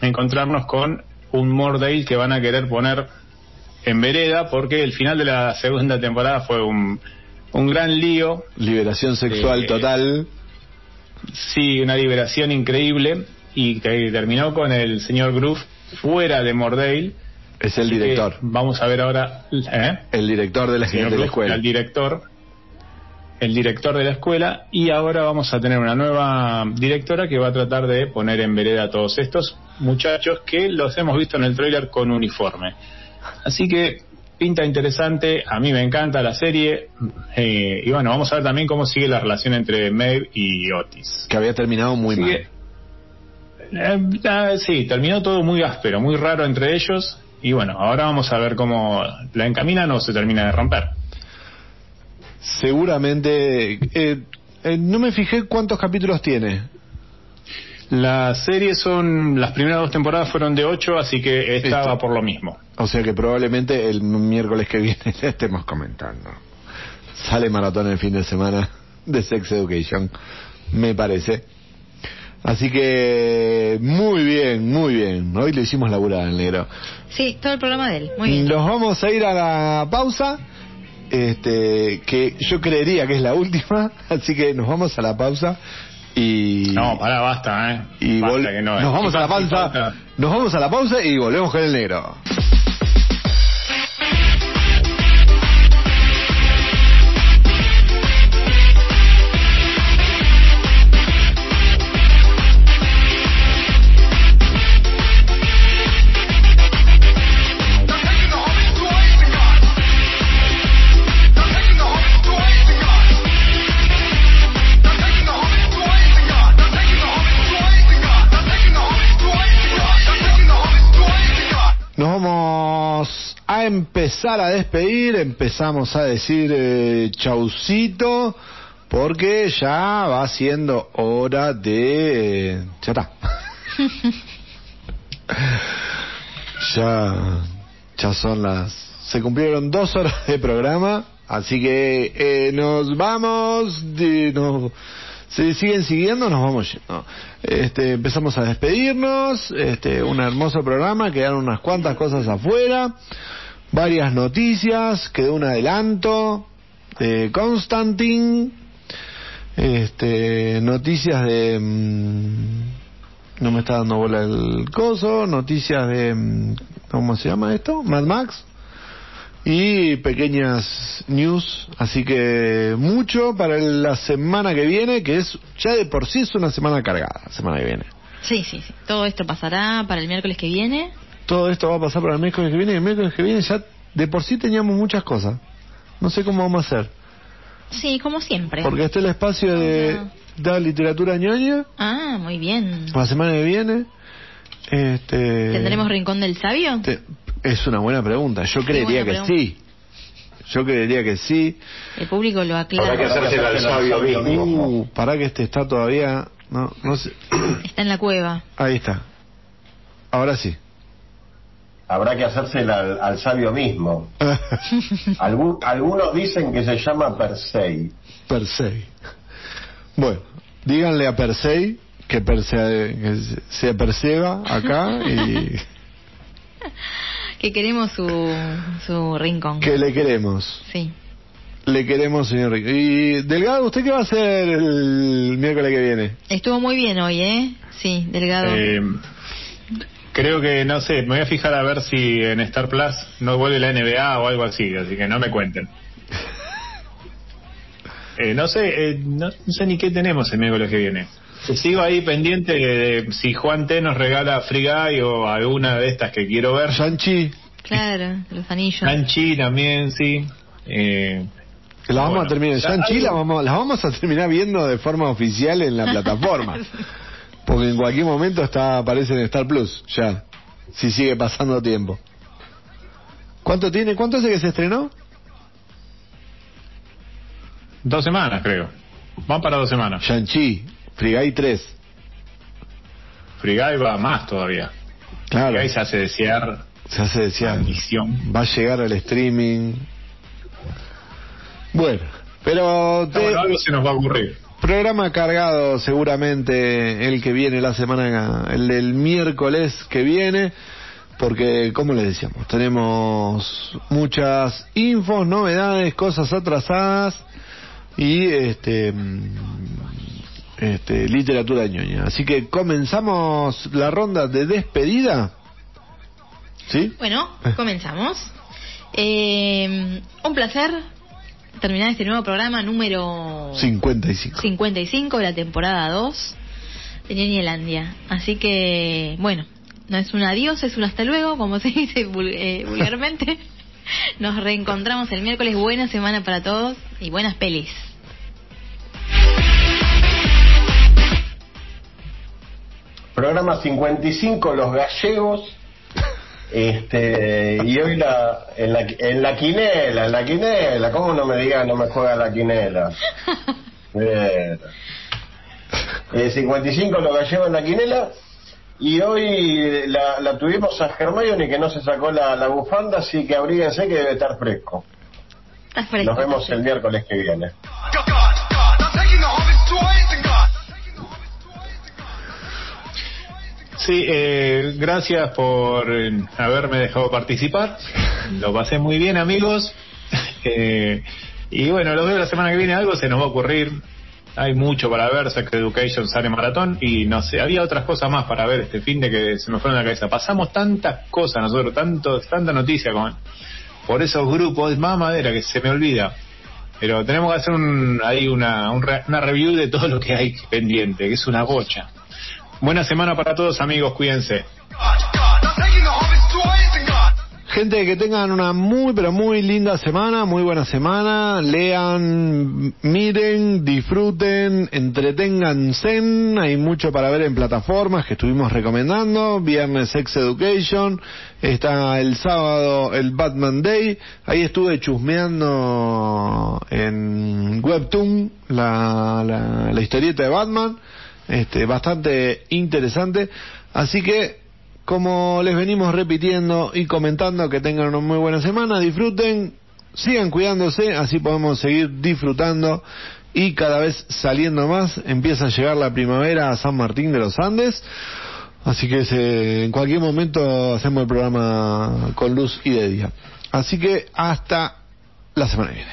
[SPEAKER 5] encontrarnos con un Mordale que van a querer poner en vereda porque el final de la segunda temporada fue un, un gran lío
[SPEAKER 2] Liberación sexual
[SPEAKER 5] Eh,
[SPEAKER 2] total.
[SPEAKER 5] Sí, una liberación increíble y que terminó con el señor Groove fuera de Mordale.
[SPEAKER 2] Es el director.
[SPEAKER 5] Vamos a ver ahora. ¿eh?
[SPEAKER 2] El director de la,
[SPEAKER 5] Señor
[SPEAKER 2] de la escuela.
[SPEAKER 5] El director. El director de la escuela. Y ahora vamos a tener una nueva directora que va a tratar de poner en vereda a todos estos muchachos que los hemos visto en el tráiler con uniforme. Así que pinta interesante. A mí me encanta la serie. eh, y bueno, vamos a ver también cómo sigue la relación entre Maeve y Otis.
[SPEAKER 2] Que había terminado muy
[SPEAKER 5] Así
[SPEAKER 2] mal.
[SPEAKER 5] que, eh, ah, sí, terminó todo muy áspero, muy raro entre ellos. Y bueno, ahora vamos a ver cómo la encaminan o se termina de romper.
[SPEAKER 2] Seguramente. eh, eh, no me fijé cuántos capítulos tiene.
[SPEAKER 5] La serie son, las primeras dos temporadas fueron de ocho, así que esta
[SPEAKER 2] Listo.
[SPEAKER 5] va por lo mismo.
[SPEAKER 2] O sea que probablemente el miércoles que viene ya estemos comentando. Sale maratón el fin de semana de Sex Education, me parece. Así que muy bien, muy bien. Hoy le hicimos laburar al negro.
[SPEAKER 3] Sí, todo el programa de él. Muy bien.
[SPEAKER 2] Nos vamos a ir a la pausa, este, que yo creería que es la última, así que nos vamos a la pausa y
[SPEAKER 5] No, pará, basta, ¿eh?
[SPEAKER 2] y
[SPEAKER 5] Basta que no,
[SPEAKER 2] nos vamos a la pausa, nos vamos a la pausa y volvemos con el negro. A empezar a despedir, empezamos a decir eh, chaucito, porque ya va siendo hora de... eh, ya está. ya, ya son las... Se cumplieron dos horas de programa, así que eh, nos vamos, de, nos, se siguen siguiendo, nos vamos yendo. Este, empezamos a despedirnos, este, un hermoso programa, quedaron unas cuantas cosas afuera, varias noticias, quedó un adelanto de Constantine, este, noticias de... mm, no me está dando bola el coso, noticias de... mm, ¿Cómo se llama esto? Mad Max. Y pequeñas news, así que mucho para la semana que viene, que es ya de por sí es una semana cargada, semana que viene.
[SPEAKER 3] Sí, sí, sí. Todo esto pasará para el miércoles que viene.
[SPEAKER 2] Todo esto va a pasar para el miércoles que viene y el miércoles que viene ya de por sí teníamos muchas cosas. No sé cómo vamos a hacer.
[SPEAKER 3] Sí, como siempre.
[SPEAKER 2] Porque está el espacio de, la literatura ñoña,
[SPEAKER 3] Ah, muy bien.
[SPEAKER 2] la semana que viene. Este,
[SPEAKER 3] ¿Tendremos Rincón del Sabio?
[SPEAKER 2] te- es una buena pregunta. Yo creería que
[SPEAKER 3] pregunta.
[SPEAKER 2] sí. Yo creería que sí.
[SPEAKER 3] El público lo
[SPEAKER 6] Habrá que
[SPEAKER 3] aclara.
[SPEAKER 6] hacerse al sabio mismo.
[SPEAKER 2] Uh, para que este está todavía. No, no sé.
[SPEAKER 3] Está en la cueva.
[SPEAKER 2] Ahí está. Ahora sí.
[SPEAKER 4] Habrá que hacérsela al, al sabio mismo. Algu- algunos dicen que se llama Persei.
[SPEAKER 2] Persei. Bueno, díganle a Persei que, Persei, que se- perceba acá y
[SPEAKER 3] Que queremos su, su rincón.
[SPEAKER 2] que le queremos.
[SPEAKER 3] Sí.
[SPEAKER 2] Le queremos, señor Rico. Y Delgado, ¿usted qué va a hacer el miércoles que viene?
[SPEAKER 3] Estuvo muy bien hoy, ¿eh? Sí, Delgado.
[SPEAKER 5] Eh, Creo que, no sé, me voy a fijar a ver si en Star Plus no vuelve la NBA o algo así, así que no me cuenten. Eh, no sé, eh, no, no sé ni qué tenemos el miércoles que viene. Sigo ahí pendiente de, de si Juan T nos regala Free Guy o alguna de estas que quiero ver.
[SPEAKER 2] Sanchi,
[SPEAKER 3] Claro, los anillos.
[SPEAKER 5] Sanchi también, sí. Eh,
[SPEAKER 2] la vamos
[SPEAKER 5] Bueno,
[SPEAKER 2] a terminar.
[SPEAKER 5] ya
[SPEAKER 2] Sanchi
[SPEAKER 5] hay-
[SPEAKER 2] la vamos, la vamos a terminar viendo de forma oficial en la plataforma. Porque en cualquier momento está aparece en Star Plus, ya. Si sigue pasando tiempo. ¿Cuánto tiene? ¿Cuánto hace que se estrenó?
[SPEAKER 5] dos semanas, creo. Van para dos semanas.
[SPEAKER 2] Shang-Chi, Free Guy 3.
[SPEAKER 5] Free Guy va más todavía.
[SPEAKER 2] Claro.
[SPEAKER 5] Free Guy se hace desear
[SPEAKER 2] Se hace desear.
[SPEAKER 5] misión.
[SPEAKER 2] Va a llegar al streaming. Bueno, pero te-
[SPEAKER 5] Bueno, algo se nos va a ocurrir.
[SPEAKER 2] Programa cargado seguramente el que viene la semana, el del miércoles que viene, porque como les decíamos, tenemos muchas infos, novedades, cosas atrasadas y este mm, este literatura ñoña. Así que comenzamos la ronda de despedida. ¿Sí?
[SPEAKER 3] Bueno, comenzamos. Eh, un placer terminar este nuevo programa número
[SPEAKER 2] 55.
[SPEAKER 3] 55 de la temporada 2 de Ñoñelandia. Así que, bueno, no es un adiós, es un hasta luego, como se dice vul- eh, vulgarmente. Nos reencontramos el miércoles. Buena semana para todos y buenas pelis.
[SPEAKER 4] Programa 55, Los Gallegos. Este, y hoy la, en, la, en la quinela, en la quinela, ¿cómo no me digan no me juega la quinela? Bien. Eh, 55 Los Gallegos en la quinela. Y hoy la, la tuvimos a Hermione que no se sacó la, la bufanda, así que abríguense que debe estar fresco. Nos vemos el miércoles que viene.
[SPEAKER 5] Sí, eh, gracias por eh, haberme dejado participar. Lo pasé muy bien, amigos. Eh, y bueno, los veo la semana que viene. Algo se nos va a ocurrir. Hay mucho para ver. Sex Education sale maratón. Y no sé, había otras cosas más para ver este fin de que se me fueron a la cabeza. Pasamos tantas cosas nosotros, tanto, tanta noticia con, por esos grupos. Más madera que se me olvida. Pero tenemos que hacer un, ahí una, un una review de todo lo que hay pendiente, que es una bocha. Buena semana para todos amigos, cuídense.
[SPEAKER 2] Gente, que tengan una muy, pero muy linda semana, muy buena semana. Lean, miren, disfruten, entreténganse. Hay mucho para ver en plataformas que estuvimos recomendando. Viernes Sex Education. Está el sábado el Batman Day. Ahí estuve chusmeando en Webtoon la, la, la historieta de Batman. Este, bastante interesante. Así que como les venimos repitiendo y comentando, que tengan una muy buena semana, disfruten, sigan cuidándose, así podemos seguir disfrutando y cada vez saliendo más. Empieza a llegar la primavera a San Martín de los Andes, así que se- en cualquier momento hacemos el programa con luz y de día. Así que hasta la semana que viene.